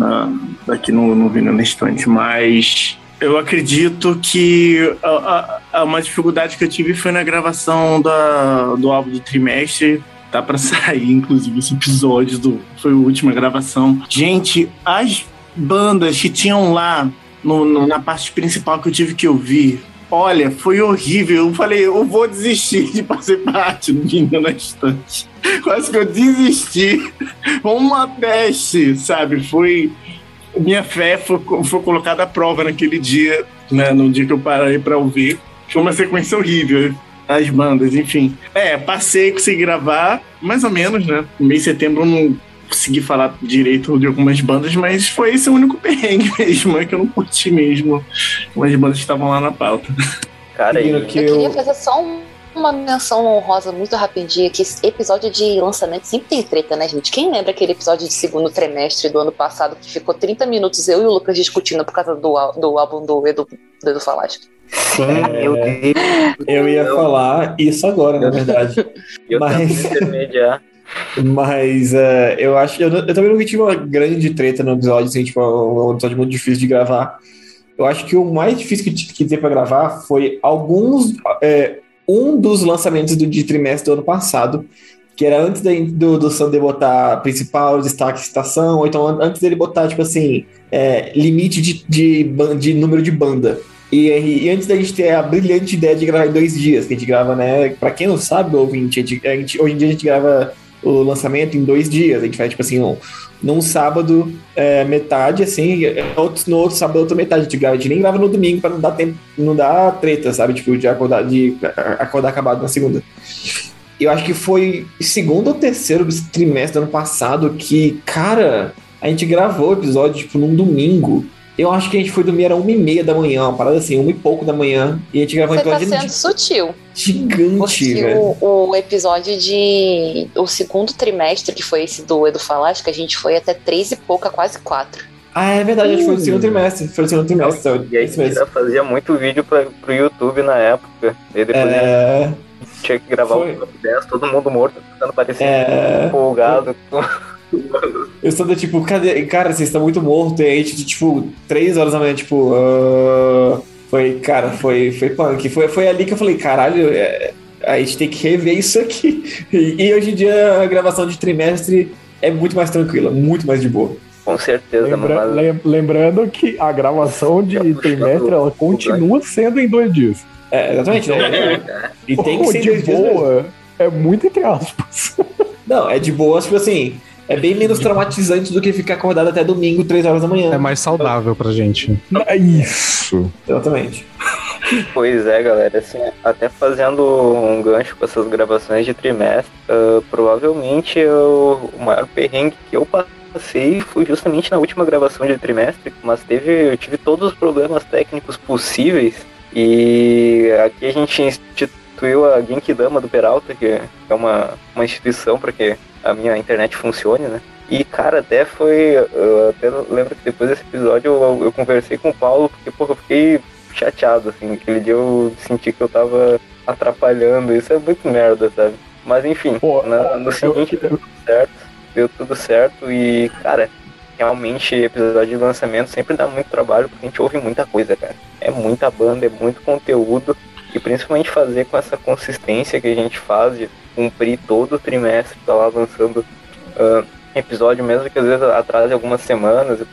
J: Na- Aqui no, no na Estante, mas eu acredito que a, a- uma dificuldade que eu tive foi na gravação da, do álbum do trimestre. Tá pra (laughs) sair, inclusive, esse episódio do. Foi a última gravação. Gente, as bandas que tinham lá no- no- na parte principal que eu tive que ouvir. Olha, foi horrível. Eu falei, eu vou desistir (laughs) de fazer parte do Vinho na Estante. Quase que eu desisti. Uma teste, sabe? Foi. Minha fé foi, foi colocada à prova naquele dia, né? No dia que eu parei pra ouvir. Foi uma sequência horrível. As bandas, enfim. É, passei, consegui gravar, mais ou menos, né? No mês de setembro eu não consegui falar direito de algumas bandas, mas foi esse o único perrengue (laughs) mesmo, é que eu não curti mesmo as bandas que estavam lá na pauta.
I: Cara,
D: Eu
G: eu-
D: queria fazer só um- uma menção honrosa muito rapidinha, que esse episódio de lançamento sempre tem treta, né, gente? Quem lembra aquele episódio de segundo trimestre do ano passado que ficou 30 minutos eu e o Lucas discutindo por causa do, do álbum do Edu, do Edu Falaschi?
I: Sim, meu Deus.
G: Eu ia falar isso agora, na verdade. (laughs)
I: Eu
G: Mas-
I: intermediar.
G: Mas é, eu acho. Eu, eu também não tive uma grande treta no episódio, assim, tipo, um episódio muito difícil de gravar. Eu acho que o mais difícil que, que teve pra gravar foi alguns. é, um dos lançamentos do, de trimestre do ano passado, que era antes do, do Sander botar principal, destaque, citação, ou então an- antes dele botar, tipo assim, é, limite de, de, de número de banda. E, e antes da gente ter a brilhante ideia de gravar em dois dias, que a gente grava, né? Pra quem não sabe, ouvinte, a gente, a gente- hoje em dia a gente grava o lançamento em dois dias. A gente faz, tipo assim, um, num sábado é, metade, assim, outro, no outro sábado outra metade. A gente, grava, a gente nem grava no domingo pra não dar tempo, não dar treta, sabe? Tipo, de acordar, de acordar acabado na segunda. Eu acho que foi segundo ou terceiro trimestre do ano passado que, cara, a gente gravou o episódio, tipo, num domingo. Eu acho que a gente foi dormir, era uma e meia da manhã, uma parada assim, uma e pouco da manhã. E a gente gravou um
D: Você tá
G: episódio
D: sendo sutil.
G: gigante, velho.
D: o, o episódio de. O segundo trimestre, que foi esse do Edu Falaschi, que a gente foi até três e pouca, quase quatro.
G: Ah, é verdade, acho que foi no
I: Hum.
G: segundo trimestre. Foi no segundo trimestre, é
I: E aí
G: isso mesmo.
I: já fazia muito vídeo pra, pro YouTube na época. E depois
G: É,
I: a gente tinha que gravar
G: Foi.
I: o top 10, todo mundo morto, tentando parecer
G: É.
I: empolgado.
G: Eu sou do tipo, cadê? Cara, vocês estão muito mortos. E aí, tipo, tipo, três horas da manhã, tipo. ah, Foi, cara, foi, foi punk. Foi, foi ali que eu falei, caralho, é, a gente tem que rever isso aqui. (laughs) E, e hoje em dia a gravação de trimestre é muito mais tranquila, muito mais de boa.
I: Com certeza,
E: Lembra-
I: mas
E: lembrando que a gravação de trimestre ela continua sendo em dois dias.
G: É, exatamente, né? E tem que ser
E: de
G: dois dias mesmo.
E: boa é muito entre aspas. (laughs)
G: Não, é de boa, tipo assim. É bem menos traumatizante do que ficar acordado até domingo, três horas da manhã.
H: É mais saudável pra gente.
E: É isso.
G: Exatamente.
I: Pois é, galera, assim, até fazendo um gancho com essas gravações de trimestre, ah, provavelmente eu- o maior perrengue que eu passei foi justamente na última gravação de trimestre, mas teve, eu tive todos os problemas técnicos possíveis e aqui a gente institui substituiu a Genkidama do Peralta, que é uma, uma instituição para que a minha internet funcione, né? E, cara, até foi. Eu até lembro que depois desse episódio eu, eu conversei com o Paulo, porque, porra, eu fiquei chateado, assim. Aquele dia eu senti que eu tava atrapalhando. Isso é muito merda, sabe? Mas enfim,
E: Pô,
I: na- no seguinte deu tudo certo. Deu tudo certo e, cara, realmente episódio de lançamento sempre dá muito trabalho porque a gente ouve muita coisa, cara. É muita banda, é muito conteúdo. E principalmente fazer com essa consistência que a gente faz de cumprir todo o trimestre, tá lá lançando ah, episódio, mesmo que às vezes atrase algumas semanas e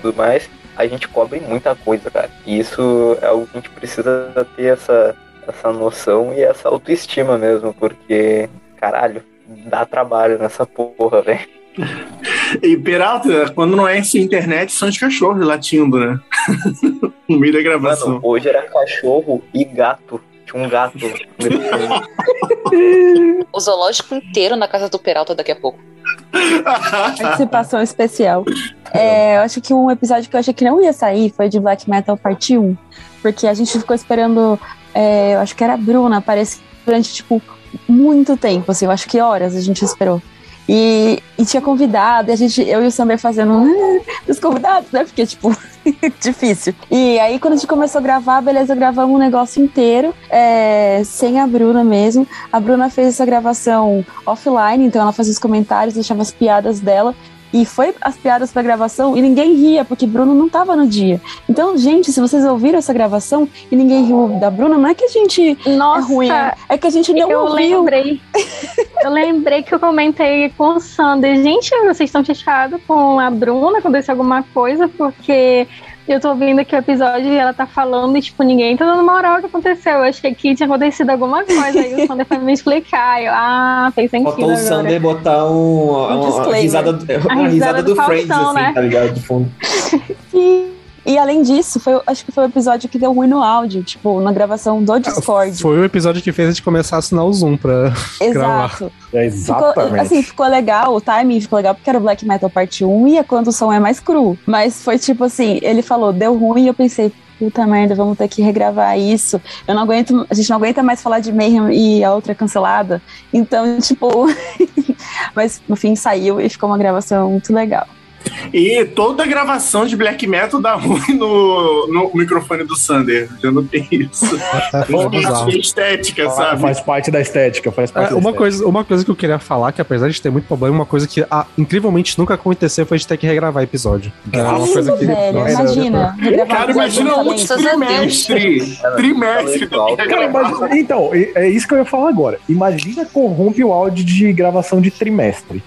I: tudo mais, a gente cobre muita coisa, cara. E isso é algo que a gente precisa ter essa, essa noção e essa autoestima mesmo, porque, caralho, dá trabalho nessa porra, velho. (laughs)
J: E Peralta, quando não é essa internet, são os cachorros latindo, né? (laughs) no meio da gravação.
I: Mano, hoje era cachorro e gato. Tinha um gato.
D: O zoológico inteiro na casa do Peralta daqui a pouco. (laughs)
C: Participação especial. É, eu acho que um episódio que eu achei que não ia sair foi de Black Metal Parte 1. Porque a gente ficou esperando. é, eu acho que era a Bruna aparecer durante, tipo, muito tempo, assim, eu acho que horas a gente esperou. E, e tinha convidado, e a gente, eu e o Sander fazendo "Ah, os convidados, né? Porque, tipo, (laughs) difícil. E aí, quando a gente começou a gravar, beleza, gravamos um negócio inteiro, é, sem a Bruna mesmo. A Bruna fez essa gravação offline, então ela fazia os comentários, deixava as piadas dela. E foi as piadas pra gravação e ninguém ria, porque Bruno não tava no dia. Então, gente, se vocês ouviram essa gravação e ninguém riu da Bruna, não é que a gente
K: Nossa,
C: é ruim, é que a gente não
K: eu
C: ouviu.
K: lembrei. eu lembrei que eu comentei com o Sander. Gente, vocês estão chateados com a Bruna? Aconteceu alguma coisa? Porque eu tô ouvindo aqui o episódio e ela tá falando e, tipo, ninguém tá dando moral ao que aconteceu. Eu achei que tinha acontecido alguma coisa. Aí o (laughs) Sander foi me explicar. Eu, ah, fez sentido
G: Faltou o. Sander botar um, uma, uma risada, uma
K: risada
G: risada
K: do
G: do Friends, assim,
K: né?
G: tá ligado? De fundo. (laughs)
C: E, e além disso, foi, acho que foi o episódio que deu ruim no áudio, tipo, na gravação do Discord.
H: Foi o episódio que fez a gente começar a assinar o Zoom pra (laughs) gravar.
C: Exato.
E: É
C: Ficou,
E: exatamente.
C: assim, ficou legal, o timing ficou legal porque era o Black Metal parte 1 e é quando o som é mais cru. Mas foi tipo assim, ele falou, deu ruim e eu pensei, puta merda, vamos ter que regravar isso. Eu não aguento, a gente não aguenta mais falar de Mayhem e a outra é cancelada. Então, tipo, (laughs) mas no fim saiu e ficou uma gravação muito legal.
J: E toda gravação de black metal dá ruim no, no microfone do Sander. Já não tem isso.
H: É
J: estética,
E: Faz-
J: sabe?
E: Faz parte da estética, faz parte
H: É,
E: da
H: uma,
E: estética.
H: coisa, uma coisa que eu queria falar, que apesar de ter muito problema, uma coisa que ah, incrivelmente nunca aconteceu foi a gente ter que regravar episódio. É uma coisa que.
C: velho,
H: Nossa,
C: imagina.
J: Cara, imagina um trimestre. Trimestre.
E: Cara, imagina- então, é é isso que eu ia falar agora. Imagina corrompe o áudio de gravação de trimestre.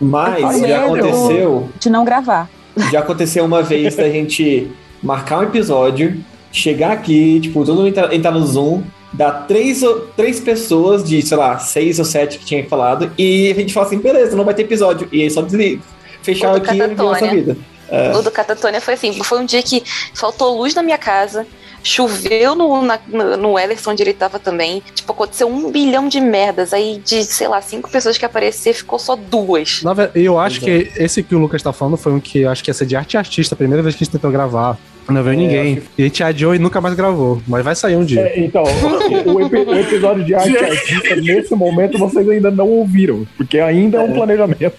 G: Mas já
C: eu-
G: aconteceu,
C: De não gravar.
G: já aconteceu uma vez da gente marcar um episódio, chegar aqui, tipo, todo mundo entrar, entrar no Zoom, dar três, ou- três pessoas de, sei lá, seis ou sete que tinha falado, e a gente fala assim, beleza, não vai ter episódio. E aí só desliga. Fechar aqui e nossa vida. É.
D: O do Catatônia foi assim: foi um dia que faltou luz na minha casa. Choveu no, na, no, no Ellerson onde ele tava também. Tipo, aconteceu um bilhão de merdas. Aí, de, sei lá, cinco pessoas que apareceram, ficou só duas.
H: Eu acho que esse que o Lucas tá falando foi um que eu acho que ia ser de arte e artista, a primeira vez que a gente tentou gravar. Não veio
E: É,
H: ninguém. E a gente adiou e nunca mais gravou. Mas vai sair um dia.
E: É, então, o, epi- o episódio de arte (laughs) artista, nesse momento, vocês ainda não ouviram, porque ainda é um planejamento.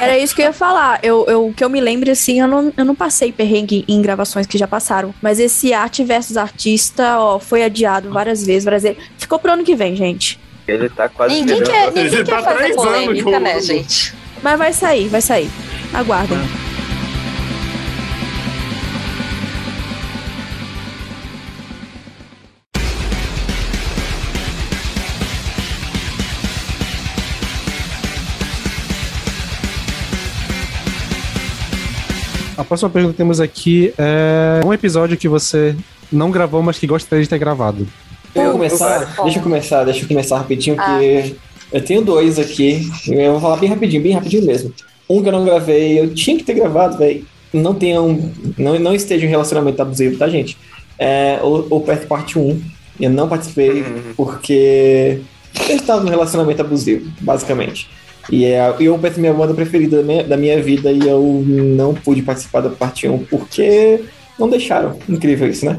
F: Era isso que eu ia falar. Eu, eu, que eu me lembre, assim, eu não, eu não passei perrengue em gravações que já passaram. Mas esse arte versus artista, ó, foi adiado várias vezes, várias vezes. Ficou pro ano que vem, gente.
I: Ele tá quase
D: Ninguém quer, ninguém
J: tá
D: quer fazer
J: três anos
D: polêmica, né, gente?
F: Mas vai sair, vai sair. Aguardem.
H: A próxima pergunta que temos aqui é um episódio que você não gravou, mas que gostaria de ter gravado.
G: Eu começar? Deixa eu começar, deixa eu começar rapidinho, porque eu tenho dois aqui. Eu vou falar bem rapidinho, bem rapidinho mesmo. Um que eu não gravei, eu tinha que ter gravado, velho. Não tenham. Não, não esteja em relacionamento abusivo, tá, gente? É o, o Perto Parte 1. Eu não participei porque eu estava no relacionamento abusivo, basicamente. E, é, e o Perto é minha banda preferida da minha, da minha vida e eu não pude participar da parte 1 porque não deixaram. Incrível isso, né?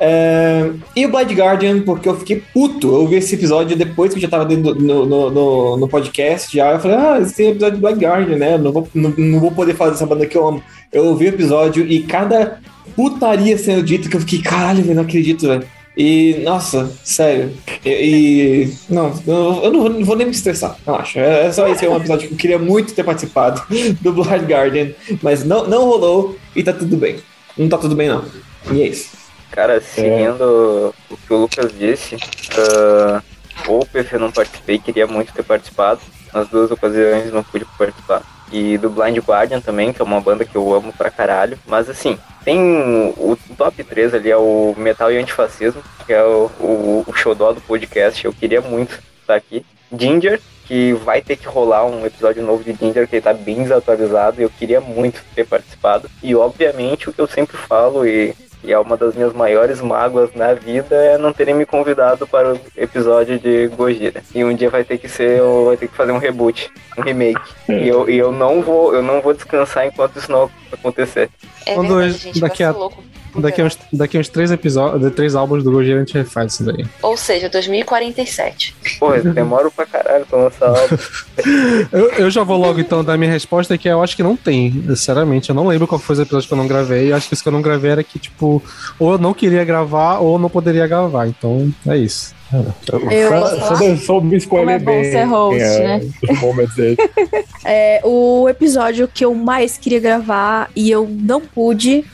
G: É, e o Blind Guardian, porque eu fiquei puto. Eu vi esse episódio depois que eu já tava dentro do- no, no, no, no podcast. Já eu falei, ah, esse tem episódio do Blind Guardian, né? Eu Não vou, não, não vou poder fazer essa banda que eu amo. Eu ouvi o episódio e cada putaria sendo dita que eu fiquei, caralho, velho, não acredito, velho. E, nossa, sério. E. e- não, eu, não, não vou nem me estressar, relaxa. É, é só esse é um episódio que eu queria muito ter participado (laughs) do Blind Guardian, mas não, não rolou e tá tudo bem. Não tá tudo bem, não. E é isso.
I: Cara, seguindo o que o Lucas disse, ah, o PF eu não participei, queria muito ter participado. Nas duas ocasiões não pude participar. E do Blind Guardian também, que é uma banda que eu amo pra caralho. Mas assim, tem o, o top 3 ali, é o Metal e Antifascismo, que é o, o, o xodó do podcast. Eu queria muito estar aqui. Ginger, que vai ter que rolar um episódio novo de Ginger, que ele tá bem desatualizado, eu queria muito ter participado. E obviamente o que eu sempre falo, e, e é uma das minhas maiores mágoas na vida, é não terem me convidado para o episódio de Gojira. E um dia vai ter que ser, vai ter que fazer um reboot, um remake. (laughs) E eu, e eu não vou, eu não vou descansar enquanto isso não acontecer.
D: É
H: Quando
D: verdade,
H: eu-
D: gente,
H: daqui a-
D: louco.
H: Daqui a uns, daqui a uns três episódios, de três álbuns do Gojira, a gente refaz isso daí.
D: Ou seja, 2047.
I: Pô, eu demoro pra caralho pra lançar álbum. (laughs)
H: Eu, eu já vou logo então dar minha resposta, que eu acho que não tem, sinceramente. Eu não lembro qual foi os episódios que eu não gravei. Eu acho que os que eu não gravei era que, tipo, ou eu não queria gravar, ou eu não poderia gravar. Então, é isso.
F: Eu-
E: soube escolher
F: Como é bom
E: bem.
F: ser host,
E: é,
F: né? (laughs) É, o episódio que eu mais queria gravar e eu não pude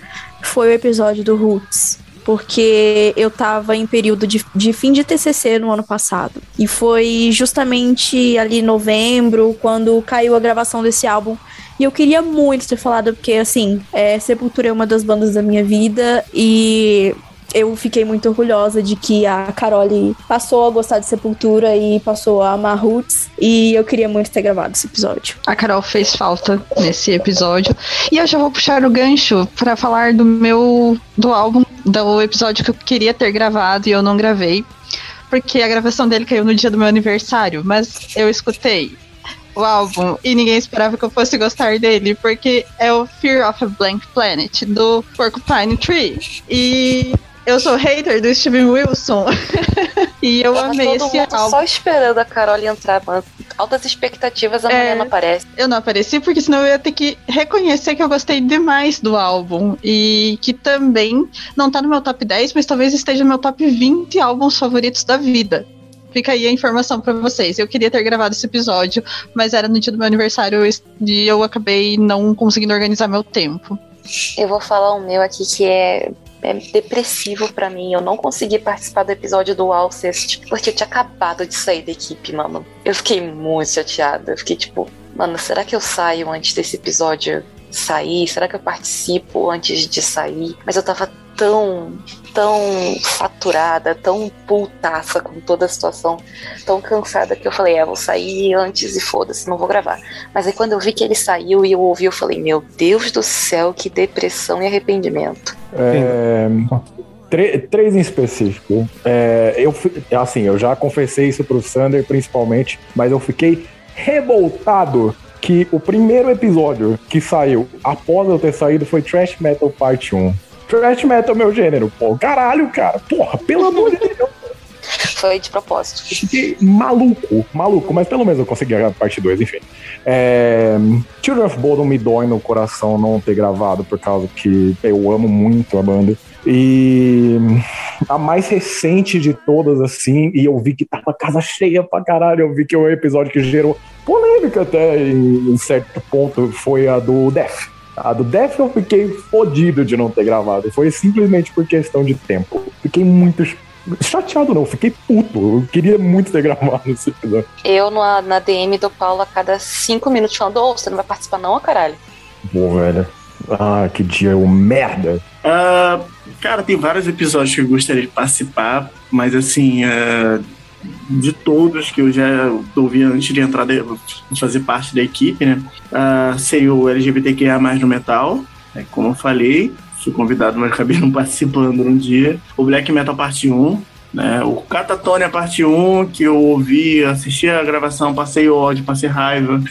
F: foi o episódio do Roots. Porque eu tava em período de, de fim de TCC no ano passado. E foi justamente ali em novembro, quando caiu a gravação desse álbum. E eu queria muito ter falado, porque, assim, é, Sepultura é uma das bandas da minha vida. E eu fiquei muito orgulhosa de que a Carole passou a gostar de Sepultura e passou a amar Roots. E eu queria muito ter gravado esse episódio.
B: A Carol fez falta nesse episódio. E eu já vou puxar o gancho pra falar do meu do álbum, do episódio que eu queria ter gravado e eu não gravei. Porque a gravação dele caiu no dia do meu aniversário, mas eu escutei o álbum e ninguém esperava que eu fosse gostar dele, porque é o Fear of a Blank Planet, do Porcupine Tree. E eu sou hater do Steven Wilson. (laughs) e eu
D: Tava
B: amei
D: todo
B: esse
D: mundo
B: álbum.
D: só esperando a Carol entrar, mano. Altas expectativas, a
B: É.
D: mulher não aparece.
B: Eu não apareci porque senão eu ia ter que reconhecer que eu gostei demais do álbum e que também não tá no meu top 10, mas talvez esteja no meu top 20 álbuns favoritos da vida. Fica aí a informação pra vocês. Eu queria ter gravado esse episódio, mas era no dia do meu aniversário e eu acabei não conseguindo organizar meu tempo.
D: Eu vou falar o meu aqui que é, é depressivo pra mim. Eu não consegui participar do episódio do Alcest porque eu tinha acabado de sair da equipe, mano. Eu fiquei muito chateada. Eu fiquei tipo, mano, será que eu saio antes desse episódio sair? Será que eu participo antes de sair? Mas eu tava tão, tão saturada, tão putaça com toda a situação, tão cansada que eu falei, é, vou sair antes e foda-se, não vou gravar. Mas aí quando eu vi que ele saiu e eu ouvi, eu falei, meu Deus do céu, que depressão e arrependimento.
E: É, três em específico. É, eu, assim, eu já confessei isso pro Sander, principalmente, mas eu fiquei revoltado que o primeiro episódio que saiu após eu ter saído foi Trash Metal Parte 1. Trash Metal é meu gênero, pô. Caralho, cara. Porra, pelo amor de Deus. (laughs)
D: Foi de propósito.
E: Fiquei maluco, maluco, mas pelo menos eu consegui a parte 2, enfim. É, Children of Bodom me dói no coração não ter gravado, por causa que eu amo muito a banda. E a mais recente de todas, assim, e eu vi que tava casa cheia pra caralho, eu vi que o episódio que gerou polêmica até em, em certo ponto foi a do Death. A do Death eu fiquei fodido de não ter gravado. Foi simplesmente por questão de tempo. Fiquei muito ch- chateado, não. Fiquei puto. Eu queria muito ter (laughs) gravado esse episódio.
D: Eu na, na DM do Paulo a cada cinco minutos falando, ô, você não vai participar não, caralho?
E: Pô, velho. Ah, que dia o merda.
J: Ah, cara, tem vários episódios que eu gostaria de participar, mas assim, ah, de todos que eu já ouvi antes de entrar, de, fazer parte da equipe, né? ah, seria o LGBTQIA no metal, né, como eu falei, fui convidado, mas acabei não (laughs) participando num dia. O Black Metal Parte 1, né? O Catatonia Parte 1, que eu ouvi, assisti a gravação, passei ódio, passei raiva.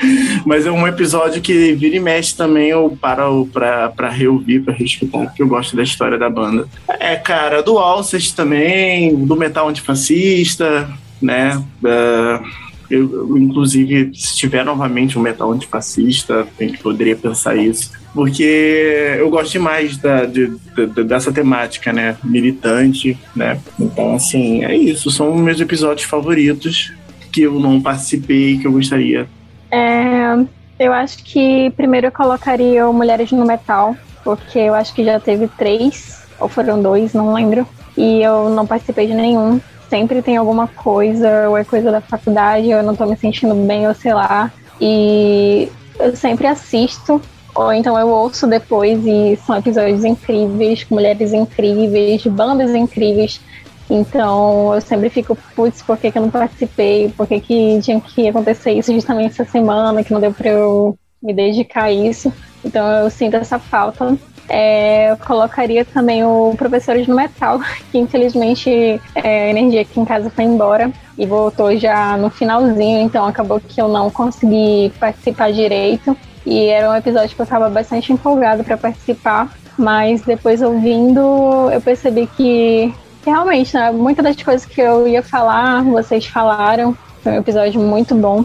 J: (laughs) Mas é um episódio que vira e mexe também eu paro pra, pra reouvir, pra reescutar, porque eu gosto da história da banda. É, cara, do Alcest também, do Metal Antifascista, né? Uh, eu, inclusive, se tiver novamente um metal antifascista, a gente poderia pensar isso. Porque eu gosto demais da, de, de, dessa temática, né? Militante, né? Então, assim, é isso. São meus episódios favoritos que eu não participei, que eu gostaria.
K: É, eu acho que primeiro eu colocaria o Mulheres no Metal, porque eu acho que já teve três, ou foram dois, não lembro. E eu não participei de nenhum sempre tem alguma coisa, ou é coisa da faculdade, ou eu não tô me sentindo bem, ou sei lá. E eu sempre assisto, ou então eu ouço depois, e são episódios incríveis, com mulheres incríveis, bandas incríveis. Então eu sempre fico, putz, por que, que eu não participei? Por que, que tinha que acontecer isso justamente essa semana, que não deu pra eu me dedicar a isso? Então eu sinto essa falta. É, eu colocaria também o Professores no Metal, (laughs) que infelizmente é, a energia aqui em casa foi embora e voltou já no finalzinho, então acabou que eu não consegui participar direito. E era um episódio que eu estava bastante empolgado para participar, mas depois ouvindo eu percebi que realmente, né, muitas das coisas que eu ia falar, vocês falaram. Foi um episódio muito bom.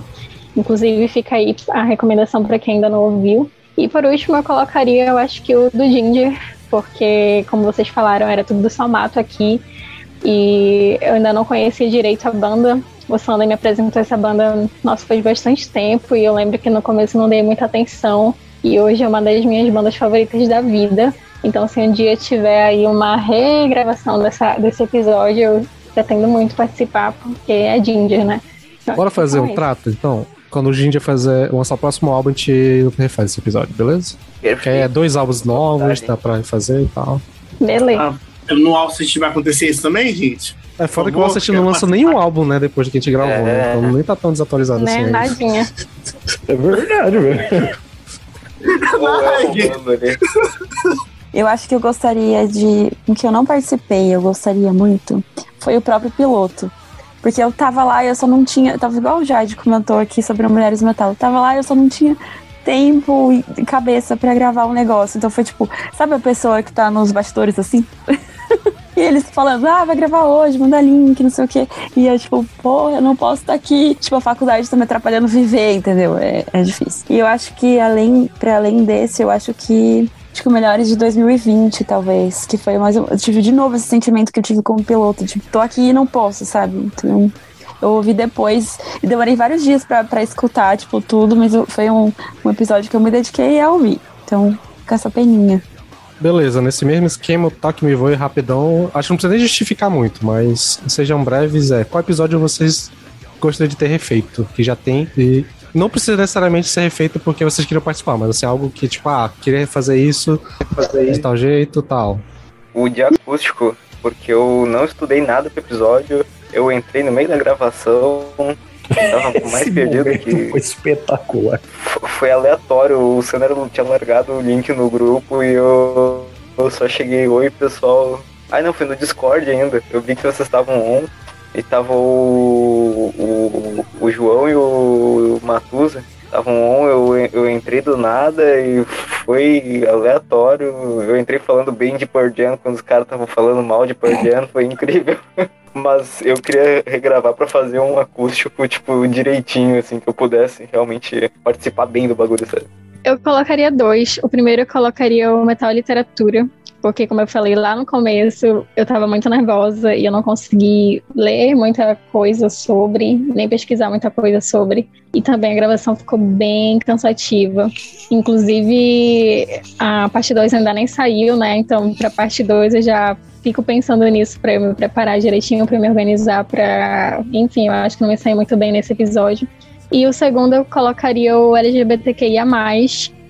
K: Inclusive, fica aí a recomendação para quem ainda não ouviu. E por último, eu colocaria, eu acho que o do Ginger, porque, como vocês falaram, era tudo do Salmato aqui. E eu ainda não conhecia direito a banda. O Sander me apresentou essa banda, nossa, faz bastante tempo. E eu lembro que no começo não dei muita atenção. E hoje é uma das minhas bandas favoritas da vida. Então, se um dia tiver aí uma regravação dessa, desse episódio, eu pretendo muito participar, porque é Ginger, né?
H: Bora fazer um trato, então? quando o Ginger fazer lançar o próximo álbum, a gente refaz esse episódio, beleza? Perfeito. É dois álbuns novos, dá pra refazer e tal.
K: Beleza. Ah,
J: no Alcest vai acontecer isso também, gente?
H: É foda que o Alcest não lança nenhum álbum, né, depois que a gente gravou, né? é... Então nem tá tão desatualizado
K: né,
H: assim.
K: Nadinha.
E: é verdade, velho. (laughs)
C: eu acho que eu gostaria de. O que eu não participei, eu gostaria muito, foi o próprio piloto. Porque eu tava lá e eu só não tinha. Tava igual o Jade comentou aqui sobre Mulheres Metal. Eu tava lá e eu só não tinha tempo e cabeça para gravar um negócio. Então foi tipo, sabe a pessoa que tá nos bastidores assim? (laughs) e eles falando, ah, vai gravar hoje, manda link, não sei o quê. E eu, tipo, pô, eu não posso estar tá aqui. Tipo, a faculdade tá me atrapalhando viver, entendeu? É, é difícil. E eu acho que além, para além desse, eu acho que acho que o Melhores de 2020, talvez. Que foi mais. Eu tive de novo esse sentimento que eu tive como piloto. Tipo, tô aqui e não posso, sabe? Então. Eu ouvi depois e demorei vários dias para escutar, tipo, tudo, mas foi um, um episódio que eu me dediquei a ouvir. Então, com essa peninha.
H: Beleza, nesse mesmo esquema, o Toque Me Voe rapidão. Acho que não precisa nem justificar muito, mas sejam breves. É, qual episódio vocês gostariam de ter refeito? Que já tem e não precisa necessariamente ser feito porque vocês queriam participar, mas assim, algo que, tipo, ah, queria fazer isso, fazer de tal jeito tal.
I: O de acústico, porque eu não estudei nada pro episódio, eu entrei no meio da gravação, tava (laughs) mais perdido que.
E: Foi espetacular.
I: Foi aleatório, o Sandro tinha largado o link no grupo e eu, eu só cheguei, oi pessoal. Ai não, foi no Discord ainda. Eu vi que vocês estavam on. E tava o, o, o João e o Matusa. Estavam on, eu, eu entrei do nada e foi aleatório. Eu entrei falando bem de Pearl quando os caras estavam falando mal de Pearl foi incrível. (laughs) Mas eu queria regravar para fazer um acústico, tipo, direitinho, assim, que eu pudesse realmente participar bem do bagulho, sério.
K: Eu colocaria dois. O primeiro eu colocaria o Metal Literatura, porque, como eu falei lá no começo, eu estava muito nervosa e eu não consegui ler muita coisa sobre, nem pesquisar muita coisa sobre. E também a gravação ficou bem cansativa. Inclusive, a parte 2 ainda nem saiu, né? Então, para parte 2 eu já fico pensando nisso para eu me preparar direitinho, para me organizar, para. Enfim, eu acho que não me saí muito bem nesse episódio. E o segundo eu colocaria o LGBTQIA,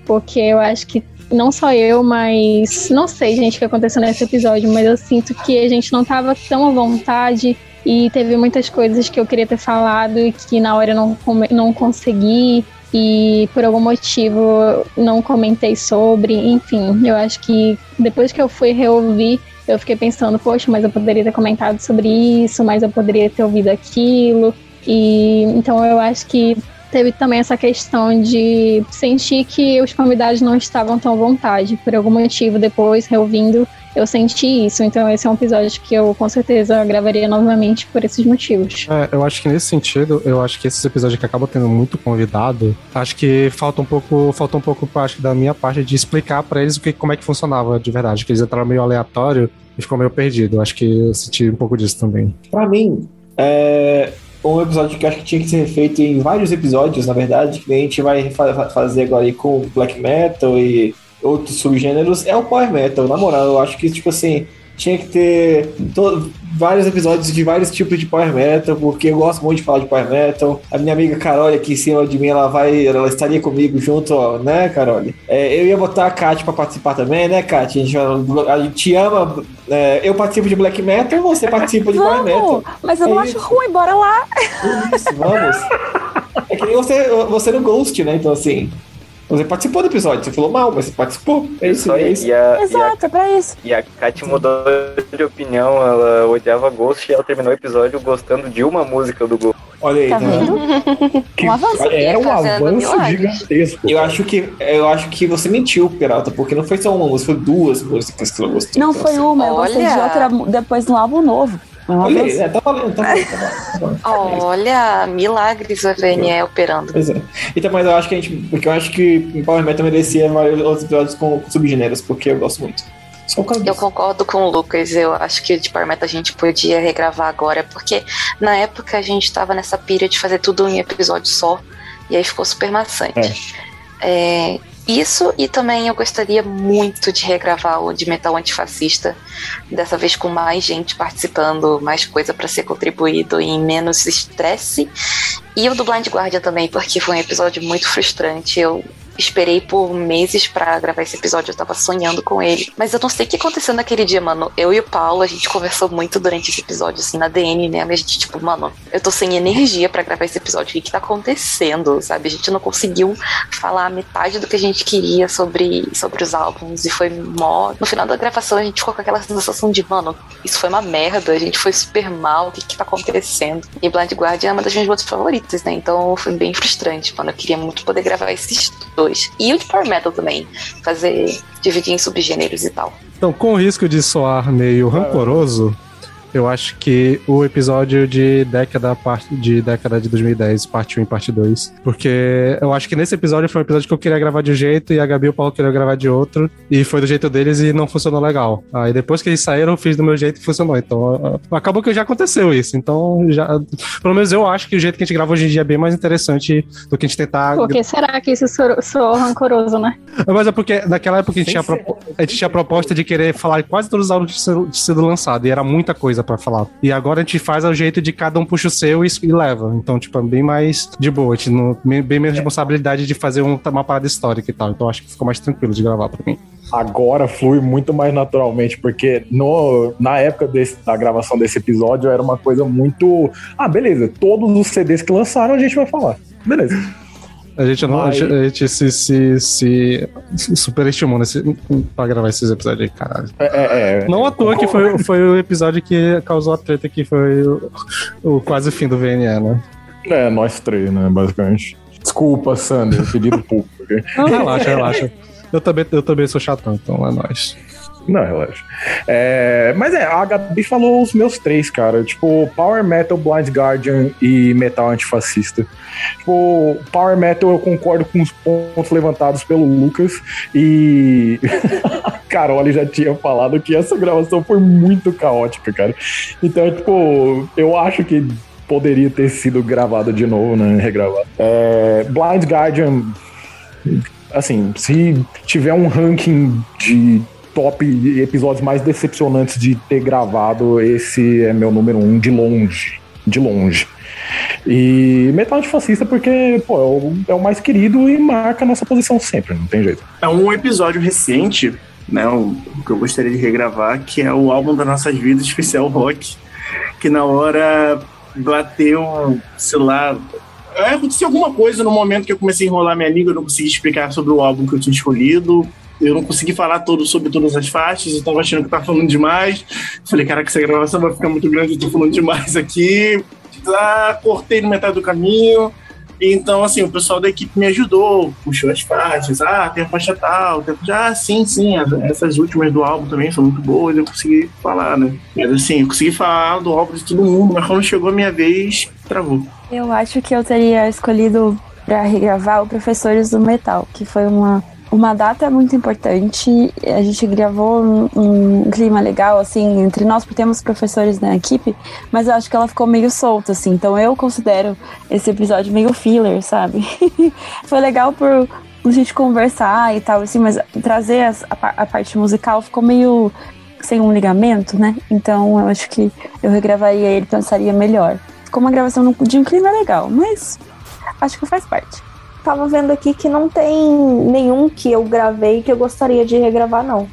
K: porque eu acho que não só eu, mas não sei, gente, o que aconteceu nesse episódio, mas eu sinto que a gente não tava tão à vontade e teve muitas coisas que eu queria ter falado e que na hora eu não, não consegui e por algum motivo não comentei sobre. Enfim, eu acho que depois que eu fui reouvir, eu fiquei pensando, poxa, mas eu poderia ter comentado sobre isso, mas eu poderia ter ouvido aquilo. E então eu acho que teve também essa questão de sentir que os convidados não estavam tão à vontade. Por algum motivo, depois, reouvindo, eu senti isso. Então, esse é um episódio que eu com certeza gravaria novamente por esses motivos.
H: É, eu acho que nesse sentido, eu acho que esses episódios que acabam tendo muito convidado, acho que falta um pouco, falta um pouco acho que da minha parte de explicar para eles o que, como é que funcionava de verdade, que eles entraram meio aleatório e ficou meio perdido. Acho que eu senti um pouco disso também.
G: Pra mim, é um episódio que eu acho que tinha que ser feito em vários episódios, na verdade, que a gente vai fa fazer agora aí com black metal e outros subgêneros, é o power metal. Na moral, eu acho que, tipo assim, tinha que ter vários episódios de vários tipos de power metal, porque eu gosto muito de falar de power metal. A minha amiga Carol aqui em cima de mim, ela vai, ela estaria comigo junto, ó, né, Carol? É, eu ia botar a Kat pra participar também, né, Kat? A gente, a gente te ama. É, eu participo de black metal, você participa de
C: vamos,
G: power metal.
C: Mas eu
G: é
C: não
G: isso.
C: acho ruim, bora lá.
G: Isso, vamos. É que nem você, você no Ghost, né? Então, assim, você participou do episódio, você falou mal, mas você participou. É isso, é isso.
I: e a, e a
C: Exato, é pra isso.
I: E a Kat mudou de opinião, ela odiava Ghost e ela terminou o episódio gostando de uma música do Ghost.
G: Olha aí,
C: Tá
G: né?
C: vendo?
G: Que-
C: Um avanço.
E: Era um avanço gigantesco.
G: Eu acho que eu acho que você mentiu, Peralta, porque não foi só uma música, foi duas músicas que você gostou.
C: Não foi
G: assim,
C: uma, eu gostei de outra depois no álbum novo. É
G: Olha é, tá valendo, tá valendo, tá valendo. Tá. É
D: milagres a VNE operando.
G: Pois é. Então, mas eu acho que a gente. Porque eu acho que em Power Metal merecia outros episódios com, subgêneros, porque eu gosto muito.
D: Eu concordo com o Lucas, eu acho que de Power Metal a gente podia regravar agora, porque na época a gente tava nessa pira de fazer tudo em episódio só, e aí ficou super maçante. É, isso, e também eu gostaria muito de regravar o de Metal Antifascista, dessa vez com mais gente participando, mais coisa para ser contribuído e menos estresse. E o do Blind Guardian também, porque foi um episódio muito frustrante. Eu esperei por meses pra gravar esse episódio, eu tava sonhando com ele. Mas eu não sei o que aconteceu naquele dia, mano. Eu e o Paulo, a gente conversou muito durante esse episódio, assim, na DM. E a gente, tipo, mano, eu tô sem energia pra gravar esse episódio. O que que tá acontecendo, sabe? A gente não conseguiu falar metade do que a gente queria sobre, sobre os álbuns. E foi mó. No final da gravação, a gente ficou com aquela sensação de, mano, isso foi uma merda, a gente foi super mal, o que que tá acontecendo? E Blind Guardian é uma das minhas bandas favoritas, né? Então foi bem frustrante, mano. Eu queria muito poder gravar esses dois. E o de Power Metal também. Fazer. dividir em subgêneros e tal.
H: Então, com o risco de soar meio rancoroso, eu acho que o episódio de década, parte, de década de 2010, parte 1 e parte 2. Porque eu acho que nesse episódio foi um episódio que eu queria gravar de um jeito e a Gabi e o Paulo queriam gravar de outro. E foi do jeito deles e não funcionou legal. Aí depois que eles saíram, eu fiz do meu jeito e funcionou. Então, acabou que já aconteceu isso. Então, já. Pelo menos eu acho que o jeito que a gente grava hoje em dia é bem mais interessante do que a gente tentar.
K: Por que será que isso soou, soou rancoroso, né?
H: Mas é porque naquela época a gente, tinha, a gente tinha a proposta de querer falar quase todos os álbuns tinham sido lançados, e era muita coisa pra falar. E agora a gente faz ao jeito de cada um puxa o seu e, e leva. Então, tipo, é bem mais de boa, não, bem menos responsabilidade de fazer um- uma parada histórica e tal. Então acho que ficou mais tranquilo de gravar pra mim.
E: Agora flui muito mais naturalmente, porque no, na época desse- da gravação desse episódio era uma coisa muito. Ah, beleza, todos os CDs que lançaram a gente vai falar. Beleza.
H: A gente, não, a
E: Mas-
H: gente, a gente se, se, se, se superestimou nesse, pra gravar esses episódios aí, caralho.
E: É, é, é.
H: Não à toa que foi, foi o episódio que causou a treta que foi o, o quase fim do VNE, né?
E: É, nós três, né, basicamente. Desculpa, Sander, pedido (laughs) público.
H: Não, relaxa, relaxa. Eu também, eu também sou chatão, então é nóis.
E: Não, relaxa. É, mas é, a Gabi falou os meus três, cara. Tipo, Power Metal, Blind Guardian e Metal Antifascista. Tipo, Power Metal eu concordo com os pontos levantados pelo Lucas e (laughs) a Carol já tinha falado que essa gravação foi muito caótica, cara. Então, tipo, eu acho que poderia ter sido gravado de novo, né? Regravado. É, Blind Guardian, assim, se tiver um ranking de top episódios mais decepcionantes de ter gravado, esse é meu número um de longe. De longe. E Metal Antifascista porque, pô, é o, é o mais querido e marca a nossa posição sempre, não tem jeito.
J: É um episódio recente, né? O, o que eu gostaria de regravar, que é o álbum das nossas vidas, especial rock, que na hora bateu, sei lá. é, Aconteceu alguma coisa no momento que eu comecei a enrolar minha língua, eu não consegui explicar sobre o álbum que eu tinha escolhido. Eu não consegui falar todo sobre todas as faixas, eu tava achando que tava falando demais. Falei, caraca, essa gravação vai ficar muito grande, eu tô falando demais aqui. Ah, cortei no metade do caminho. Então, assim, o pessoal da equipe me ajudou, puxou as faixas. Ah, tem a faixa tal, tem a. Ah, sim, sim, essas últimas do álbum também são muito boas, eu consegui falar, né? Mas assim, eu consegui falar do álbum de todo mundo, mas quando chegou a minha vez, travou.
C: Eu acho que eu teria escolhido para regravar o Professores do Metal, que foi uma uma data muito importante. A gente gravou um, um, clima legal, assim, entre nós, porque temos professores na equipe, mas eu acho que ela ficou meio solta, assim. Então eu considero esse episódio meio filler, sabe? (laughs) Foi legal por a gente conversar e tal, assim, mas trazer as, a, a parte musical ficou meio sem um ligamento, né? Então eu acho que eu regravaria ele, pensaria melhor. Ficou uma gravação de um clima legal, mas acho que faz parte
F: tava vendo aqui que não tem nenhum que eu gravei que eu gostaria de regravar, não.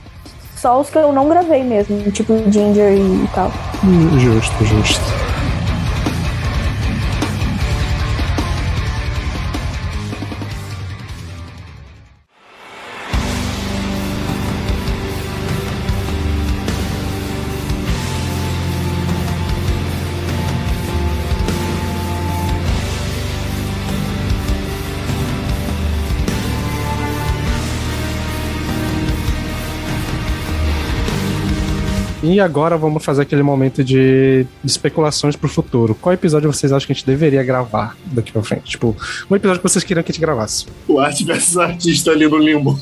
F: Só os que eu não gravei mesmo, tipo Ginger e tal.
H: Hum, justo, justo. E agora vamos fazer aquele momento de, de especulações pro futuro. Qual episódio vocês acham que a gente deveria gravar daqui pra frente? Tipo, um episódio que vocês queriam que a gente gravasse.
J: O arte versus artista ali no limbo.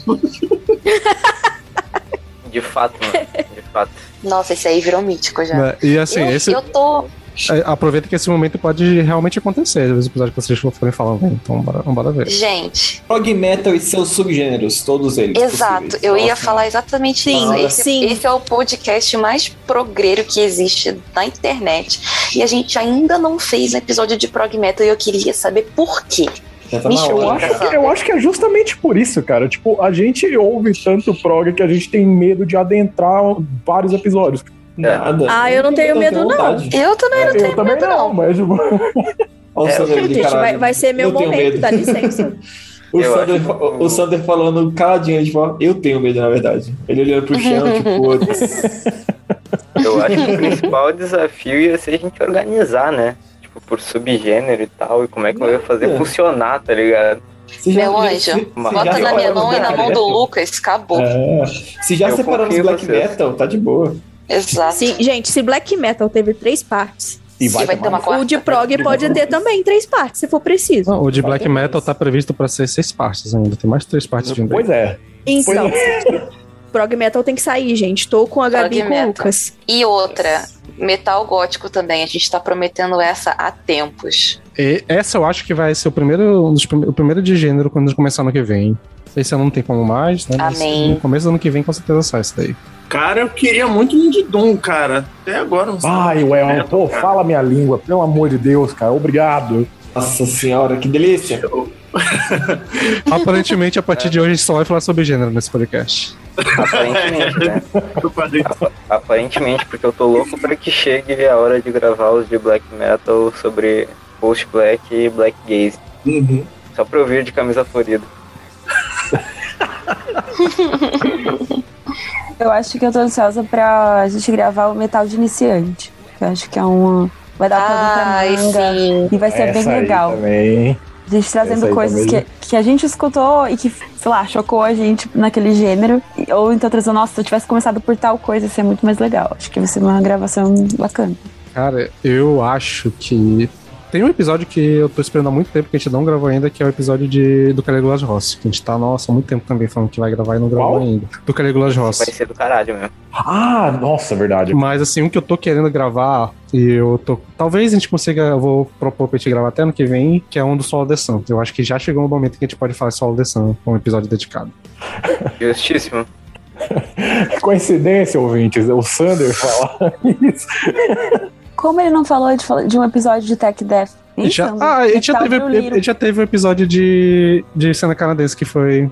I: de fato, mano. De fato.
D: Nossa, esse aí virou mítico já.
H: É, e assim,
D: eu,
H: esse.
D: Eu tô.
H: É, aproveita que esse momento pode realmente acontecer, os episódios que vocês forem falando. Então, bora, bora ver.
D: Gente.
G: Prog metal e seus subgêneros, todos eles.
D: Exato,
G: possíveis.
D: eu ia
G: Nossa.
D: falar exatamente
F: Sim,
D: isso. Esse,
F: sim.
D: esse é o podcast mais progreiro que existe na internet. E a gente ainda não fez um episódio de prog metal e eu queria saber por quê.
G: Tá.
E: Eu acho, que, eu acho que é justamente por isso, cara. Tipo, a gente ouve tanto prog que a gente tem medo de adentrar vários episódios.
G: Nada.
F: Ah, eu não tenho medo, não.
D: Eu também não
E: eu
D: tenho
E: também
D: medo,
E: não,
D: não.
E: mas tipo, (laughs)
G: Olha o Sander ali,
F: vai, vai ser meu
G: Eu
F: momento,
G: medo.
F: dá licença. (laughs)
G: O Sander,
I: acho-
G: o, o Sander falando caladinho, tipo, ó, eu tenho medo, na verdade. Ele olhando pro chão, (laughs) tipo.
I: Eu acho que o principal desafio ia ser a gente organizar, né? Tipo, por subgênero e tal, e como é que eu ia fazer
G: Nada.
I: funcionar, tá ligado?
G: Você já-
D: Meu
G: já-
D: anjo,
G: você- você
D: bota
G: já
D: na minha mão
G: os
D: e na
G: black
D: mão do? Lucas, acabou.
G: É. Se já
I: Eu
G: separamos black
I: vocês.
G: metal, tá de boa.
D: Exato.
F: Sim, gente, se Black Metal teve três partes,
E: e vai,
D: vai
E: ter
D: uma quarta.
F: o de prog pode ter também três partes, se for preciso.
H: Não, o de Black Metal tá previsto pra ser seis partes ainda. Tem mais três partes vindo.
E: Pois é.
F: Então, (laughs) prog metal tem que sair, gente. Tô com a Gabi e
D: Prog
F: com o
D: metal.
F: Lucas.
D: E outra, metal gótico também. A gente tá prometendo essa há tempos.
H: E essa eu acho que vai ser o primeiro, um dos prime- o primeiro de gênero quando a gente começar ano que vem. Esse ano não tem como mais, né? Mas
D: Amém.
H: No começo do ano que vem, com certeza sai isso daí.
J: Cara, eu queria muito um de Doom, cara. Até agora não sei.
E: Vai, Well, pô, fala minha língua, pelo amor de Deus, cara. Obrigado.
G: Nossa senhora, que delícia. (laughs)
H: Aparentemente, a partir de hoje, a gente só vai falar sobre gênero nesse podcast.
I: Aparentemente, né? Aparentemente, porque eu tô louco pra que chegue a hora de gravar os de black metal sobre post black e black gaze.
J: Uhum.
I: Só pra eu vir de camisa florida. (laughs)
C: Eu acho que eu tô ansiosa pra gente gravar o metal de iniciante. Eu acho que é uma. Vai dar
D: Ai,
C: pra manga.
D: sim.
C: E vai ser bem
E: Essa aí
C: legal.
E: também.
C: A gente trazendo coisas
E: também.
C: que, que a gente escutou e que, sei lá, chocou a gente naquele gênero. Ou então trazendo, nossa, se eu tivesse começado por tal coisa, ia ser muito mais legal. Acho que vai ser uma gravação bacana.
H: Cara, eu acho que. Tem um episódio que eu tô esperando há muito tempo que a gente não gravou ainda, que é o episódio de, do Caligula's Rossi. Que a gente tá, nossa, há muito tempo também falando que vai gravar e não gravou
E: Qual?
H: ainda. Do Caligula's
I: Vai
H: Rossi.
I: ser do caralho mesmo.
E: Ah, nossa, verdade.
H: Mas assim, um que eu tô querendo gravar, e eu tô. Talvez a gente consiga, eu vou propor pra gente gravar até ano que vem, que é um do Solo de Sun. Eu acho que já chegou o momento que a gente pode falar Solo de Sun, um episódio dedicado. (laughs)
I: Justíssimo.
E: Coincidência, ouvintes, o Sander falar (laughs) isso.
C: Como ele não falou de, de um episódio de Tech Death?
H: Já,
C: Então,
H: ah, a gente já
C: metal
H: teve, gente já teve um episódio de, de cena canadense que foi.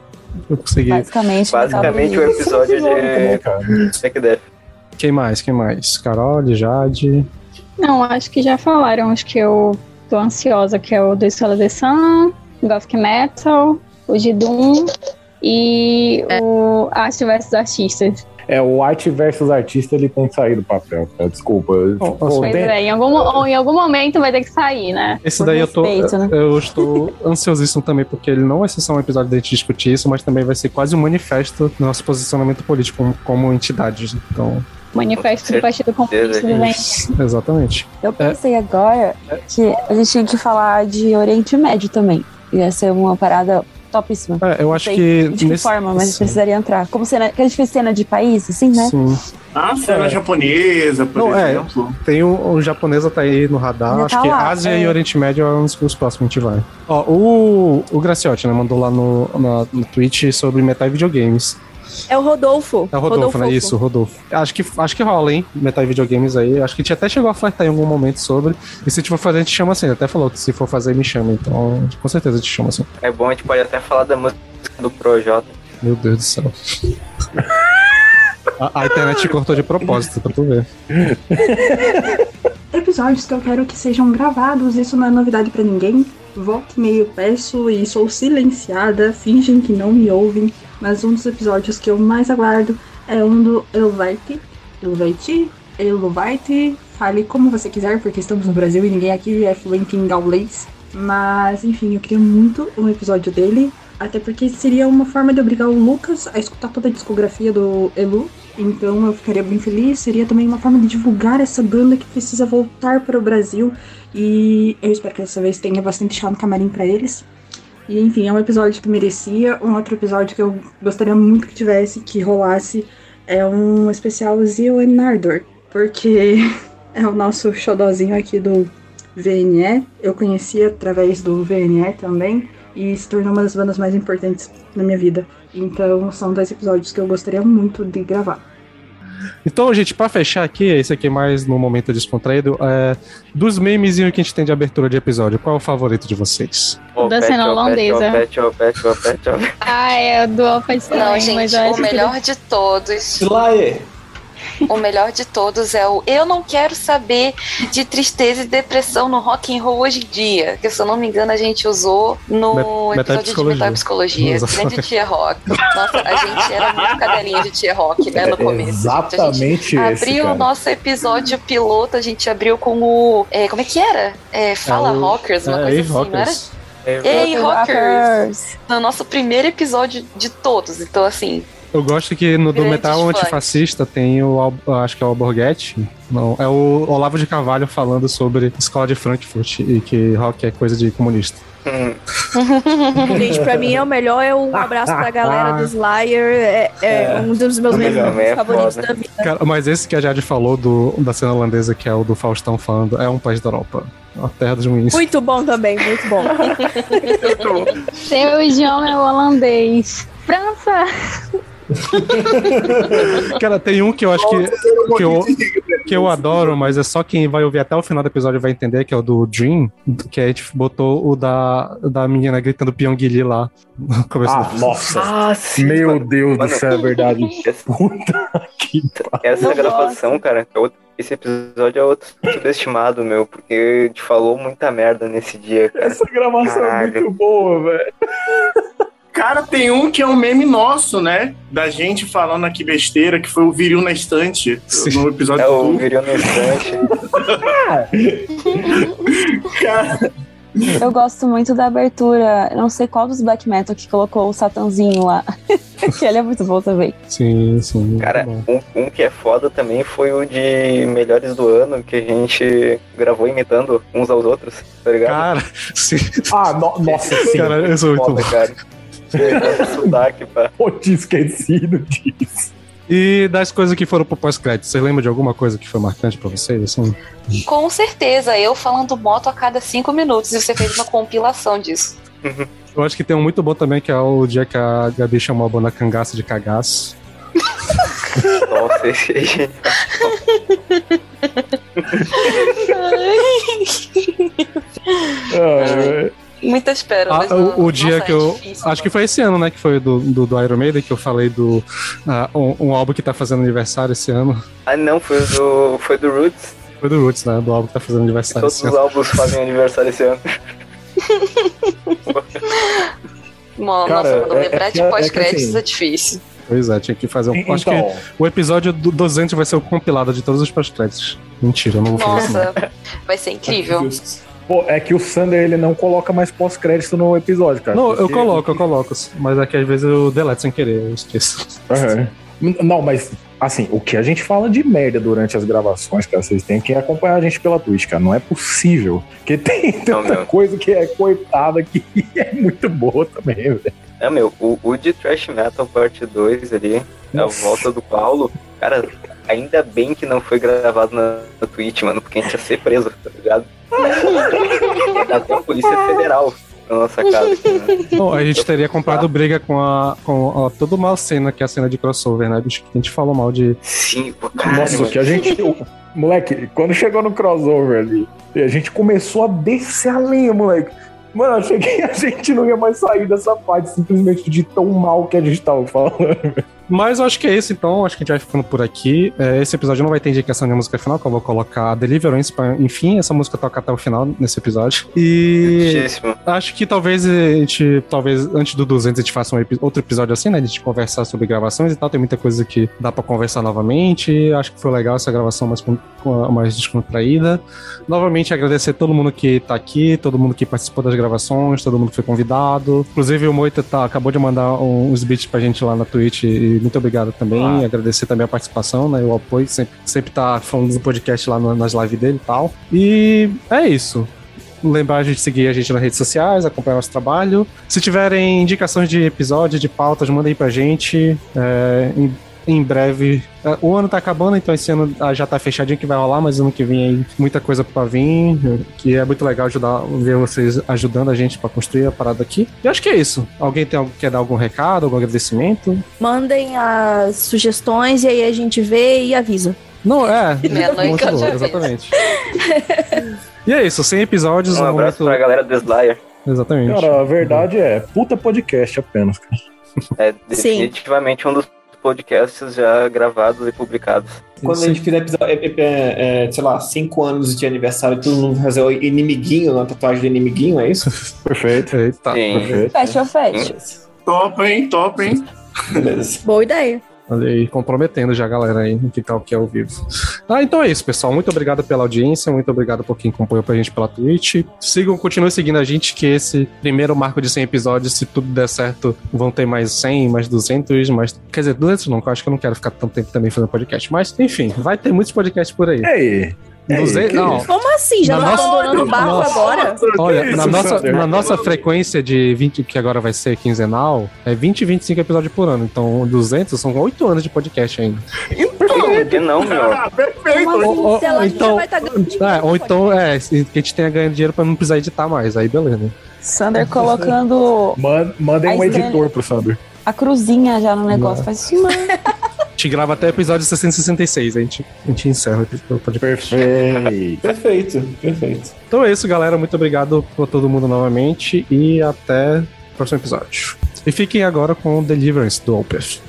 H: Eu consegui.
C: Basicamente.
I: Basicamente o
C: Uliro.
I: episódio de. (laughs) Tech Death.
H: Quem mais? Quem mais? Carol, Jade.
K: Não, acho que já falaram os que eu tô ansiosa, que é o do Escola de Sun, Gothic Metal, o de Doom e o Arte versus Artistas.
E: É, o arte versus artista, ele tem que sair do papel, cara. Desculpa. Tipo,
K: Pois
E: tem-
K: é, em algum, ou em algum momento vai ter que sair, né?
H: Esse
C: Por
H: daí eu tô.
C: respeito, né?
H: Eu estou (laughs) ansiosíssimo também, porque ele não vai ser só um episódio da gente discutir isso, mas também vai ser quase um manifesto do nosso posicionamento político como, como entidade. Então,
K: Manifesto do Partido Comunista do Bem.
H: exatamente.
C: Eu pensei agora que a gente tinha que falar de Oriente Médio também. Ia ser uma parada topíssima.
H: É, eu acho
C: sei
H: que
C: De que
H: nesse-
C: forma, mas
H: sim.
C: precisaria entrar. Como cena. Que a gente fez cena de país, assim, né?
H: Sim.
J: A cena
H: É.
J: japonesa, por
H: Não, é,
J: exemplo.
H: tem o, o japonesa tá aí no radar.
C: Ainda
H: acho
C: tá
H: que
C: lá,
H: Ásia
C: é.
H: e Oriente Médio é um dos, os próximos que a gente vai. Ó, o, o Graciotti, né, mandou lá no, na- no Twitch sobre metal e videogames.
F: É o Rodolfo.
H: É o Rodolfo, né?
F: Rodolfo.
H: Isso, o Rodolfo. Acho que, acho que rola, hein? Metal e videogames aí. Acho que a gente até chegou a flertar em algum momento sobre. E se a gente for fazer, a gente chama assim. Ele até falou que se for fazer, me chama. Então, com certeza a gente chama assim.
I: É bom, a gente pode até falar da música do Projota.
H: Meu Deus do céu. A, a internet cortou de propósito, pra tu ver. (laughs)
B: Episódios que eu quero que sejam gravados, isso não é novidade pra ninguém. Volta e meio peço e sou silenciada, fingem que não me ouvem, mas um dos episódios que eu mais aguardo é um do Elvite. Elvite? Elvite? Fale como você quiser, porque estamos no Brasil e ninguém aqui é fluente em gaulês. Mas, enfim, eu queria muito um episódio dele, até porque seria uma forma de obrigar o Lucas a escutar toda a discografia do Elu. Então eu ficaria bem feliz. Seria também uma forma de divulgar essa banda que precisa voltar para o Brasil. E eu espero que dessa vez tenha bastante chá no camarim para eles. E enfim, é um episódio que merecia. Um outro episódio que eu gostaria muito que tivesse, que rolasse, é um especial Zio and Nardor. Porque (laughs) é o nosso xodozinho aqui do VNE. Eu conhecia através do VNE também. E se tornou uma das bandas mais importantes na minha vida. Então são dois episódios que eu gostaria muito de gravar.
H: Então, gente, pra fechar aqui, esse aqui é mais no momento descontraído, é, dos memezinhos que a gente tem de abertura de episódio, qual é o favorito de vocês?
K: O da cena holandesa. Ah, é do Alpha
D: Não,
K: mas
D: gente,
K: eu
D: o melhor de todos.
G: Slayer. (laughs)
D: O melhor de todos é o Eu não quero saber de tristeza e depressão no rock and roll hoje em dia. Que se eu não me engano, a gente usou no
H: Met-
D: episódio de
H: Metapsicologia.
D: Metal e Psicologia.
H: Exatamente.
D: Grande tia rock. Nossa, a gente era muito cadelinha de tia rock, né, no
E: É
D: começo. gente. A gente
E: exatamente esse,
D: Abriu o nosso episódio piloto, a gente abriu com o. é, como é que era? É, Fala
H: É o-
D: Rockers, uma
H: é,
D: coisa
H: Ei,
D: assim, não era?
H: Rockers.
D: Ei, Rockers!
C: Rockers.
D: No nosso primeiro episódio de todos. Então, assim,
H: Eu gosto que no do Metal
D: fãs.
H: Antifascista tem o, acho que é o Alborguete, não, é o Olavo de Carvalho falando sobre escola de Frankfurt e que rock é coisa de comunista. (laughs)
F: Gente, pra mim é o melhor, é um abraço pra galera do Slayer. É, é
G: É,
F: um dos meus
G: o melhor,
F: memes
I: é
F: favoritos
I: foda.
F: da vida.
H: Cara, mas esse que a Jade falou do, da cena holandesa, que é o do Faustão falando, é um país da Europa. A terra dos ruins.
F: Muito bom também, muito bom. (laughs)
K: Seu idioma é o holandês. França! (laughs)
H: Cara, tem um que eu acho que, que, eu, que eu adoro, mas é só quem vai ouvir até o final do episódio vai entender, que é o do Dream, que a gente botou o da, da menina gritando Pyongyi lá no começo
E: Ah,
H: do
E: nossa. (laughs)
I: Ah, sim.
E: Meu
I: mano.
E: Deus do céu, é verdade.
I: Essa,
E: Puta que
I: essa gravação, cara, é outro- esse episódio é outro subestimado, meu, porque a gente falou muita merda nesse dia, cara.
E: Essa gravação é
I: Caralho.
E: muito boa, velho.
J: Cara, tem um que é um meme nosso, né? Da gente falando aqui besteira, que foi o Viril na Estante,
H: Sim.
J: no episódio
I: É o
J: do
I: viril no instante. (laughs)
J: Cara,
C: Eu gosto muito da abertura. Não sei qual dos black metal que colocou o Satanzinho lá. que (laughs) ele é muito bom também.
H: Sim, sim.
I: Cara, um, um que é foda também foi o de melhores do ano, que a gente gravou imitando uns aos outros, tá ligado?
H: Cara, sim.
E: Ah, no- nossa, sim.
H: Cara, eu sou muito
I: foda,
H: bom.
I: cara. Sotaque, pá. (laughs)
E: Eu tinha esquecido disso.
H: E das coisas que foram pro pós-crédito, vocês lembram de alguma coisa que foi marcante pra vocês? Assim?
D: com certeza, eu falando moto a cada cinco minutos e você fez uma compilação disso.
H: Eu acho que tem um muito bom também, que é o dia que a Gabi chamou a banda Cangaço de Cagaço.
I: Nossa, esse aí, (laughs) gente.
E: Ah,
D: Muitas
H: Ah,
D: pérolas.
H: o,
D: no-
H: o dia
D: Nossa,
H: que
D: é
H: eu.
D: difícil,
H: acho que foi esse ano, né? Que foi do, do, do Iron Maiden, que eu falei do. ah, um, um álbum que tá fazendo aniversário esse ano.
I: Ah, não, foi do, foi do Roots.
H: Foi do Roots, né? Do álbum que tá fazendo aniversário
I: Todos
H: esse
I: os
H: ano.
I: álbuns fazem aniversário esse ano. (laughs)
D: Nossa,
E: Cara,
D: mano,
E: é-
D: lembrar
E: é
D: de
E: é que
D: pós-créditos
E: assim-
D: é difícil.
H: Pois é, tinha que fazer um. Acho
E: Então.
H: que o episódio do 200 vai ser o compilado de todos os pós-créditos. Mentira, eu não vou fazer isso. não.
D: Nossa, vai ser incrível.
E: Pô, é que o Sander ele não coloca mais pós-crédito no episódio, cara.
H: Não, eu coloco, eu coloco. Mas é que às vezes eu deleto sem querer, eu esqueço.
E: Aham. Não, mas assim, o que a gente fala de merda durante as gravações, cara, vocês têm que acompanhar a gente pela Twitch, cara. Não é possível. Porque tem tanta coisa que é coitada que (laughs) é muito boa também, velho.
I: É, meu, o, o de Trash Metal Parte 2 ali, a volta do Paulo, cara, ainda bem que não foi gravado na, na Twitch, mano, porque a gente ia ser preso, tá ligado? Até a Polícia Federal na nossa casa. Aqui, né?
H: Não, a gente teria comprado briga com a. com a, toda uma cena, que é a cena de crossover, né, bicho? Que a gente falou mal de.
I: Sim, pô,
E: Nossa, o que a gente. moleque, quando chegou no crossover ali, a gente começou a descer a lenha, moleque. Mano, eu achei que a gente não ia mais sair dessa parte, simplesmente de tão mal que a gente tava falando.
H: Mas eu acho que é isso, então. Acho que a gente vai ficando por aqui. É, esse episódio não vai ter indicação de música final, que eu vou colocar a Deliverance pra, enfim, essa música toca até o final nesse episódio. E.
I: Justíssimo.
H: Acho que talvez a gente, talvez antes do 200 a gente faça um epi- outro episódio assim, né? De gente conversar sobre gravações e tal. Tem muita coisa que dá pra conversar novamente. Acho que foi legal essa gravação mais, mais descontraída. Novamente agradecer todo mundo que tá aqui, todo mundo que participou das gravações, todo mundo que foi convidado. Inclusive o Moita tá, acabou de mandar uns beats pra gente lá na Twitch e muito obrigado também. Agradecer também a participação, né? O apoio, sempre, sempre tá falando do podcast lá nas lives dele e tal. E é isso lembrar de seguir a gente nas redes sociais, acompanhar nosso trabalho. Se tiverem indicações de episódio, de pautas, mandem pra gente. É, em, breve. é, O ano tá acabando, então esse ano ah, já tá fechadinho que vai rolar, mas ano que vem aí muita coisa pra vir. Que é muito legal ajudar, ver vocês ajudando a gente pra construir a parada aqui. E acho que é isso. Alguém tem, quer dar algum recado, algum agradecimento?
F: Mandem as sugestões e aí a gente vê e avisa.
H: Não, é.
D: Meia-noite
H: exatamente. e é isso, 100 episódios.
I: Um abraço pra galera do Slayer.
H: Exatamente.
E: Cara, a verdade é, puta podcast apenas, cara.
I: É
F: Sim.
I: definitivamente um dos podcasts já gravados e publicados.
G: Quando a gente fizer, episódio, é, é, é, sei lá, cinco anos de aniversário, todo mundo fazer o inimiguinho, uma tatuagem do inimiguinho, é isso? (laughs)
E: Perfeito.
H: Eita,
I: Sim.
E: perfeito.
C: Fecha, fecha.
J: Top, hein? Top, hein?
G: Beleza.
F: Boa ideia.
H: Aí, comprometendo já a galera aí no que o que é ao vivo. Ah, então é isso, pessoal. Muito obrigado pela audiência, muito obrigado por quem acompanhou pra gente pela Twitch. Sigam, continuem seguindo a gente, que esse primeiro marco de 100 episódios, se tudo der certo, vão ter mais 100, mais 200, mais. Quer dizer, 200 não, eu acho que eu não quero ficar tanto tempo também fazendo podcast. Mas, enfim, vai ter muitos podcasts por aí.
E: Ei,
H: 200,
E: que
H: não,
F: Como assim? Já
H: Na
F: tá
H: nossa-
F: abandonando o barco
H: Nossa.
F: agora?
H: Olha,
E: isso,
H: na nossa, na nossa frequência de 20, que agora vai ser quinzenal, é 20 e 25 episódios por ano. Então, 200 são 8 anos de podcast ainda.
I: Que não, meu?
J: Ah, perfeito.
F: Como assim?
H: Ou-
F: Se ela
H: ou
F: já
H: então-
F: vai estar ganhando dinheiro
H: É, ou então, é, que a gente tenha ganho dinheiro pra não precisar editar mais. Aí, beleza.
C: Sander colocando
E: Man- mandem um editor pro Sander.
C: a cruzinha já no negócio. Faz isso, mano. (laughs)
H: Gente grava até o episódio 666, a gente, a gente encerra o episódio.
E: Perfeito.
G: Perfeito, perfeito.
H: Então é isso, galera. Muito obrigado por todo mundo novamente e até o próximo episódio. E fiquem agora com o Deliverance do Opeth.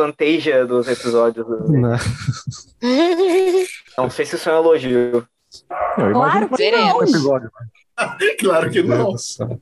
I: Avanteja dos episódios.
H: Não.
I: Não sei se isso é um elogio.
E: Eu (laughs)
F: Claro que não.
E: um episódio.
J: claro que não.
H: Céu.